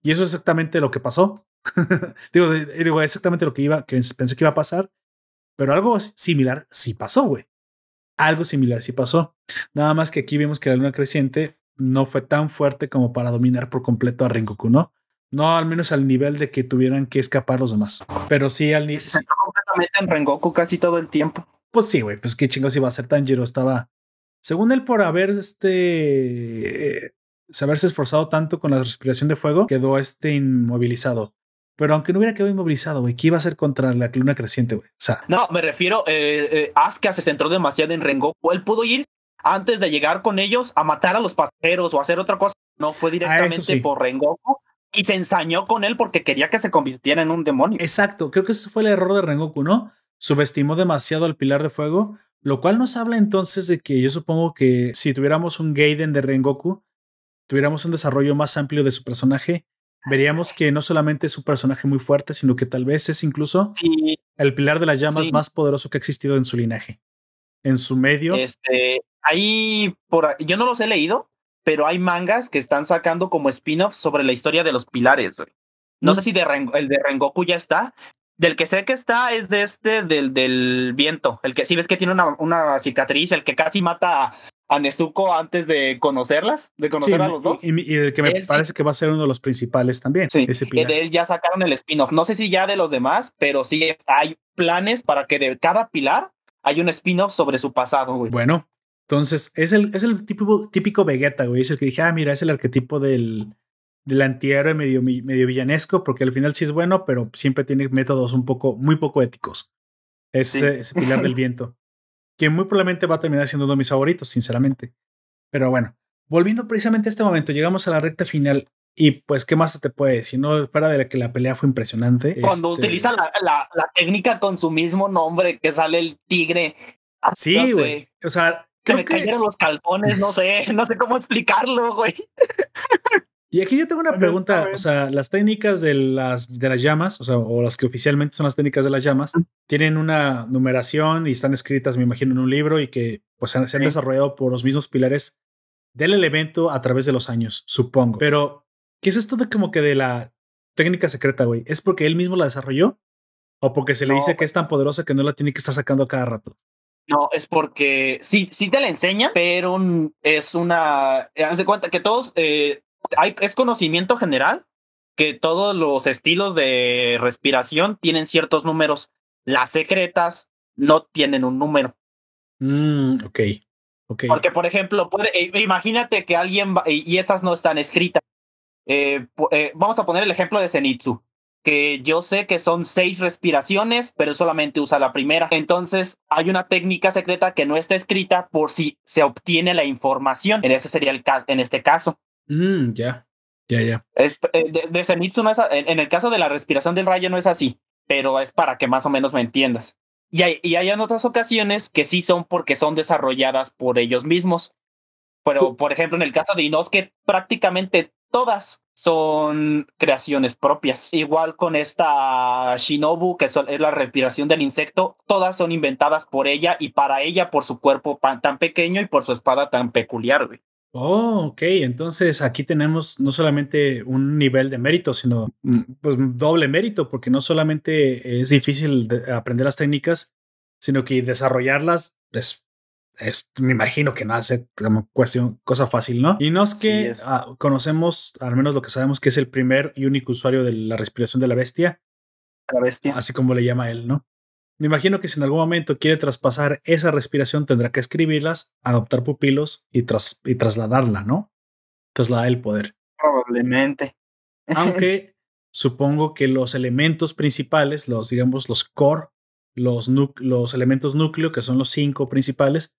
Y eso es exactamente lo que pasó. digo, digo, exactamente lo que iba, que pensé que iba a pasar, pero algo similar sí pasó, güey. Algo similar sí pasó. Nada más que aquí vimos que la luna creciente no fue tan fuerte como para dominar por completo a Rengoku, ¿no? No al menos al nivel de que tuvieran que escapar los demás. Pero sí al nivel. Se completamente en Rengoku casi todo el tiempo. Pues sí, güey. Pues qué chingos iba a ser Tanjiro. Estaba. Según él, por haber este. haberse esforzado tanto con la respiración de fuego, quedó este inmovilizado. Pero aunque no hubiera quedado inmovilizado, güey, ¿qué iba a hacer contra la luna creciente, güey? O sea. No, me refiero, eh, eh, Asuka se centró demasiado en Rengoku. Él pudo ir antes de llegar con ellos a matar a los pasajeros o hacer otra cosa. No fue directamente por Rengoku y se ensañó con él porque quería que se convirtiera en un demonio. Exacto, creo que ese fue el error de Rengoku, ¿no? Subestimó demasiado al pilar de fuego, lo cual nos habla entonces de que yo supongo que si tuviéramos un Gaiden de Rengoku, tuviéramos un desarrollo más amplio de su personaje, veríamos que no solamente es un personaje muy fuerte, sino que tal vez es incluso el pilar de las llamas más poderoso que ha existido en su linaje. En su medio. Este, ahí, por, yo no los he leído, pero hay mangas que están sacando como spin-offs sobre la historia de los pilares. No sé mm. si de el de Rengoku ya está. Del que sé que está es de este, del, del viento. El que sí ves que tiene una, una cicatriz, el que casi mata a Nezuko antes de conocerlas, de conocer a los dos. Y, el que me parece que va a ser uno de los principales también. Sí, ese de él ya sacaron el spin-off. No sé si ya de los demás, pero sí hay planes para que de cada pilar hay un spin-off sobre su pasado, güey. Bueno, entonces es el, es el típico, típico Vegeta, güey. Es el que dije, ah, mira, es el arquetipo del, del antihéroe medio, medio villanesco, porque al final sí es bueno, pero siempre tiene métodos un poco, muy poco éticos. ese pilar del viento que muy probablemente va a terminar siendo uno de mis favoritos, sinceramente. Pero bueno, volviendo precisamente a este momento, llegamos a la recta final. Y pues, ¿qué más se te puede decir? No, fuera de que la pelea fue impresionante. Cuando este utiliza la, la, técnica con su mismo nombre, que sale el tigre. Sí, güey. O sea, que me cayeron los calzones, no sé, no sé cómo explicarlo, güey. Y aquí yo tengo una pregunta, o sea, las técnicas de las, de las llamas, o sea, o las que oficialmente son las técnicas de las llamas, tienen una numeración y están escritas, me imagino, en un libro y que pues se han desarrollado por los mismos pilares del elemento a través de los años, supongo. Pero, ¿qué es esto de como que de la técnica secreta, güey? ¿Es porque él mismo la desarrolló? ¿O porque se le dice que es tan poderosa que no la tiene que estar sacando cada rato? No, es porque sí, sí te la enseña, pero es una. Haz de cuenta que todos eh, es conocimiento general que todos los estilos de respiración tienen ciertos números. Las secretas no tienen un número. Mm, ok. Okay. Porque, por ejemplo, puede, eh, imagínate que alguien va, y esas no están escritas. Eh, eh, vamos a poner el ejemplo de Zenitsu, que yo sé que son seis respiraciones, pero solamente usa la primera. Entonces, hay una técnica secreta que no está escrita por si se obtiene la información. En ese sería el en este caso. Mm, ya, ya, ya. Es, eh, de, de Zenitsu no es, en, el caso de la respiración del rayo no es así, pero es para que más o menos me entiendas. Y hay, y hay en otras ocasiones que sí son porque son desarrolladas por ellos mismos. Pero, por ejemplo, en el caso de Inosuke, prácticamente todas son creaciones propias. Igual con esta Shinobu, que es la respiración del insecto, todas son inventadas por ella y para ella por su cuerpo tan pequeño y por su espada tan peculiar. Güey. Oh, ok. Entonces aquí tenemos no solamente un nivel de mérito, sino mm, pues doble mérito, porque no solamente es difícil aprender las técnicas, sino que desarrollarlas es, es me imagino que no hace como cuestión, cosa fácil, ¿no? Y no es que ah, conocemos, al menos lo que sabemos que es el primer y único usuario de la respiración de la bestia. La bestia. Así como le llama él, ¿no? Me imagino que si en algún momento quiere traspasar esa respiración, tendrá que escribirlas, adoptar pupilos y, tras y trasladarla, ¿no? Trasladar el poder. Probablemente. Aunque supongo que los elementos principales, los, digamos, los core, los, los elementos núcleo, que son los cinco principales,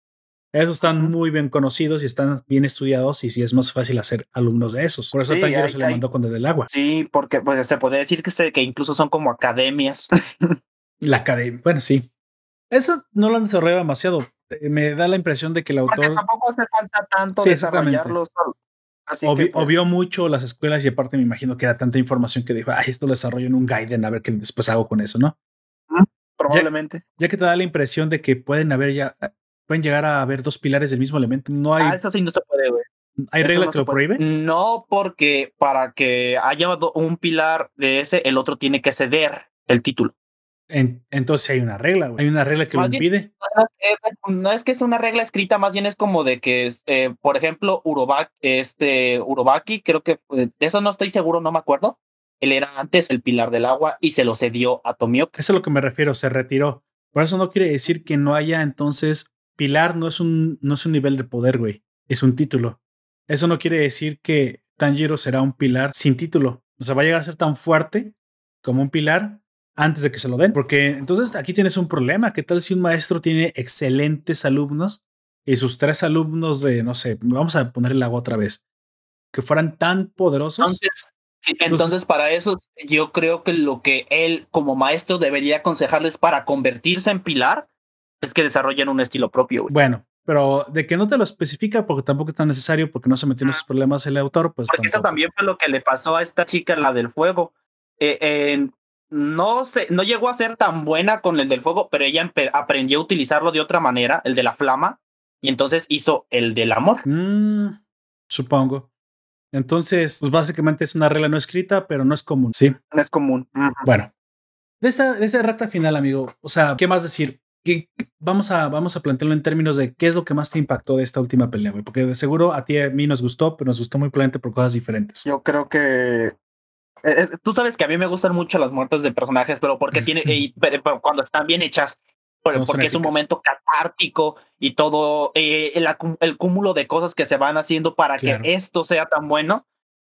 esos están muy bien conocidos y están bien estudiados y sí es más fácil hacer alumnos de esos. Por eso sí, se le mandó con el agua. Sí, porque pues, se puede decir que, se, que incluso son como academias. La academia, bueno, sí. Eso no lo han desarrollado demasiado. Eh, me da la impresión de que el autor. Porque tampoco hace falta tanto sí, desarrollarlos. Así pues vio mucho las escuelas y aparte me imagino que era tanta información que dijo, ay, esto lo desarrollo en un Gaiden, a ver qué después hago con eso, ¿no? Probablemente. Ya, que te da la impresión de que pueden haber ya, pueden llegar a haber dos pilares del mismo elemento. No hay. Ah, eso sí no se puede, güey. ¿Hay regla que lo prohíbe? No, porque para que haya un pilar de ese, el otro tiene que ceder el título entonces hay una regla, Hay una regla que lo impide. no es que es una regla escrita, más bien es como de que, eh, por ejemplo, Urobaki, este, Urobaki, creo que eh, de eso no estoy seguro, no me acuerdo. Él era antes el pilar del agua y se lo cedió a Tomioka. Eso es lo que me refiero, se retiró. Por eso no quiere decir que no haya entonces pilar no es un no es un nivel de poder, güey, es un título. Eso no quiere decir que Tanjiro será un pilar sin título. O sea, va a llegar a ser tan fuerte como un pilar, antes de que se lo den. Porque entonces aquí tienes un problema. ¿Qué tal si un maestro tiene excelentes alumnos y sus tres alumnos de, no sé, vamos a poner el agua otra vez, que fueran tan poderosos? Entonces, entonces, para eso yo creo que lo que él como maestro debería aconsejarles para convertirse en pilar es que desarrollen un estilo propio. Bueno, pero de que no te lo especifica porque tampoco es tan necesario porque no se metió en esos problemas el autor, pues. Porque eso también fue lo que le pasó a esta chica, la del fuego. Eh, en, no sé, no llegó a ser tan buena con el del fuego, pero ella aprendió a utilizarlo de otra manera, el de la flama, y entonces hizo el del amor. Mm, supongo. Entonces, pues básicamente es una regla no escrita, pero no es común, ¿sí? No es común. Bueno, de esta, de esta recta final, amigo, o sea, ¿qué más decir? vamos, a, vamos a plantearlo en términos de qué es lo que más te impactó de esta última pelea, güey, porque de seguro a ti y a mí nos gustó, pero nos gustó muy probablemente por cosas diferentes. Yo creo que tú sabes que a mí me gustan mucho las muertes de personajes, pero porque tiene, cuando están bien hechas, porque es un momento catártico y todo eh, el, el, cúmulo de cosas que se van haciendo para que esto sea tan bueno,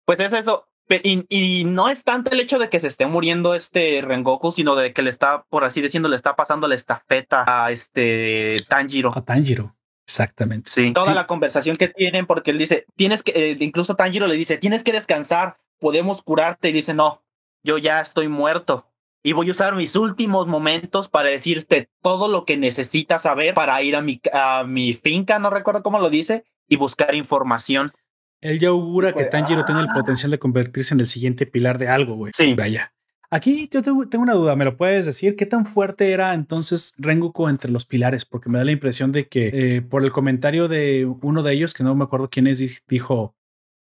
pues es eso. Y, no es tanto el hecho de que se esté muriendo este Rengoku, sino de que le está, por así decirlo, le está pasando la estafeta a este Tanjiro. A Tanjiro. Exactamente. Sí. Toda la conversación que tienen, porque él dice, tienes que, eh, incluso Tanjiro le dice, tienes que descansar, podemos curarte. Y dice, no, yo ya estoy muerto. Y voy a usar mis últimos momentos para decirte todo lo que necesitas saber para ir a mi, a mi finca, no recuerdo cómo lo dice, y buscar información. Él ya augura que Tanjiro tiene el ah". potencial de convertirse en el siguiente pilar de algo, güey. Sí. Vaya. Aquí yo tengo una duda, ¿me lo puedes decir? ¿Qué tan fuerte era entonces Rengoku entre los pilares? Porque me da la impresión de que eh, por el comentario de uno de ellos, que no me acuerdo quién es, dijo,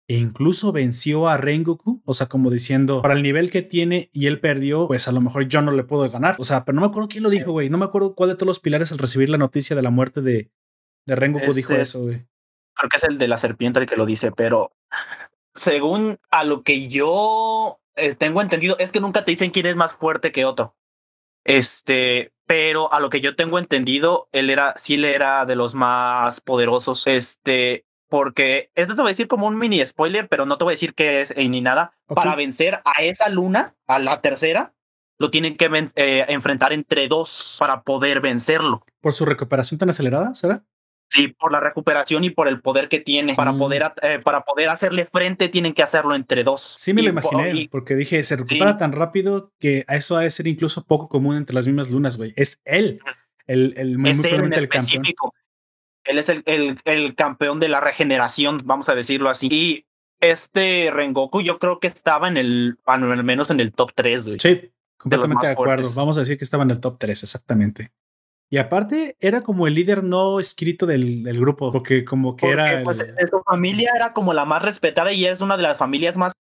e incluso venció a Rengoku, o sea, como diciendo, para el nivel que tiene y él perdió, pues a lo mejor yo no le puedo ganar. O sea, pero no me acuerdo quién lo dijo, güey. No me acuerdo cuál de todos los pilares al recibir la noticia de la muerte de, de Rengoku dijo eso, güey. Creo que es el de la serpiente el que lo dice, pero según a lo que yo eh, tengo entendido, es que nunca te dicen quién es más fuerte que otro. Este, pero a lo que yo tengo entendido, él era, sí le era de los más poderosos. Este, porque esto te voy a decir como un mini spoiler, pero no te voy a decir qué es ni nada. Para vencer a esa luna, a la tercera, lo tienen que eh, enfrentar entre dos para poder vencerlo. ¿Por su recuperación tan acelerada, será? Sí, por la recuperación y por el poder que tiene. Para, mm. poder, eh, para poder hacerle frente, tienen que hacerlo entre dos. Sí, me lo imaginé, porque dije, se recupera tan rápido que a eso ha de ser incluso poco común entre las mismas lunas, güey. Es él, el, el muy, el campeón. Él es el, el, campeón de la regeneración, vamos a decirlo así. Y este Rengoku yo creo que estaba en el, al menos en el top 3, güey. Sí, completamente de, acuerdo. Vamos a decir que estaba en el top 3, exactamente. Y aparte era como el líder no escrito del, del grupo, porque como que era... Pues, su familia era como la más respetada y es una de las familias más...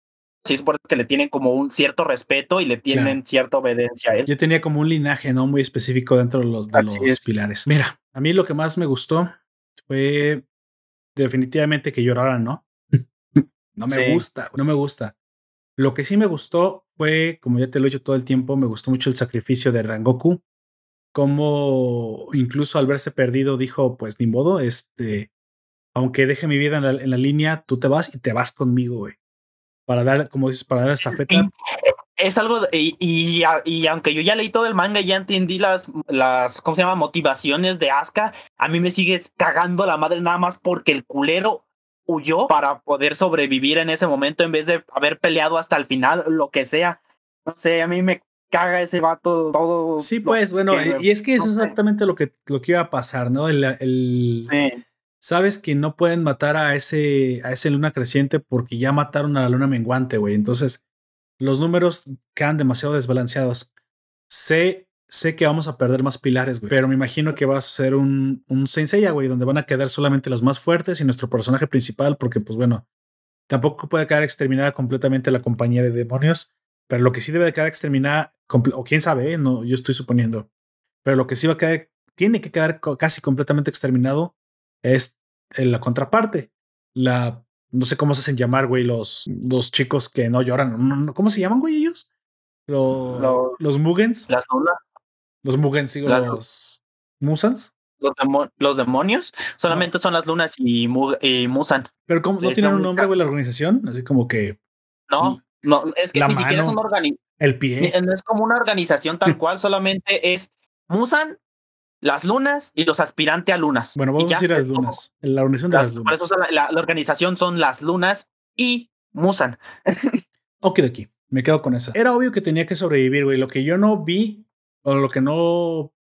Sí, es por que le tienen como un cierto respeto y le tienen cierta obediencia a él. Yo tenía como un linaje no muy específico dentro de los, de los pilares. Mira, a mí lo que más me gustó fue definitivamente que lloraran, ¿no? no me gusta, no me gusta. Lo que sí me gustó fue, como ya te lo he dicho todo el tiempo, me gustó mucho el sacrificio de Rangoku. cómo incluso al verse perdido dijo, pues ni modo, este, aunque deje mi vida en la, en la línea, tú te vas y te vas conmigo, güey. Para dar, como dices, para dar esta feta. Es algo, y, y, y, aunque yo ya leí todo el manga y ya entendí las, las, ¿cómo se llama? Motivaciones de Asuka, a mí me sigue cagando la madre nada más porque el culero huyó para poder sobrevivir en ese momento en vez de haber peleado hasta el final, lo que sea. No sé, a mí me caga ese vato todo. Sí, pues, bueno, y es que es exactamente lo que, lo que iba a pasar, ¿no? El, el, sí. Sabes que no pueden matar a ese, a ese luna creciente porque ya mataron a la luna menguante, güey. Entonces, los números quedan demasiado desbalanceados. Sé, sé que vamos a perder más pilares, güey, pero me imagino que va a ser un, un Senseiya, güey, donde van a quedar solamente los más fuertes y nuestro personaje principal, porque, pues bueno, tampoco puede quedar exterminada completamente la compañía de demonios, pero lo que sí debe de quedar exterminada, o quién sabe, ¿eh? no, yo estoy suponiendo, pero lo que sí va a quedar, tiene que quedar casi completamente exterminado es la contraparte, la no sé cómo se hacen llamar, güey, los, los chicos que no lloran. ¿Cómo se llaman, güey, ellos? Los, los, los Mugens. Las lunas. Los Mugens, sí, los Musans. Los, los, demonios solamente son las lunas y, y Musan. Pero ¿cómo, no tienen un nombre, güey, la organización? Así como que. No, no, es que ni siquiera es una organización. El pie. No es como una organización tal cual, solamente es Musan las lunas y los aspirantes a lunas. Bueno, vamos a decir las lunas. La organización de las, lunas. Por eso la, organización son las lunas y Musan. ok, de aquí. Me quedo con esa. Era obvio que tenía que sobrevivir, güey. Lo que yo no vi o lo que no uh,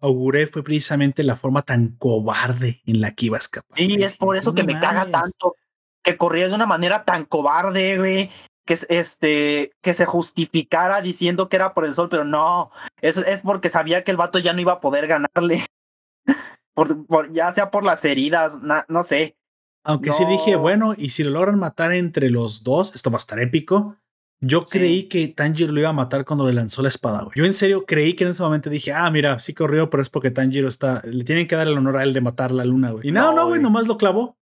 auguré fue precisamente la forma tan cobarde en la que iba a escapar. Y es por eso que me caga tanto que corría de una manera tan cobarde, güey que, este, que se justificara diciendo que era por el sol, pero no, es, es porque sabía que el vato ya no iba a poder ganarle. por, ya sea por las heridas, no sé. Aunque sí dije, bueno, y si lo logran matar entre los dos, esto va a estar épico. Yo creí que Tanjiro lo iba a matar cuando le lanzó la espada. Yo en serio creí que en ese momento dije, ah, mira, sí corrió, pero es porque Tanjiro está. Le tienen que dar el honor a él de matar la luna, güey. Y no, no, güey, nomás lo clavó.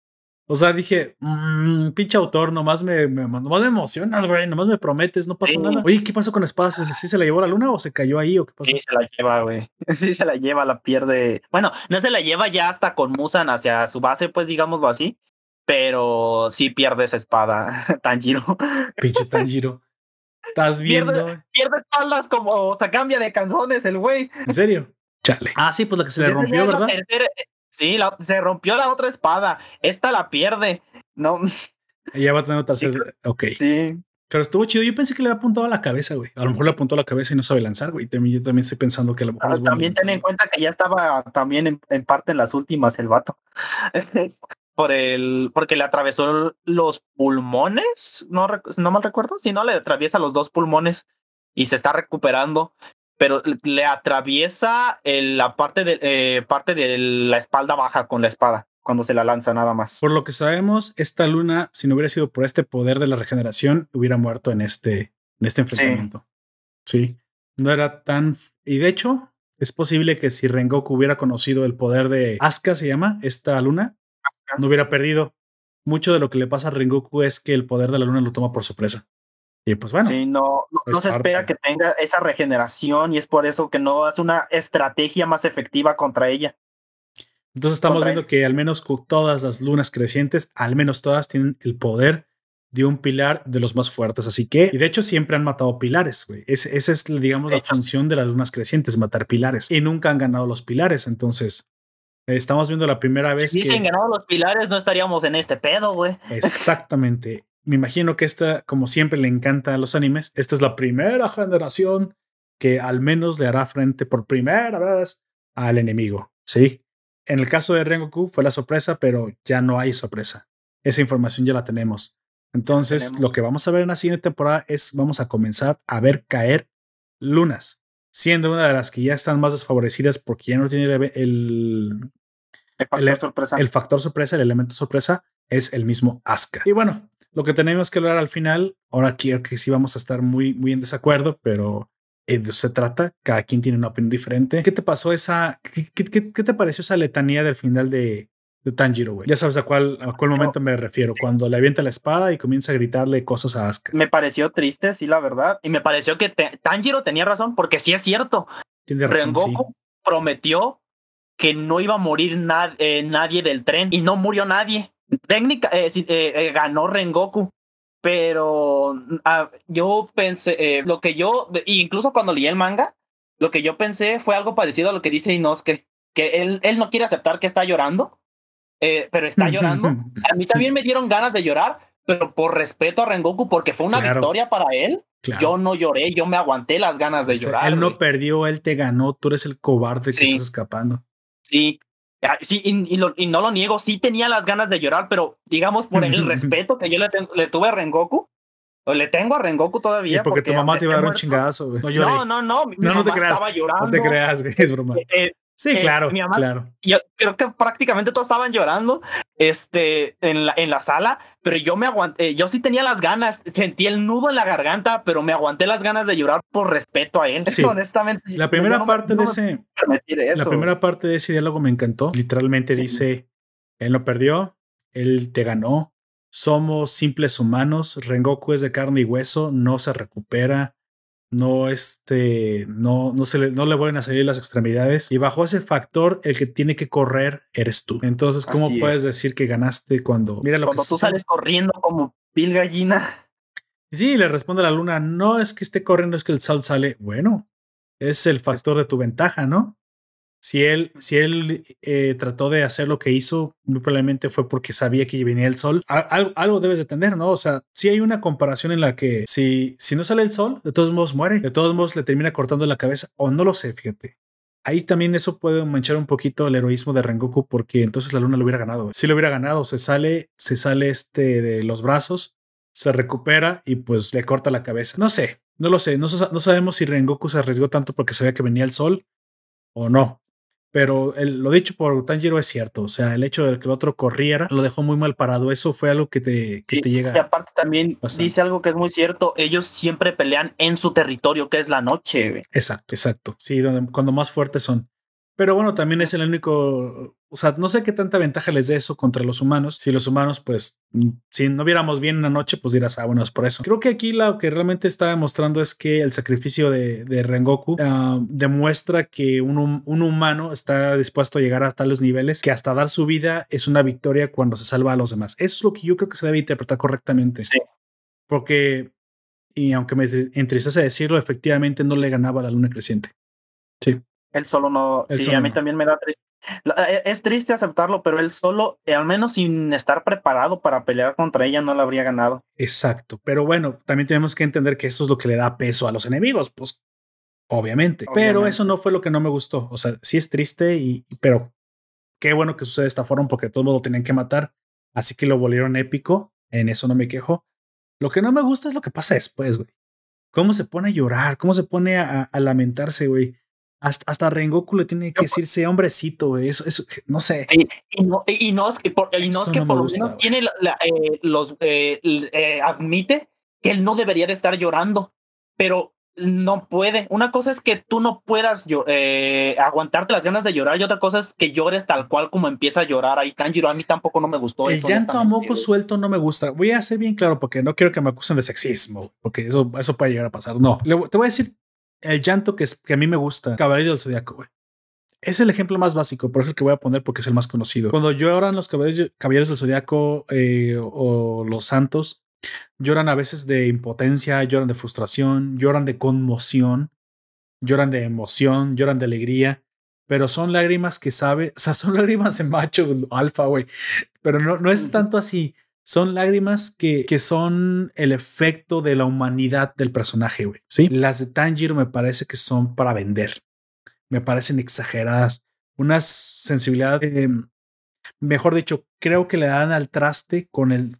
O sea, dije, mmm, pinche autor, nomás me, me, nomás me emocionas, güey, nomás me prometes, no pasó nada. Oye, ¿qué pasó con espadas? ¿Sí se la llevó la luna o se cayó ahí o qué pasó? Sí, se la lleva, güey. Sí, se la lleva, la pierde. Bueno, no se la lleva ya hasta con Musan hacia su base, pues digámoslo así. Pero sí pierde esa espada, Tanjiro. Pinche Tanjiro. ¿Estás viendo? Pierde, pierde espaldas como, o sea, cambia de canzones el güey. ¿En serio? Chale. Ah, sí, pues la que se le rompió, ¿verdad? Sí, se rompió la otra espada. Esta la pierde. No. Ella va a tener otra. Ok. Sí. Pero estuvo chido. Yo pensé que le había apuntado a la cabeza, güey. A lo mejor le apuntó a la cabeza y no sabe lanzar, güey. Yo también estoy pensando que a lo mejor es bueno También ten en cuenta que ya estaba también en, parte en las últimas el vato. Por el, porque le atravesó los pulmones, no, no mal recuerdo, si no le atraviesa los dos pulmones y se está recuperando pero le atraviesa la parte de, eh, parte de la espalda baja con la espada cuando se la lanza nada más. Por lo que sabemos, esta luna, si no hubiera sido por este poder de la regeneración, hubiera muerto en este, en este enfrentamiento. Sí. No era tan... Y de hecho, es posible que si Rengoku hubiera conocido el poder de Asuka, se llama, esta luna, no hubiera perdido. Mucho de lo que le pasa a Rengoku es que el poder de la luna lo toma por sorpresa. Y pues bueno. Sí, no, no, se espera que tenga esa regeneración y es por eso que no hace una estrategia más efectiva contra ella. Entonces estamos viendo que al menos todas las lunas crecientes, al menos todas tienen el poder de un pilar de los más fuertes. Así que, y de hecho siempre han matado pilares, güey. esa es, digamos, la función de las lunas crecientes, matar pilares. Y nunca han ganado los pilares. Entonces, estamos viendo la primera vez si que... Hubiesen ganado los pilares, no estaríamos en este pedo, güey. Exactamente me imagino que esta, como siempre le encanta a los animes, esta es la primera generación que al menos le hará frente por primera vez al enemigo. Sí. En el caso de Rengoku fue la sorpresa, pero ya no hay sorpresa. Esa información ya la tenemos. Entonces, lo que vamos a ver en la siguiente temporada es vamos a comenzar a ver caer lunas, siendo una de las que ya están más desfavorecidas porque ya no tiene el, el, factor, sorpresa. el factor sorpresa, el elemento sorpresa es el mismo Asuka. Y bueno, lo que tenemos que lograr al final, ahora quiero que sí vamos a estar muy, muy en desacuerdo, pero de eso se trata. Cada quien tiene una opinión diferente. ¿Qué te pasó esa? ¿Qué, te pareció esa letanía del final de, de Tanjiro, güey? Ya sabes a cuál, a cuál momento me refiero. Cuando le avienta la espada y comienza a gritarle cosas a Asuka. Me pareció triste, sí, la verdad. Y me pareció que Tanjiro tenía razón, porque sí es cierto. Tiene razón, prometió que no iba a morir eh, nadie del tren y no murió nadie. Técnica, eh, eh, ganó Rengoku, pero ah, yo pensé, lo que yo, incluso cuando leí el manga, lo que yo pensé fue algo parecido a lo que dice Inosuke, que él, él no quiere aceptar que está llorando, pero está llorando. A mí también me dieron ganas de llorar, pero por respeto a Rengoku, porque fue una victoria para él, yo no lloré, yo me aguanté las ganas de llorar. Él no perdió, él te ganó, tú eres el cobarde que estás escapando. Sí, sí, y, no lo niego, sí tenía las ganas de llorar, pero digamos por el respeto que yo le, le tuve a Rengoku, o le tengo a Rengoku todavía. porque, tu mamá te iba a dar un chingazo, güey. No, no, no, mi no, no te creas, estaba llorando. No te creas, güey, es broma. Eh, eh, Sí, claro, claro. Yo creo que prácticamente todos estaban llorando este, en, la, en la sala, pero yo me aguanté, yo sí tenía las ganas, sentí el nudo en la garganta, pero me aguanté las ganas de llorar por respeto a él. Sí. Honestamente. La primera parte de ese. La primera parte de ese diálogo me encantó. Literalmente dice: Él no perdió, él te ganó. Somos simples humanos. Rengoku es de carne y hueso, no se recupera no este no no se le no le vuelven a salir las extremidades y bajo ese factor el que tiene que correr eres tú. Entonces cómo puedes decir que ganaste cuando mira lo cuando tú sales corriendo como pil gallina. Sí le responde la luna no es que esté corriendo es que el sol sale bueno es el factor de tu ventaja no si él, si él eh, trató de hacer lo que hizo, muy probablemente fue porque sabía que venía el sol. algo, debes de tener, ¿no? O sea, si hay una comparación en la que si, si no sale el sol, de todos modos muere, de todos modos le termina cortando la cabeza, o no lo sé, fíjate. Ahí también eso puede manchar un poquito el heroísmo de Rengoku porque entonces la luna lo hubiera ganado. Si lo hubiera ganado, se sale, se sale este de los brazos, se recupera y pues le corta la cabeza. No sé, no lo sé, no sabemos si Rengoku se arriesgó tanto porque sabía que venía el sol o no. Pero lo dicho por Tanjiro es cierto. O sea, el hecho de que el otro corriera lo dejó muy mal parado. Eso fue algo que te, que te llega. Y aparte también dice algo que es muy cierto. Ellos siempre pelean en su territorio, que es la noche. Exacto, exacto. Sí, donde, cuando más fuertes son. Pero bueno, también es el único, o sea, no sé qué tanta ventaja les dé eso contra los humanos. Si los humanos, pues, mm, si no viéramos bien una noche, pues dirás, ah, bueno, es por eso. Creo que aquí lo que realmente está demostrando es que el sacrificio de, de Rengoku ah, demuestra que un, un, humano está dispuesto a llegar a tales niveles que hasta dar su vida es una victoria cuando se salva a los demás. Eso es lo que yo creo que se debe interpretar correctamente. Sí. Porque, y aunque me entristece decirlo, efectivamente no le ganaba a la luna creciente. Sí. Él solo no. sí, a mí también me da triste. Eh, es triste aceptarlo, pero él solo, eh, al menos sin estar preparado para pelear contra ella, no la habría ganado. Exacto. Pero bueno, también tenemos que entender que eso es lo que le da peso a los enemigos, pues obviamente. Pero eso no fue lo que no me gustó. O sea, sí es triste, y, pero qué bueno que sucede de esta forma porque todo mundo tenían que matar. Así que lo volvieron épico. En eso no me quejo. Lo que no me gusta es lo que pasa después, güey. Cómo se pone a llorar, cómo se pone a, a lamentarse, güey hasta, hasta Rengoku le tiene que decirse hombrecito, Eso, eso, no sé. Y, no, y no es que por, y no es que por lo menos tiene eh, los eh, eh, admite que él no debería de estar llorando, pero no puede. Una cosa es que tú no puedas aguantarte las ganas de llorar y otra cosa es que llores tal cual como empieza a llorar ahí Tanjiro. A mí tampoco no me gustó. El llanto a moco suelto no me gusta. Voy a ser bien claro porque no quiero que me acusen de sexismo, porque eso, eso puede llegar a pasar. No, te voy a decir el llanto que, es, que a mí me gusta, Caballeros del Zodiaco, güey. Es el ejemplo más básico, por eso el que voy a poner porque es el más conocido. Cuando lloran los caballeros, caballeros del Zodiaco eh, o los santos, lloran a veces de impotencia, lloran de frustración, lloran de conmoción, lloran de emoción, lloran de alegría, pero son lágrimas que sabe, o sea, son lágrimas de macho alfa, güey. Pero no, no es tanto así. Son lágrimas que, que son el efecto de la humanidad del personaje, güey. Sí. Las de Tanjiro me parece que son para vender. Me parecen exageradas. Una sensibilidad, eh, mejor dicho, creo que le dan al traste con el,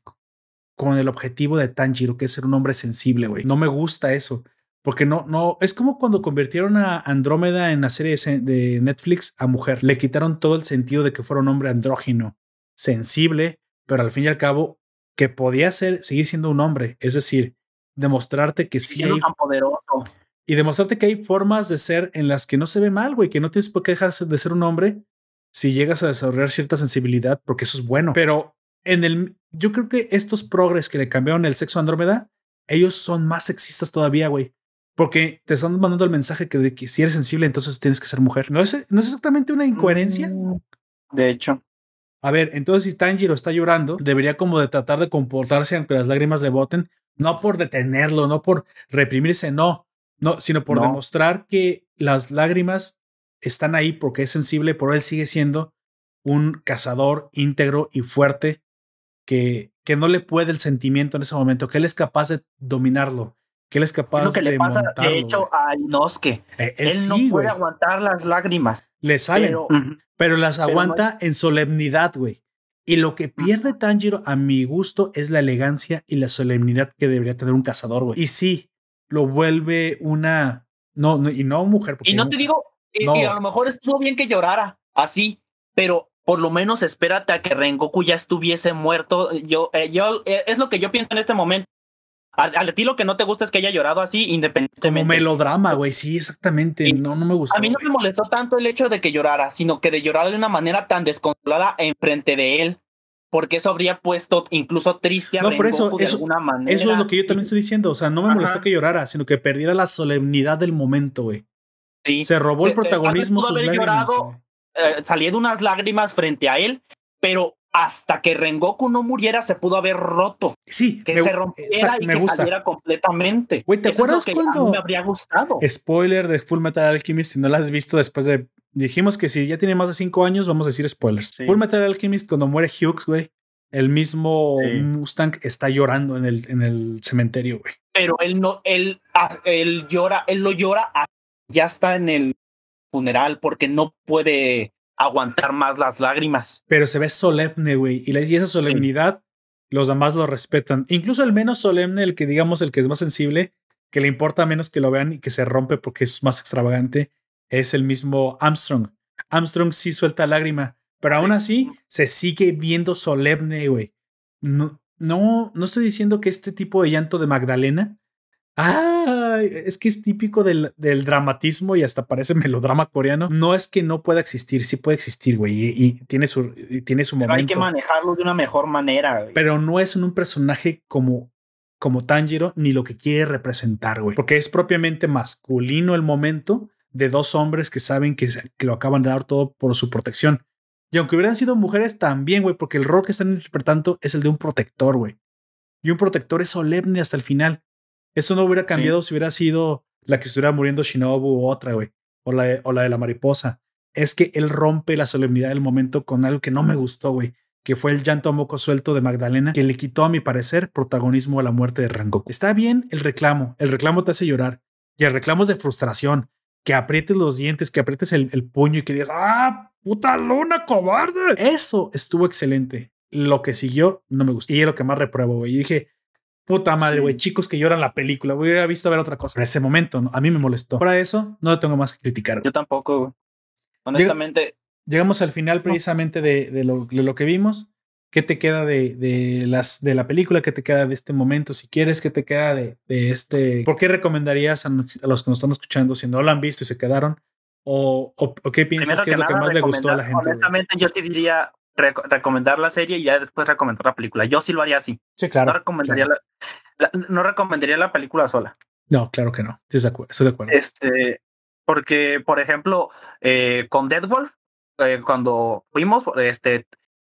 con el objetivo de Tanjiro, que es ser un hombre sensible, güey. No me gusta eso. Porque no, no, es como cuando convirtieron a Andrómeda en la serie de Netflix a mujer. Le quitaron todo el sentido de que fuera un hombre andrógino, sensible, pero al fin y al cabo que podía ser, seguir siendo un hombre, es decir, demostrarte que sí hay... poderoso. Y demostrarte que hay formas de ser en las que no se ve mal, güey, que no tienes por qué dejar de ser un hombre si llegas a desarrollar cierta sensibilidad, porque eso es bueno. Pero en el, yo creo que estos progres que le cambiaron el sexo a Andrómeda, ellos son más sexistas todavía, güey. Porque te están mandando el mensaje que de que si eres sensible, entonces tienes que ser mujer. ¿No es, no es exactamente una incoherencia? Mm, De hecho, A ver, entonces si Tanjiro está llorando, debería como de tratar de comportarse ante las lágrimas le boten, no por detenerlo, no por reprimirse, no, no, sino por No. demostrar que las lágrimas están ahí porque es sensible, pero él sigue siendo un cazador íntegro y fuerte que, que no le puede el sentimiento en ese momento, que él es capaz de dominarlo, que él es capaz es lo que de le pasa, montarlo, de hecho, a Inosuke. Eh, Él, él, no sí, puede güey, aguantar las lágrimas. le salen, Pero, pero las Pero no aguanta en solemnidad, güey. Y lo que pierde Tanjiro, a mi gusto, es la elegancia y la solemnidad que debería tener un cazador, güey. Y sí, lo vuelve una. No, no y no mujer. porque y no te mujer. digo, y- No. y a lo mejor estuvo bien que llorara así, pero por lo menos espérate a que Rengoku ya estuviese muerto. Yo, eh, yo eh, es lo que yo pienso en este momento. A, a ti lo que no te gusta es que haya llorado así, Como independientemente. melodrama, güey. Sí, exactamente. Sí. No, no me gustó. A mí no me molestó tanto el hecho de que llorara, sino que de llorar de una manera tan descontrolada enfrente de él, porque eso habría puesto incluso triste a No, por eso- de eso- alguna manera. Eso es lo que yo también estoy diciendo. O sea, no me Ajá. molestó que llorara, sino que perdiera la solemnidad del momento, güey. Sí. Se robó Se- el protagonismo tal sus lágrimas. llorado, eh, salieron unas lágrimas frente a él, pero hasta que Rengoku no muriera se pudo haber roto, Sí, que me, se rompiera exacto, y me que gusta. saliera completamente. Güey, ¿te Eso es lo acuerdas que a cuando- mí me habría gustado? Spoiler de Full Metal Alchemist, si no la has visto después de. Dijimos que si ya tiene más de cinco años, vamos a decir spoilers. Sí. Full Metal Alchemist, cuando muere Hughes, güey, el mismo Sí. Mustang está llorando en el, en el cementerio, güey. Pero él no, él, ah, él llora, él lo llora, ah, ya está en el funeral porque no puede aguantar más las lágrimas. Pero se ve solemne, güey. Y, la- y esa solemnidad, los demás lo respetan. Incluso el menos solemne, el que digamos, el que es más sensible, que le importa menos que lo vean y que se rompe porque es más extravagante, es el mismo Armstrong. Armstrong sí suelta lágrima, pero aún así se sigue viendo solemne, güey. No, no, no estoy diciendo que este tipo de llanto de Magdalena. Ah, es que es típico del, del dramatismo y hasta parece melodrama coreano. No es que no pueda existir, sí puede existir, güey, y, y tiene su, y tiene su Pero hay que momento. manejarlo de una mejor manera. güey. Pero no es en un personaje como, como Tanjiro ni lo que quiere representar, güey, porque es propiamente masculino el momento de dos hombres que saben que, que lo acaban de dar todo por su protección. Y aunque hubieran sido mujeres también, güey, porque el rol que están interpretando es el de un protector, güey. Y un protector es solemne hasta el final. Eso no hubiera cambiado si hubiera sido la que estuviera muriendo Shinobu u otra, güey. O la, de, o la de la mariposa. Es que él rompe la solemnidad del momento con algo que no me gustó, güey. Que fue el llanto a moco suelto de Magdalena, que le quitó, a mi parecer, protagonismo a la muerte de Rengoku. Está bien el reclamo. El reclamo te hace llorar. Y el reclamo es de frustración. Que aprietes los dientes, que aprietes el, el puño y que digas, ¡ah, puta luna, cobarde! Eso estuvo excelente. Lo que siguió no me gustó. Y es lo que más repruebo, güey. Y dije, Puta madre, güey, Sí. chicos que lloran la película. Hubiera visto ver otra cosa. En ese momento, ¿no? a mí me molestó. Para eso, no tengo más que criticar. güey. Yo tampoco, güey. Honestamente, Llegamos al final precisamente de, de lo, de lo que vimos. ¿Qué te queda de, de, las, de la película? ¿Qué te queda de este momento? Si quieres, ¿qué te queda de, de este? ¿Por qué recomendarías a, a los que nos están escuchando si no lo han visto y se quedaron? ¿O, o, o qué piensas primero que es lo que más le gustó a la gente? Honestamente, yo sí diría reco- recomendar la serie y ya después recomendar la película. Yo sí lo haría así. Sí, claro. no recomendaría claro. la, la- no recomendaría la película sola. No, claro que no. Estoy de acuerdo. Estoy de acuerdo. Este, porque, por ejemplo, eh, con Dead Wolf, eh, cuando fuimos, este,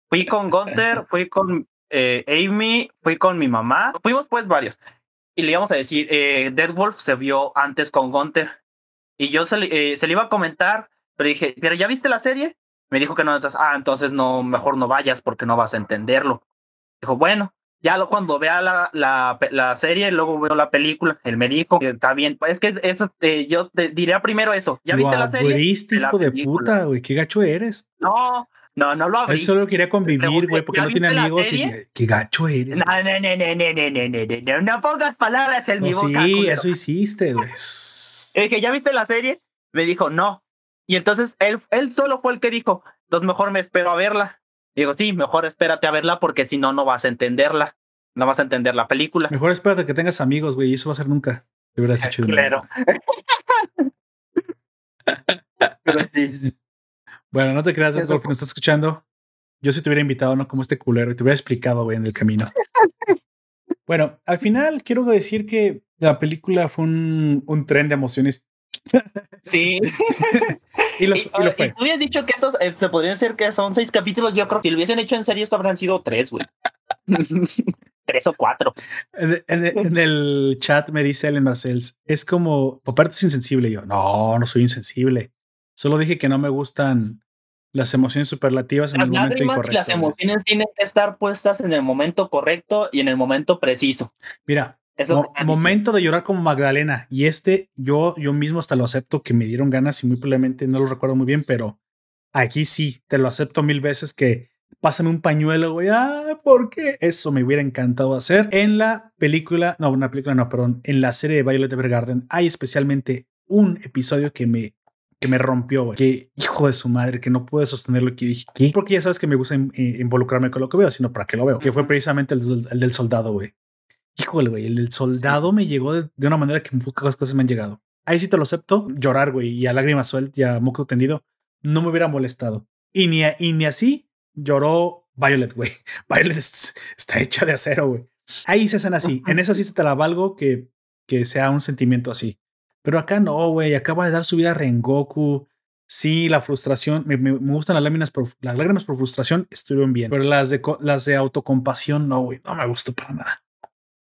fui con Gunther, fui con eh, Amy, fui con mi mamá, fuimos pues varios. Y le íbamos a decir, Dead Wolf se vio antes con Gunther. Y yo se, le- se le iba a comentar, pero dije, ¿pero ya viste la serie? Me dijo que no, entonces, ah, entonces no, mejor no vayas porque no vas a entenderlo. Dijo, bueno, ya lo, cuando vea la, la, la serie, luego veo la película, él me dijo, eh, está bien, pues, es que eso, eh, yo te diría primero eso, ¿ya viste la serie? Abriste, hijo de puta, güey, qué gacho eres. No, no, no lo abrí. Él solo quería convivir, güey, porque no tiene amigos y qué gacho eres. No, no, no, no, no, no, no, no, pongas palabras en mi boca. Sí, eso hiciste, güey. Dije, ¿ya viste la serie? Me dijo, no. Y entonces él, él solo fue el que dijo, entonces mejor me espero a verla. Digo, sí, mejor espérate a verla porque si no, no vas a entenderla. No vas a entender la película. Mejor espérate que tengas amigos, güey. y Eso va a ser nunca. De verdad, sí, chido. Claro. Pero sí. Bueno, no te creas, Eso Edgar, que fue. nos estás escuchando. Yo si te hubiera invitado, no como este culero, y te hubiera explicado, güey, en el camino. bueno, al final quiero decir que La película fue un, un tren de emociones. Sí. y, los, y, lo fue. tú habías dicho que estos eh, se podrían decir que son seis capítulos. Yo creo que si lo hubiesen hecho en serio, esto habrían sido tres, güey. tres o cuatro. En, en, en, el chat me dice Ellen Marcells, es como, Poperto es insensible. Yo, no, no soy insensible. Solo dije que no me gustan las emociones superlativas en el momento incorrecto. Las emociones tienen que estar puestas en el momento correcto y en el momento preciso. Mira, mo momento de llorar como Magdalena. Y este, yo, yo mismo hasta lo acepto que me dieron ganas y muy probablemente no lo recuerdo muy bien, pero aquí sí, te lo acepto mil veces que pásame un pañuelo, güey. Ah, ¿por qué? Eso me hubiera encantado hacer. En la película, no, una película, no, perdón, en la serie de Violet Evergarden hay especialmente un episodio que me que me rompió, güey. Que hijo de su madre, que no pude sostenerlo. Que dije, ¿qué? Porque ya sabes que me gusta involucrarme con lo que veo, sino para qué lo veo. Que fue precisamente el, el del soldado, güey. Híjole, güey, el del soldado me llegó de, de, una manera que pocas cosas me han llegado. Ahí sí te lo acepto. Llorar, güey, y a lágrimas sueltas y a moco tendido, no me hubiera molestado. Y ni, a, y ni así lloró Violet, güey. Violet está hecha de acero, güey. Ahí se hacen así. En esa sí se te la valgo que, que sea un sentimiento así. Pero acá no, güey. Acaba de dar su vida a Rengoku. Sí, la frustración. Me, me, me gustan las lágrimas, por, las lágrimas por frustración. Estuvieron bien. Pero las de, las de autocompasión, no, güey. No me gustó para nada.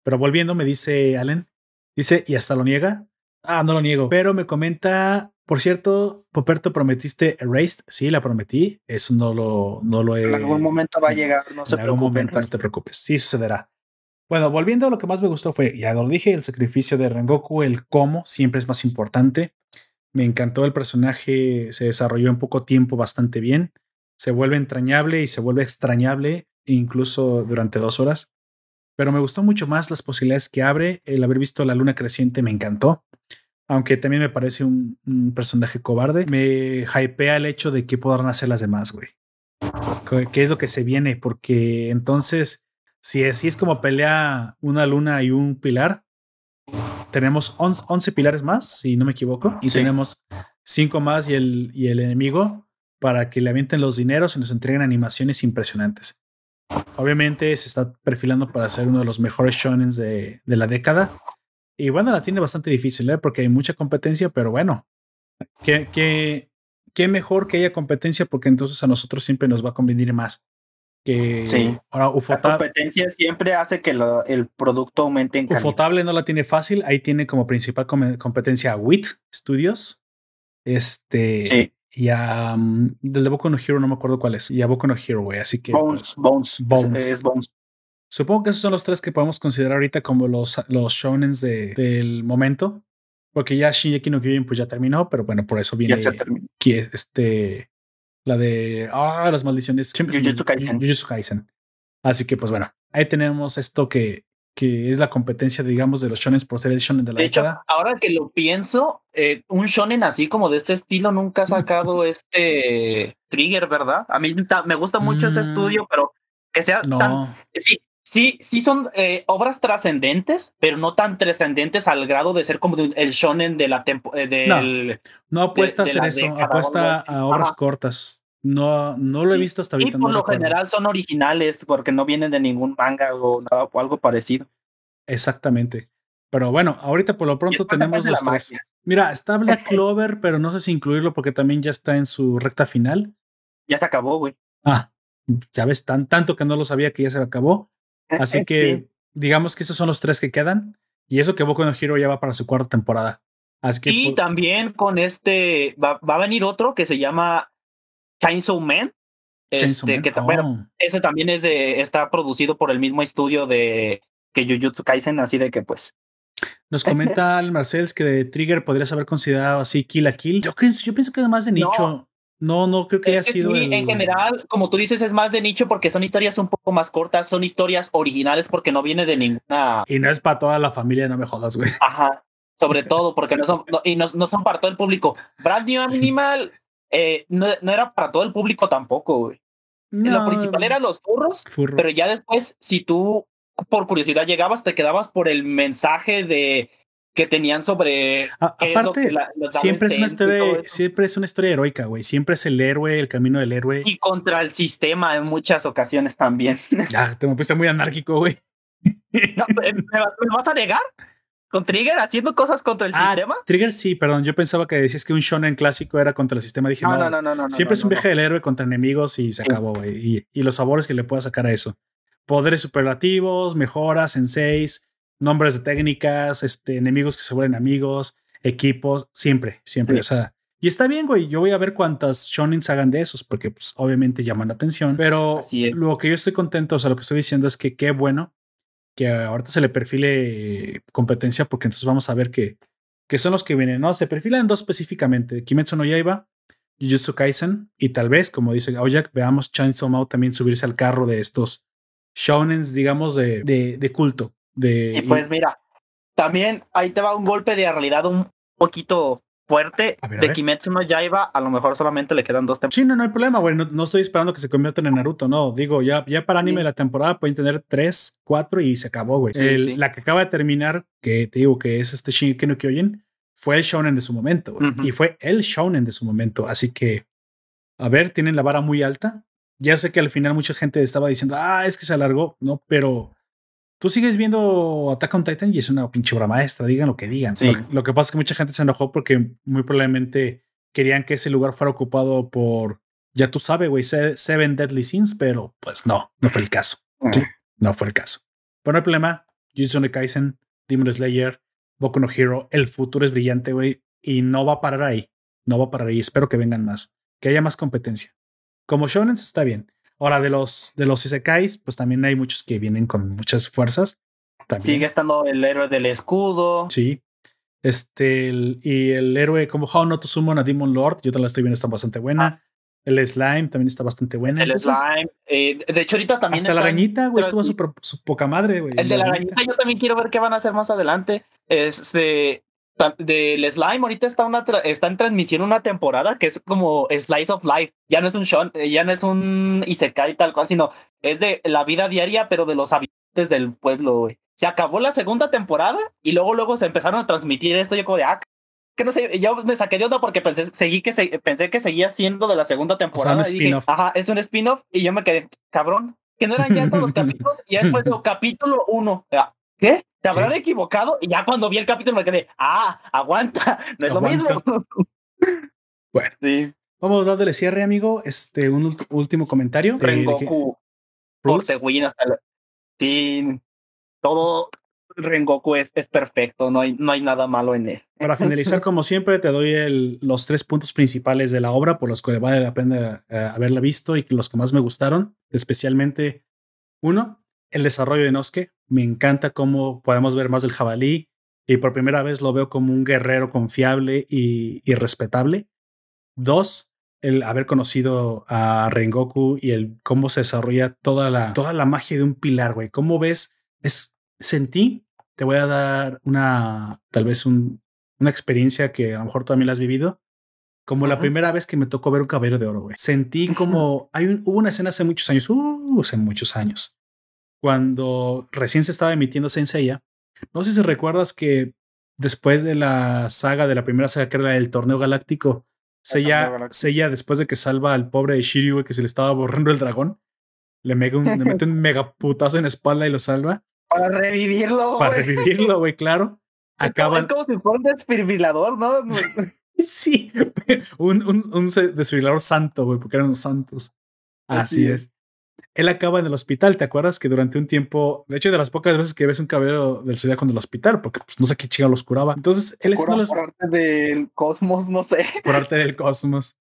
Pero volviendo, me dice Allen. Dice, y hasta lo niega. Ah, no lo niego. Pero me comenta, por cierto, Poperto, prometiste Erased. Sí, la prometí. Eso no lo, no lo he. En algún momento va a llegar. No en se algún momento, no te preocupes. Sí sucederá. Bueno, volviendo a lo que más me gustó fue, ya lo dije, el sacrificio de Rengoku, el cómo siempre es más importante. Me encantó el personaje, se desarrolló en poco tiempo bastante bien. Se vuelve entrañable y se vuelve extrañable, incluso durante dos horas. Pero me gustó mucho más las posibilidades que abre. El haber visto la luna creciente me encantó. Aunque también me parece un, un personaje cobarde. Me hypea el hecho de que podrán hacer las demás, güey. ¿Qué es lo que se viene? Porque entonces si así es como pelea una luna y un pilar, tenemos 11, 11 pilares más, si no me equivoco, y sí. tenemos 5 más y el, y el enemigo para que le avienten los dineros y nos entreguen animaciones impresionantes. Obviamente se está perfilando para ser uno de los mejores shonen de, de la década. Y bueno, la tiene bastante difícil, ¿eh? porque hay mucha competencia, pero bueno, qué, qué, qué mejor que haya competencia, porque entonces a nosotros siempre nos va a convenir más que sí. ahora Ufotable, la competencia siempre hace que lo, el producto aumente en calidad. Ufotable no la tiene fácil, ahí tiene como principal com competencia WIT Studios. Este sí. Y a um, del de Boku no Hero no me acuerdo cuál es. Y a Boku no Hero, güey, así que Bones, Bones, Bones. Es, es Bones. Supongo que esos son los tres que podemos considerar ahorita como los los shonens de, del momento, porque ya Shingeki no Kyojin pues ya terminó, pero bueno, por eso viene que este la de ah, las maldiciones. Jujutsu Kaisen. Jujutsu Kaisen. Así que, pues bueno, ahí tenemos esto que, que es la competencia, digamos, de los shonen por ser el shonen de la de década. Hecho, ahora que lo pienso, eh, un shonen así como de este estilo nunca ha sacado este Trigger, ¿verdad? A mí me gusta mucho mm, ese estudio, pero que sea no. tan. Sí, sí, sí son eh, obras trascendentes, pero no tan trascendentes al grado de ser como el shonen de la tempo, eh, del, no, no apuesta de, a hacer eso, apuesta a obras cortas. No, no lo he visto hasta ahorita. Y por no lo recuerdo. general son originales porque no vienen de ningún manga o, nada, o algo parecido. Exactamente. Pero bueno, ahorita por lo pronto tenemos los tres. Magia. Mira, está Black Clover, pero no sé si incluirlo porque también ya está en su recta final. Ya se acabó, güey. Ah, ya ves, tan, tanto que no lo sabía que ya se acabó. Así que sí. digamos que esos son los tres que quedan. Y eso que Boku no Hero ya va para su cuarta temporada. Así que y también con este va, va, a venir otro que se llama Chainsaw Man. Chainsaw este, Man. que Oh. bueno, ese también es de, está producido por el mismo estudio de que Jujutsu Kaisen, así de que pues. Nos comenta el Marcels que de Trigger podrías haber considerado así Kill a Kill. Yo pienso, yo pienso que es más de nicho. No. No, no creo que haya que sido. Sí, el... En general, como tú dices, es más de nicho porque son historias un poco más cortas, son historias originales porque no viene de ninguna. Y no es para toda la familia, no me jodas, güey. Ajá. Sobre todo porque no son, no, y no, no, son para todo el público. Brand New Animal sí. Eh, no, no, era para todo el público tampoco, güey. No. Lo principal eran los furros, Furro. pero ya después, si tú por curiosidad llegabas, te quedabas por el mensaje de que tenían sobre A, aparte la, siempre es una historia siempre es una historia heroica güey siempre es el héroe el camino del héroe y contra el sistema en muchas ocasiones también ya te me pusiste muy anárquico güey no, ¿me, ¿me, vas a negar con Trigger haciendo cosas contra el ah, sistema. Trigger sí, perdón. Yo pensaba que decías que un shonen clásico era contra el sistema. Dije, no, no, no, no. no siempre es un viaje del héroe contra enemigos y se acabó, güey. Y, y, los sabores que le pueda sacar a eso. Poderes superlativos, mejoras, en seis, nombres de técnicas, este, enemigos que se vuelven amigos, equipos, siempre, siempre. O sea, y está bien, güey. Yo voy a ver cuántas shonens hagan de esos, porque pues, obviamente llaman la atención. Pero lo que yo estoy contento, o sea, lo que estoy diciendo es que qué bueno que ahorita se le perfile competencia, porque entonces vamos a ver que, que son los que vienen, ¿no? Se perfilan dos específicamente: Kimetsu no Yaiba, Jujutsu Kaisen, y tal vez, como dice Aoyak, veamos Chainsaw Man también subirse al carro de estos shonens, digamos, de, de, de culto. De, y pues mira, también ahí te va un golpe de realidad un poquito fuerte de Kimetsu no Yaiba, a lo mejor solamente le quedan dos temporadas. Sí, no, no hay problema, güey. No, estoy esperando que se conviertan en Naruto, no. Digo, ya, ya para anime la temporada pueden tener tres, cuatro y se acabó, güey. La que acaba de terminar, que te digo que es este Shingeki no Kyojin, fue el shonen de su momento, Y fue el shonen de su momento. Así que, a ver, tienen la vara muy alta. Ya sé que al final mucha gente estaba diciendo, ah, es que se alargó, ¿no? Pero Tú sigues viendo Attack on Titan y es una pinche obra maestra, digan lo que digan. Lo, que pasa es que mucha gente se enojó porque muy probablemente querían que ese lugar fuera ocupado por, ya tú sabes, güey, Seven Deadly Sins, pero pues no, no fue el caso. Sí, no fue el caso. Pero no hay problema. Jujutsu no Kaisen, Demon Slayer, Boku no Hero, el futuro es brillante, güey, y no va a parar ahí. No va a parar ahí. Espero que vengan más, que haya más competencia. Como shonen está bien. Ahora, de los, de los Isekais, pues también hay muchos que vienen con muchas fuerzas. Sigue estando el héroe del escudo. Sí. Este, y el héroe como How Not to Summon a Demon Lord, yo te la estoy viendo, está bastante buena. Ah. El slime también está bastante buena. El slime. Eh, de hecho, ahorita también. Hasta la arañita, güey, estuvo su, su, poca madre, güey. El de la arañita, yo también quiero ver qué van a hacer más adelante. Este del slime ahorita está una está en transmisión una temporada que es como slice of life. Ya no es un show ya no es un isekai tal cual sino es de la vida diaria pero de los habitantes del pueblo se acabó la segunda temporada y luego luego se empezaron a transmitir esto yo como de ah que no sé yo me saqué de onda porque pensé seguí que pensé que seguía siendo de la segunda temporada o sea, un y ajá es un spin-off y yo me quedé cabrón que no eran ya todos los capítulos y después de capítulo uno ¿qué? ¿Te habrán equivocado? Y ya cuando vi el capítulo me quedé, ah, aguanta, no es lo mismo. bueno, sí. vamos a darle cierre, amigo. Este, un último comentario. Rengoku. Win hasta Sí, todo Rengoku es, es, perfecto, no hay, no hay nada malo en él. Para finalizar, como siempre, te doy el, los tres puntos principales de la obra por los que vale la pena eh, haberla visto y los que más me gustaron, especialmente uno, el desarrollo de Nosuke. Me encanta cómo podemos ver más del jabalí y por primera vez lo veo como un guerrero confiable y, respetable. Dos, el haber conocido a Rengoku y el cómo se desarrolla toda la, toda la magia de un pilar, güey. ¿Cómo ves? Es, sentí, te voy a dar una, tal vez un, una experiencia que a lo mejor tú también la has vivido. Como la primera vez que me tocó ver un caballero de oro, güey. Sentí como hay hubo una escena hace muchos años, uh, hace muchos años, cuando recién se estaba emitiendo Senseiya. No sé si recuerdas que después de la saga, de la primera saga que era la del torneo galáctico, Seiya, después de que salva al pobre de Shiryu, que se le estaba borrando el dragón, le, mete un mega putazo en la espalda y lo salva. Para revivirlo. Para revivirlo, güey, claro. Acaba... Es como si fuera un desfibrilador, ¿no? sí, un, un, un desfibrilador santo, güey, porque eran los santos. Así, es él acaba en el hospital. ¿Te acuerdas que durante un tiempo, de hecho, de las pocas veces que ves un cabello del zodiaco en el hospital, porque pues no sé qué chica los curaba. Entonces él es por arte del cosmos, no sé. Por arte del cosmos.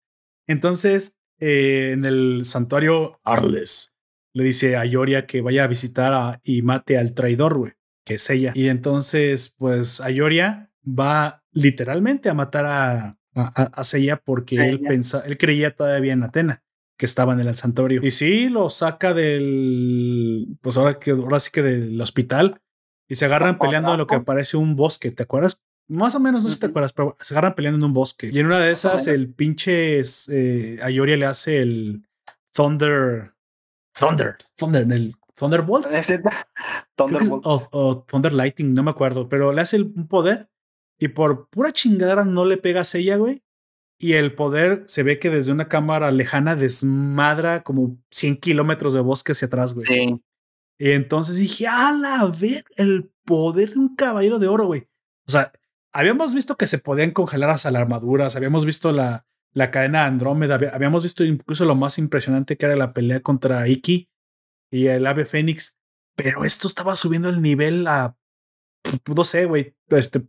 Entonces, eh, en el santuario Arles, le dice a Yoria que vaya a visitar y mate al traidor, güey, que es ella. Y entonces, pues Ayoria va literalmente a matar a, a, a porque él pensa, él creía todavía en Atena que estaban en el santuario. Y sí, lo saca del, pues ahora que ahora sí que del hospital y se agarran peleando en lo que parece un bosque, ¿te acuerdas? Más o menos, no sé si te acuerdas, pero se agarran peleando en un bosque. Y en una de esas, el pinche eh, Ayoria le hace el Thunder. Thunder. Thunder. El Thunderbolt. Thunderbolt. O, o, Thunder Lighting, no me acuerdo. Pero le hace un poder y por pura chingada no le pega a ella, güey y el poder se ve que desde una cámara lejana desmadra como 100 kilómetros de bosque hacia atrás, güey. Sí. Y entonces dije, a la ver, el poder de un caballero de oro, güey. sea, habíamos visto que se podían congelar hasta las armaduras, habíamos visto la, la cadena Andrómeda, habíamos visto incluso lo más impresionante que era la pelea contra Iki y el ave Fénix, pero esto estaba subiendo el nivel a, no sé, güey, este...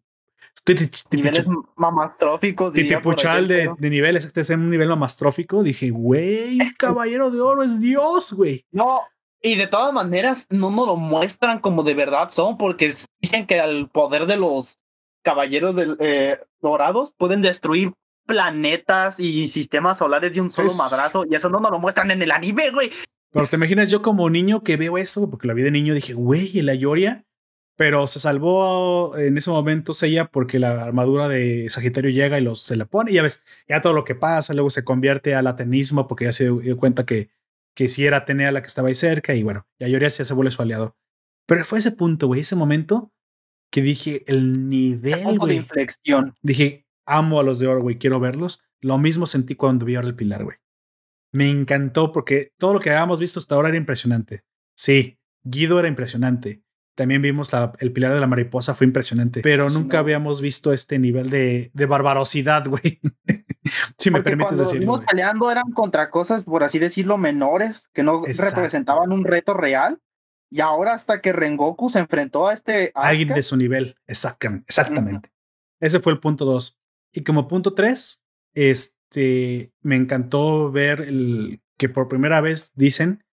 Niveles mamastróficos. Titipuchal de, de niveles, este es un nivel mamastrófico. Dije, güey, un caballero de oro es Dios, güey. No, y de todas maneras, no nos lo muestran como de verdad son, porque dicen que al poder de los caballeros eh, dorados pueden destruir planetas y sistemas solares de un solo madrazo, y eso no nos lo muestran en el anime, güey. Pero te imaginas yo como niño que veo eso, porque la vi de niño, dije, güey, el Ayoria, pero se salvó en ese momento Seiya porque la armadura de Sagitario llega y los, se la pone, y ya ves, ya todo lo que pasa, luego se convierte al atenismo porque ya se dio cuenta que que si era Atenea la que estaba ahí cerca y bueno, y Ayoria ya se vuelve su aliado. Pero fue ese punto, güey, ese momento que dije el nivel, güey. de inflexión. Dije, amo a los de oro, güey, quiero verlos. Lo mismo sentí cuando vi ahora el pilar, güey. Me encantó porque todo lo que habíamos visto hasta ahora era impresionante. Sí, Guido era impresionante. También vimos la, el pilar de la mariposa, fue impresionante, pero nunca habíamos visto este nivel de, de barbarosidad, güey. si me permites decirlo. Cuando peleando eran contra cosas, por así decirlo, menores, que no representaban un reto real. Y ahora hasta que Rengoku se enfrentó a este... Alguien de su nivel, exactamente. exactamente. Ese fue el punto dos. Y como punto tres, este, me encantó ver el, que por primera vez dicen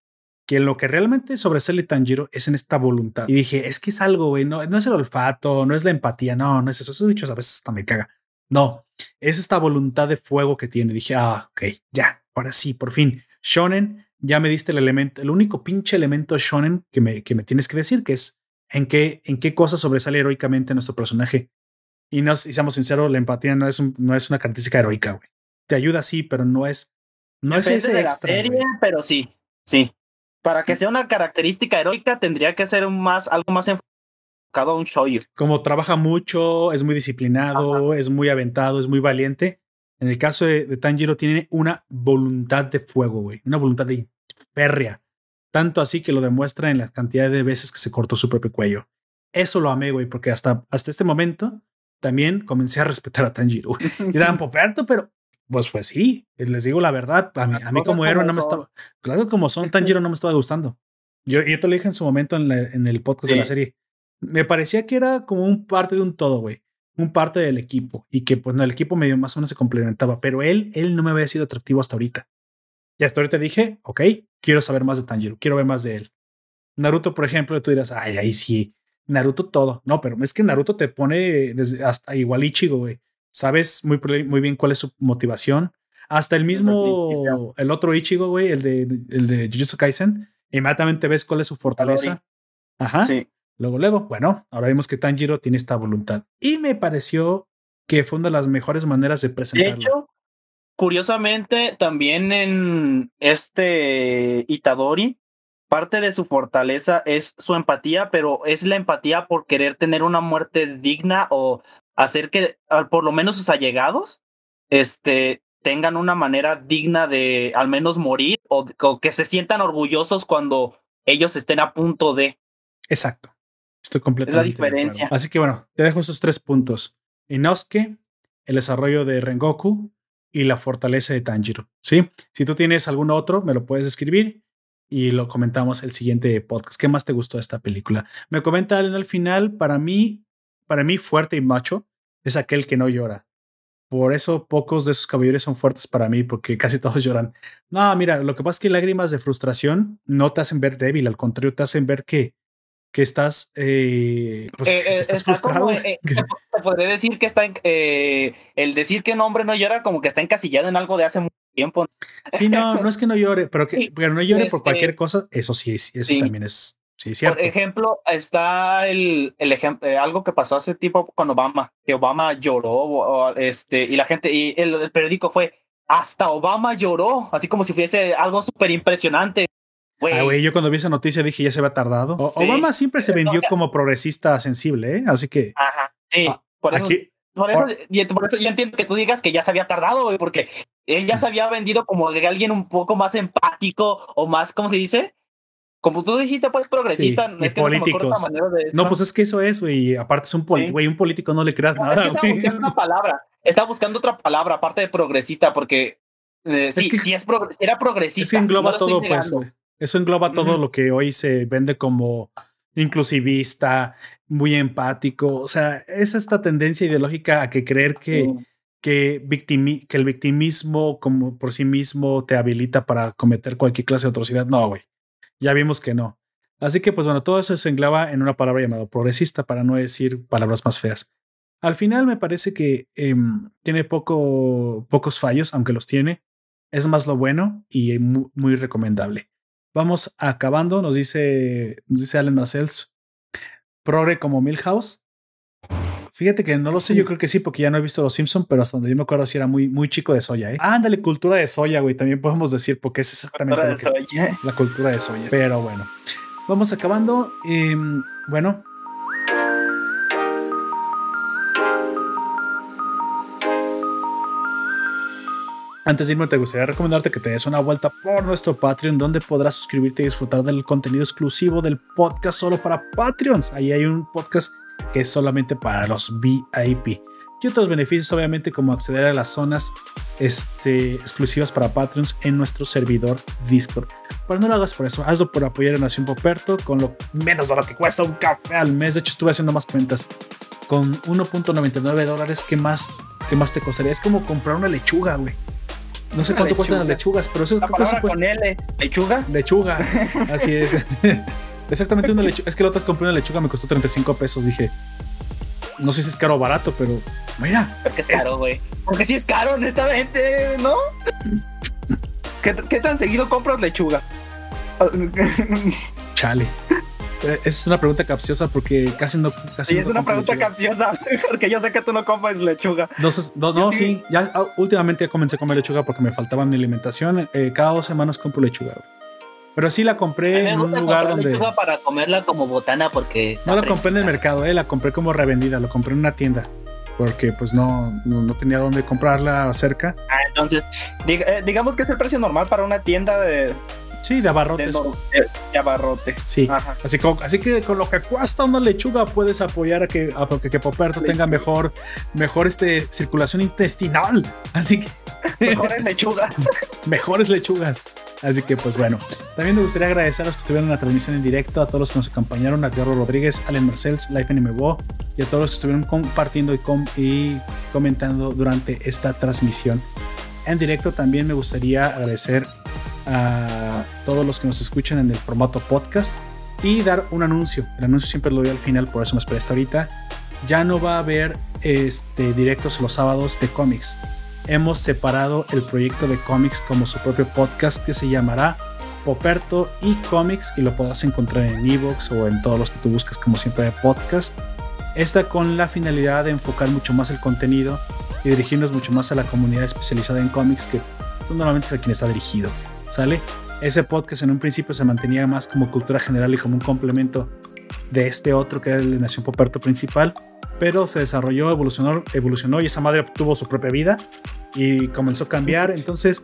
que lo que realmente sobresale Tanjiro es en esta voluntad. Y dije, es que es algo, güey, no, no es el olfato, no es la empatía, no, no es eso. Eso dicho a veces hasta me caga. No, es esta voluntad de fuego que tiene. Dije, ah, ok, ya, ahora sí, por fin. Shonen, ya me diste el elemento, el único pinche elemento shonen que me, que me tienes que decir, que es en qué, en qué cosa sobresale heroicamente nuestro personaje. Y, no, y seamos sinceros, la empatía no es, no es una característica heroica, güey. Te ayuda, sí, pero no es, no es ese de extra. La serie, pero sí, sí. Para que sea una característica heroica, tendría que ser más, algo más enfocado a un shoyu. Como trabaja mucho, es muy disciplinado, es muy aventado, es muy valiente. En el caso de, Tanjiro, tiene una voluntad de fuego, güey. Una voluntad de férrea. Tanto así que lo demuestra en la cantidad de veces que se cortó su propio cuello. Eso lo amé, güey, porque hasta, hasta este momento también comencé a respetar a Tanjiro. Era un poperto, pero pues pues sí, les digo la verdad, a mí, a mí como héroe no me estaba, claro como son Tanjiro no me estaba gustando. Yo, yo te lo dije en su momento en, en el podcast de la serie. Me parecía que era como un parte de un todo, güey. Un parte del equipo. Y que pues no, el equipo medio más o menos se complementaba. Pero él, él no me había sido atractivo hasta ahorita. Y hasta ahorita dije, ok, quiero saber más de Tanjiro, quiero ver más de él. Naruto, por ejemplo, tú dirás, ay, ahí sí, Naruto todo. No, pero es que Naruto te pone desde hasta igual Ichigo, güey sabes muy, muy bien cuál es su motivación. Hasta el mismo, el otro Ichigo, güey, el de, el de Jujutsu Kaisen, inmediatamente ves cuál es su fortaleza. Ajá. Sí. Luego, luego, bueno, ahora vemos que Tanjiro tiene esta voluntad. Y me pareció que fue una de las mejores maneras de presentarlo. De hecho, curiosamente, también en este Itadori, parte de su fortaleza es su empatía, pero es la empatía por querer tener una muerte digna o hacer que por lo menos sus allegados este, tengan una manera digna de al menos morir o, que se sientan orgullosos cuando ellos estén a punto de. Exacto. Estoy completamente. Es la diferencia. Así que bueno, te dejo esos tres puntos. Inosuke, el desarrollo de Rengoku y la fortaleza de Tanjiro. ¿Sí? Si tú tienes algún otro, me lo puedes escribir y lo comentamos el siguiente podcast. ¿Qué más te gustó de esta película? Me comenta al final, para mí, para mí fuerte y macho es aquel que no llora. Por eso pocos de esos caballeros son fuertes para mí, porque casi todos lloran. No, mira, lo que pasa es que lágrimas de frustración no te hacen ver débil, al contrario, te hacen ver que, que estás, eh, pues, eh, eh, estás frustrado. te podría decir que está en, el decir que un hombre no llora como que está encasillado en algo de hace mucho tiempo. Sí, no, no es que no llore, pero que pero no llore por cualquier este cosa, eso sí, eso también es Sí, cierto. Por ejemplo, está el, el ejemplo, eh, algo que pasó hace tiempo con Obama, que Obama lloró, este, y la gente, y el, periódico fue, hasta Obama lloró, así como si fuese algo súper impresionante. Ah, güey, yo cuando vi esa noticia dije, ya se va tardado. Obama siempre se vendió como progresista sensible, ¿eh? Así que. Ajá, sí. Ah, por, eso, por, eso, por eso yo entiendo que tú digas que ya se había tardado, güey, porque él ya se había vendido como alguien un poco más empático o más, ¿cómo se dice? Como tú dijiste, pues progresista, es que políticos. No, no, pues es que eso es, güey. Aparte es un político, güey, un político no le creas nada. Es que buscando una palabra. Está buscando otra palabra, aparte de progresista, porque eh, sí, es que, si es era progresista. Es que engloba todo, pues, güey. Eso engloba todo lo que hoy se vende como inclusivista, muy empático. O sea, es esta tendencia ideológica a que creer que, que, que el victimismo como por sí mismo te habilita para cometer cualquier clase de atrocidad. No, güey. Ya vimos que no. Así que, pues bueno, todo eso se engloba en una palabra llamada progresista, para no decir palabras más feas. Al final me parece que em, tiene poco, pocos fallos, aunque los tiene. Es más lo bueno y muy, recomendable. Vamos acabando, nos dice, nos dice Alan Marcells. Progre como Milhouse. Fíjate que no lo sé, yo creo que sí, porque ya no he visto Los Simpson, pero hasta donde yo me acuerdo si era muy, muy chico de soya, ¿eh? ándale, cultura de soya, güey, también podemos decir, porque es exactamente la cultura de soya. Pero bueno, vamos acabando. Em, bueno, Antes de irme, te gustaría recomendarte que te des una vuelta por nuestro Patreon, donde podrás suscribirte y disfrutar del contenido exclusivo del podcast solo para Patreons. Ahí hay un podcast que es solamente para los VIP. Y otros beneficios, obviamente, como acceder a las zonas este, exclusivas para Patreons en nuestro servidor Discord. Pero no lo hagas por eso, hazlo por apoyar a Nación Poperto con lo menos de lo que cuesta un café al mes. De hecho, estuve haciendo más cuentas. Con 1.99 dólares, ¿qué más, ¿qué más te costaría? Es como comprar una lechuga, güey. No sé cuánto cuestan las lechugas, pero eso, cuesta. con L, ¿lechuga? Lechuga, así es. Exactamente una lechuga. Es que la otra compré una lechuga, me costó 35 pesos. Dije, no sé si es caro o barato, pero mira. Porque es caro, güey. Porque sí es caro, honestamente, ¿no? ¿Qué, ¿Qué, tan seguido compras lechuga? Chale. Eh, es una pregunta capciosa porque casi no. Casi sí, es una pregunta capciosa porque yo sé que tú no comes lechuga. No, no, sí. Ya ah, últimamente ya comencé a comer lechuga porque me faltaba mi alimentación. Eh, cada dos semanas compro lechuga. Pero sí la compré en un lugar donde. Para comerla como botana porque. No la compré en el mercado, eh, la compré como revendida, lo compré en una tienda porque pues no, no, tenía dónde comprarla cerca. Ah, entonces, eh, digamos que es el precio normal para una tienda de, Sí, de abarrotes. De, abarrote. Sí. Así, así que con lo que cuesta una lechuga puedes apoyar a que, a que, que Poperto tenga mejor, mejor este, circulación intestinal. Así que. Mejores lechugas. mejores lechugas. Así que, pues bueno, también me gustaría agradecer a los que estuvieron en la transmisión en directo, a todos los que nos acompañaron, a Diego Rodríguez, Allen Marcells, Life NMBO y a todos los que estuvieron compartiendo y, y comentando durante esta transmisión en directo. También me gustaría agradecer a todos los que nos escuchan en el formato podcast y dar un anuncio. El anuncio siempre lo doy al final, por eso me esperé hasta ahorita. Ya no va a haber este, directos los sábados de cómics. Hemos separado el proyecto de cómics como su propio podcast que se llamará Poperto y Comics y lo podrás encontrar en Evox o en todos los que tú buscas como siempre de podcast. Esta con la finalidad de enfocar mucho más el contenido y dirigirnos mucho más a la comunidad especializada en cómics que pues, normalmente es a quien está dirigido. ¿Sale? Ese podcast en un principio se mantenía más como cultura general y como un complemento de este otro que era el de Nación Poperto principal, pero se desarrolló, evolucionó, evolucionó y esa madre tuvo su propia vida y comenzó a cambiar. Entonces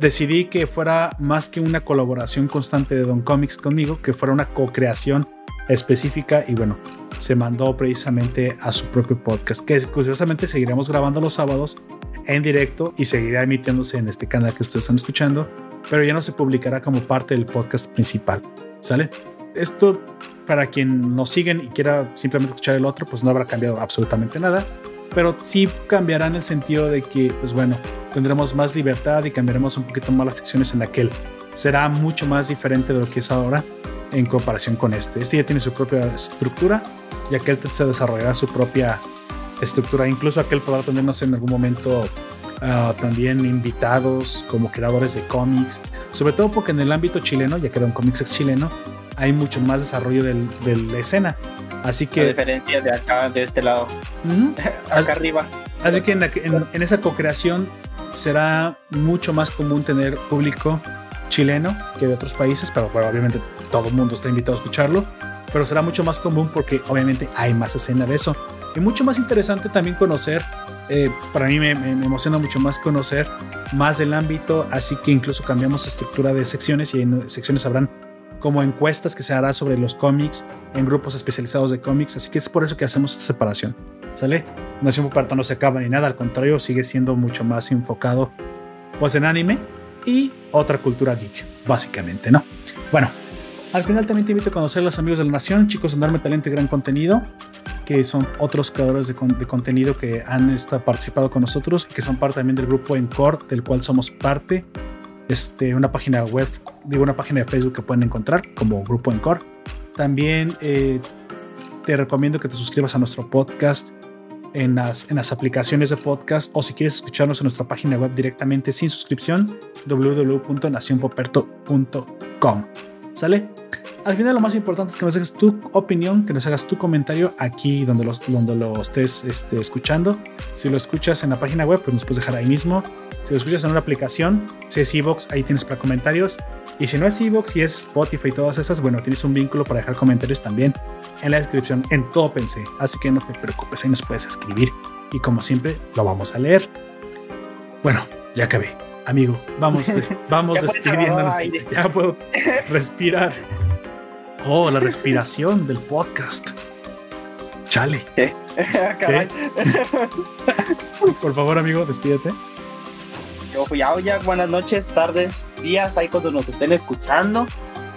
decidí que fuera más que una colaboración constante de Don Comics conmigo, que fuera una co-creación específica y bueno, se mandó precisamente a su propio podcast, que curiosamente seguiremos grabando los sábados en directo y seguirá emitiéndose en este canal que ustedes están escuchando, pero ya no se publicará como parte del podcast principal. ¿Sale? Esto, para quien nos siguen y quiera simplemente escuchar el otro, pues no habrá cambiado absolutamente nada, pero sí cambiará en el sentido de que, pues bueno, tendremos más libertad y cambiaremos un poquito más las secciones en aquel. Será mucho más diferente de lo que es ahora en comparación con este. Este ya tiene su propia estructura y aquel se desarrollará su propia estructura. Incluso aquel podrá tener, no sé, en algún momento uh, también invitados como creadores de cómics, sobre todo porque en el ámbito chileno, ya que un Comics es chileno, hay mucho más desarrollo del, de la escena. Así que. A diferencia de acá, de este lado. acá arriba. Así que en, en, esa co-creación será mucho más común tener público chileno que de otros países, pero bueno, obviamente todo el mundo está invitado a escucharlo, pero será mucho más común porque obviamente hay más escena de eso. Y mucho más interesante también conocer, eh, para mí me, emociona mucho más conocer más del ámbito, así que incluso cambiamos estructura de secciones y en secciones habrán como encuestas que se hará sobre los cómics en grupos especializados de cómics. Así que es por eso que hacemos esta separación. ¿Sale? Nación Poperto no se acaba ni nada, al contrario, sigue siendo mucho más enfocado pues en anime y otra cultura geek, básicamente, ¿no? Bueno, al final también te invito a conocer a los amigos de la Nación, chicos en Darme Talento y Gran Contenido, que son otros creadores de, contenido que han estado, participado con nosotros y que son parte también del grupo Encore, del cual somos parte. Este, una página web, digo, una página de Facebook que pueden encontrar como Grupo Encore. También eh, te recomiendo que te suscribas a nuestro podcast en las, en las aplicaciones de podcast o si quieres escucharnos en nuestra página web directamente sin suscripción, www.nacionpoperto.com. ¿Sale? Al final lo más importante es que nos dejes tu opinión, que nos hagas tu comentario aquí donde, los, donde lo estés este, escuchando. Si lo escuchas en la página web, pues nos puedes dejar ahí mismo. Si lo escuchas en una aplicación, si es Evox, ahí tienes para comentarios. Y si no es Evox y es Spotify y todas esas, bueno, tienes un vínculo para dejar comentarios también en la descripción. En todo pensé. Así que no te preocupes, ahí nos puedes escribir. Y como siempre, lo vamos a leer. Bueno, ya acabé. Amigo, vamos, vamos despidiéndonos. Ya puedo respirar. Oh, la respiración del podcast. Chale. Por favor, amigo, despídete. Yo fui a ya buenas noches, tardes, días, ahí cuando nos estén escuchando.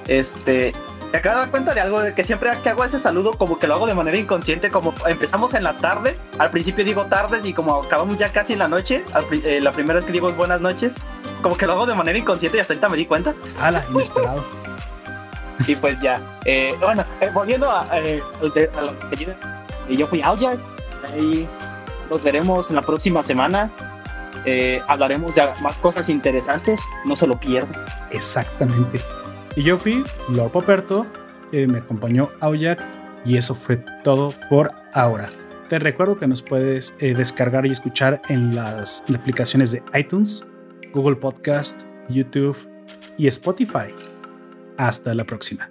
Este, te acabo de dar cuenta de algo, de que siempre que hago ese saludo, como que lo hago de manera inconsciente, como empezamos en la tarde, al principio digo tardes y como acabamos ya casi en la noche, eh, la primera vez que digo buenas noches, como que lo hago de manera inconsciente y hasta ahorita me di cuenta. ¡Hala! Inesperado. y pues ya. Eh, bueno, eh, volviendo a, eh, a la y yo fui a Ahí nos veremos en la próxima semana. hablaremos de más cosas interesantes. No se lo pierdan. Exactamente. Y yo fui Lord Poperto. me acompañó Aoyak. Y eso fue todo por ahora. Te recuerdo que nos puedes descargar y escuchar en las aplicaciones de iTunes, Google Podcast, YouTube y Spotify. Hasta la próxima.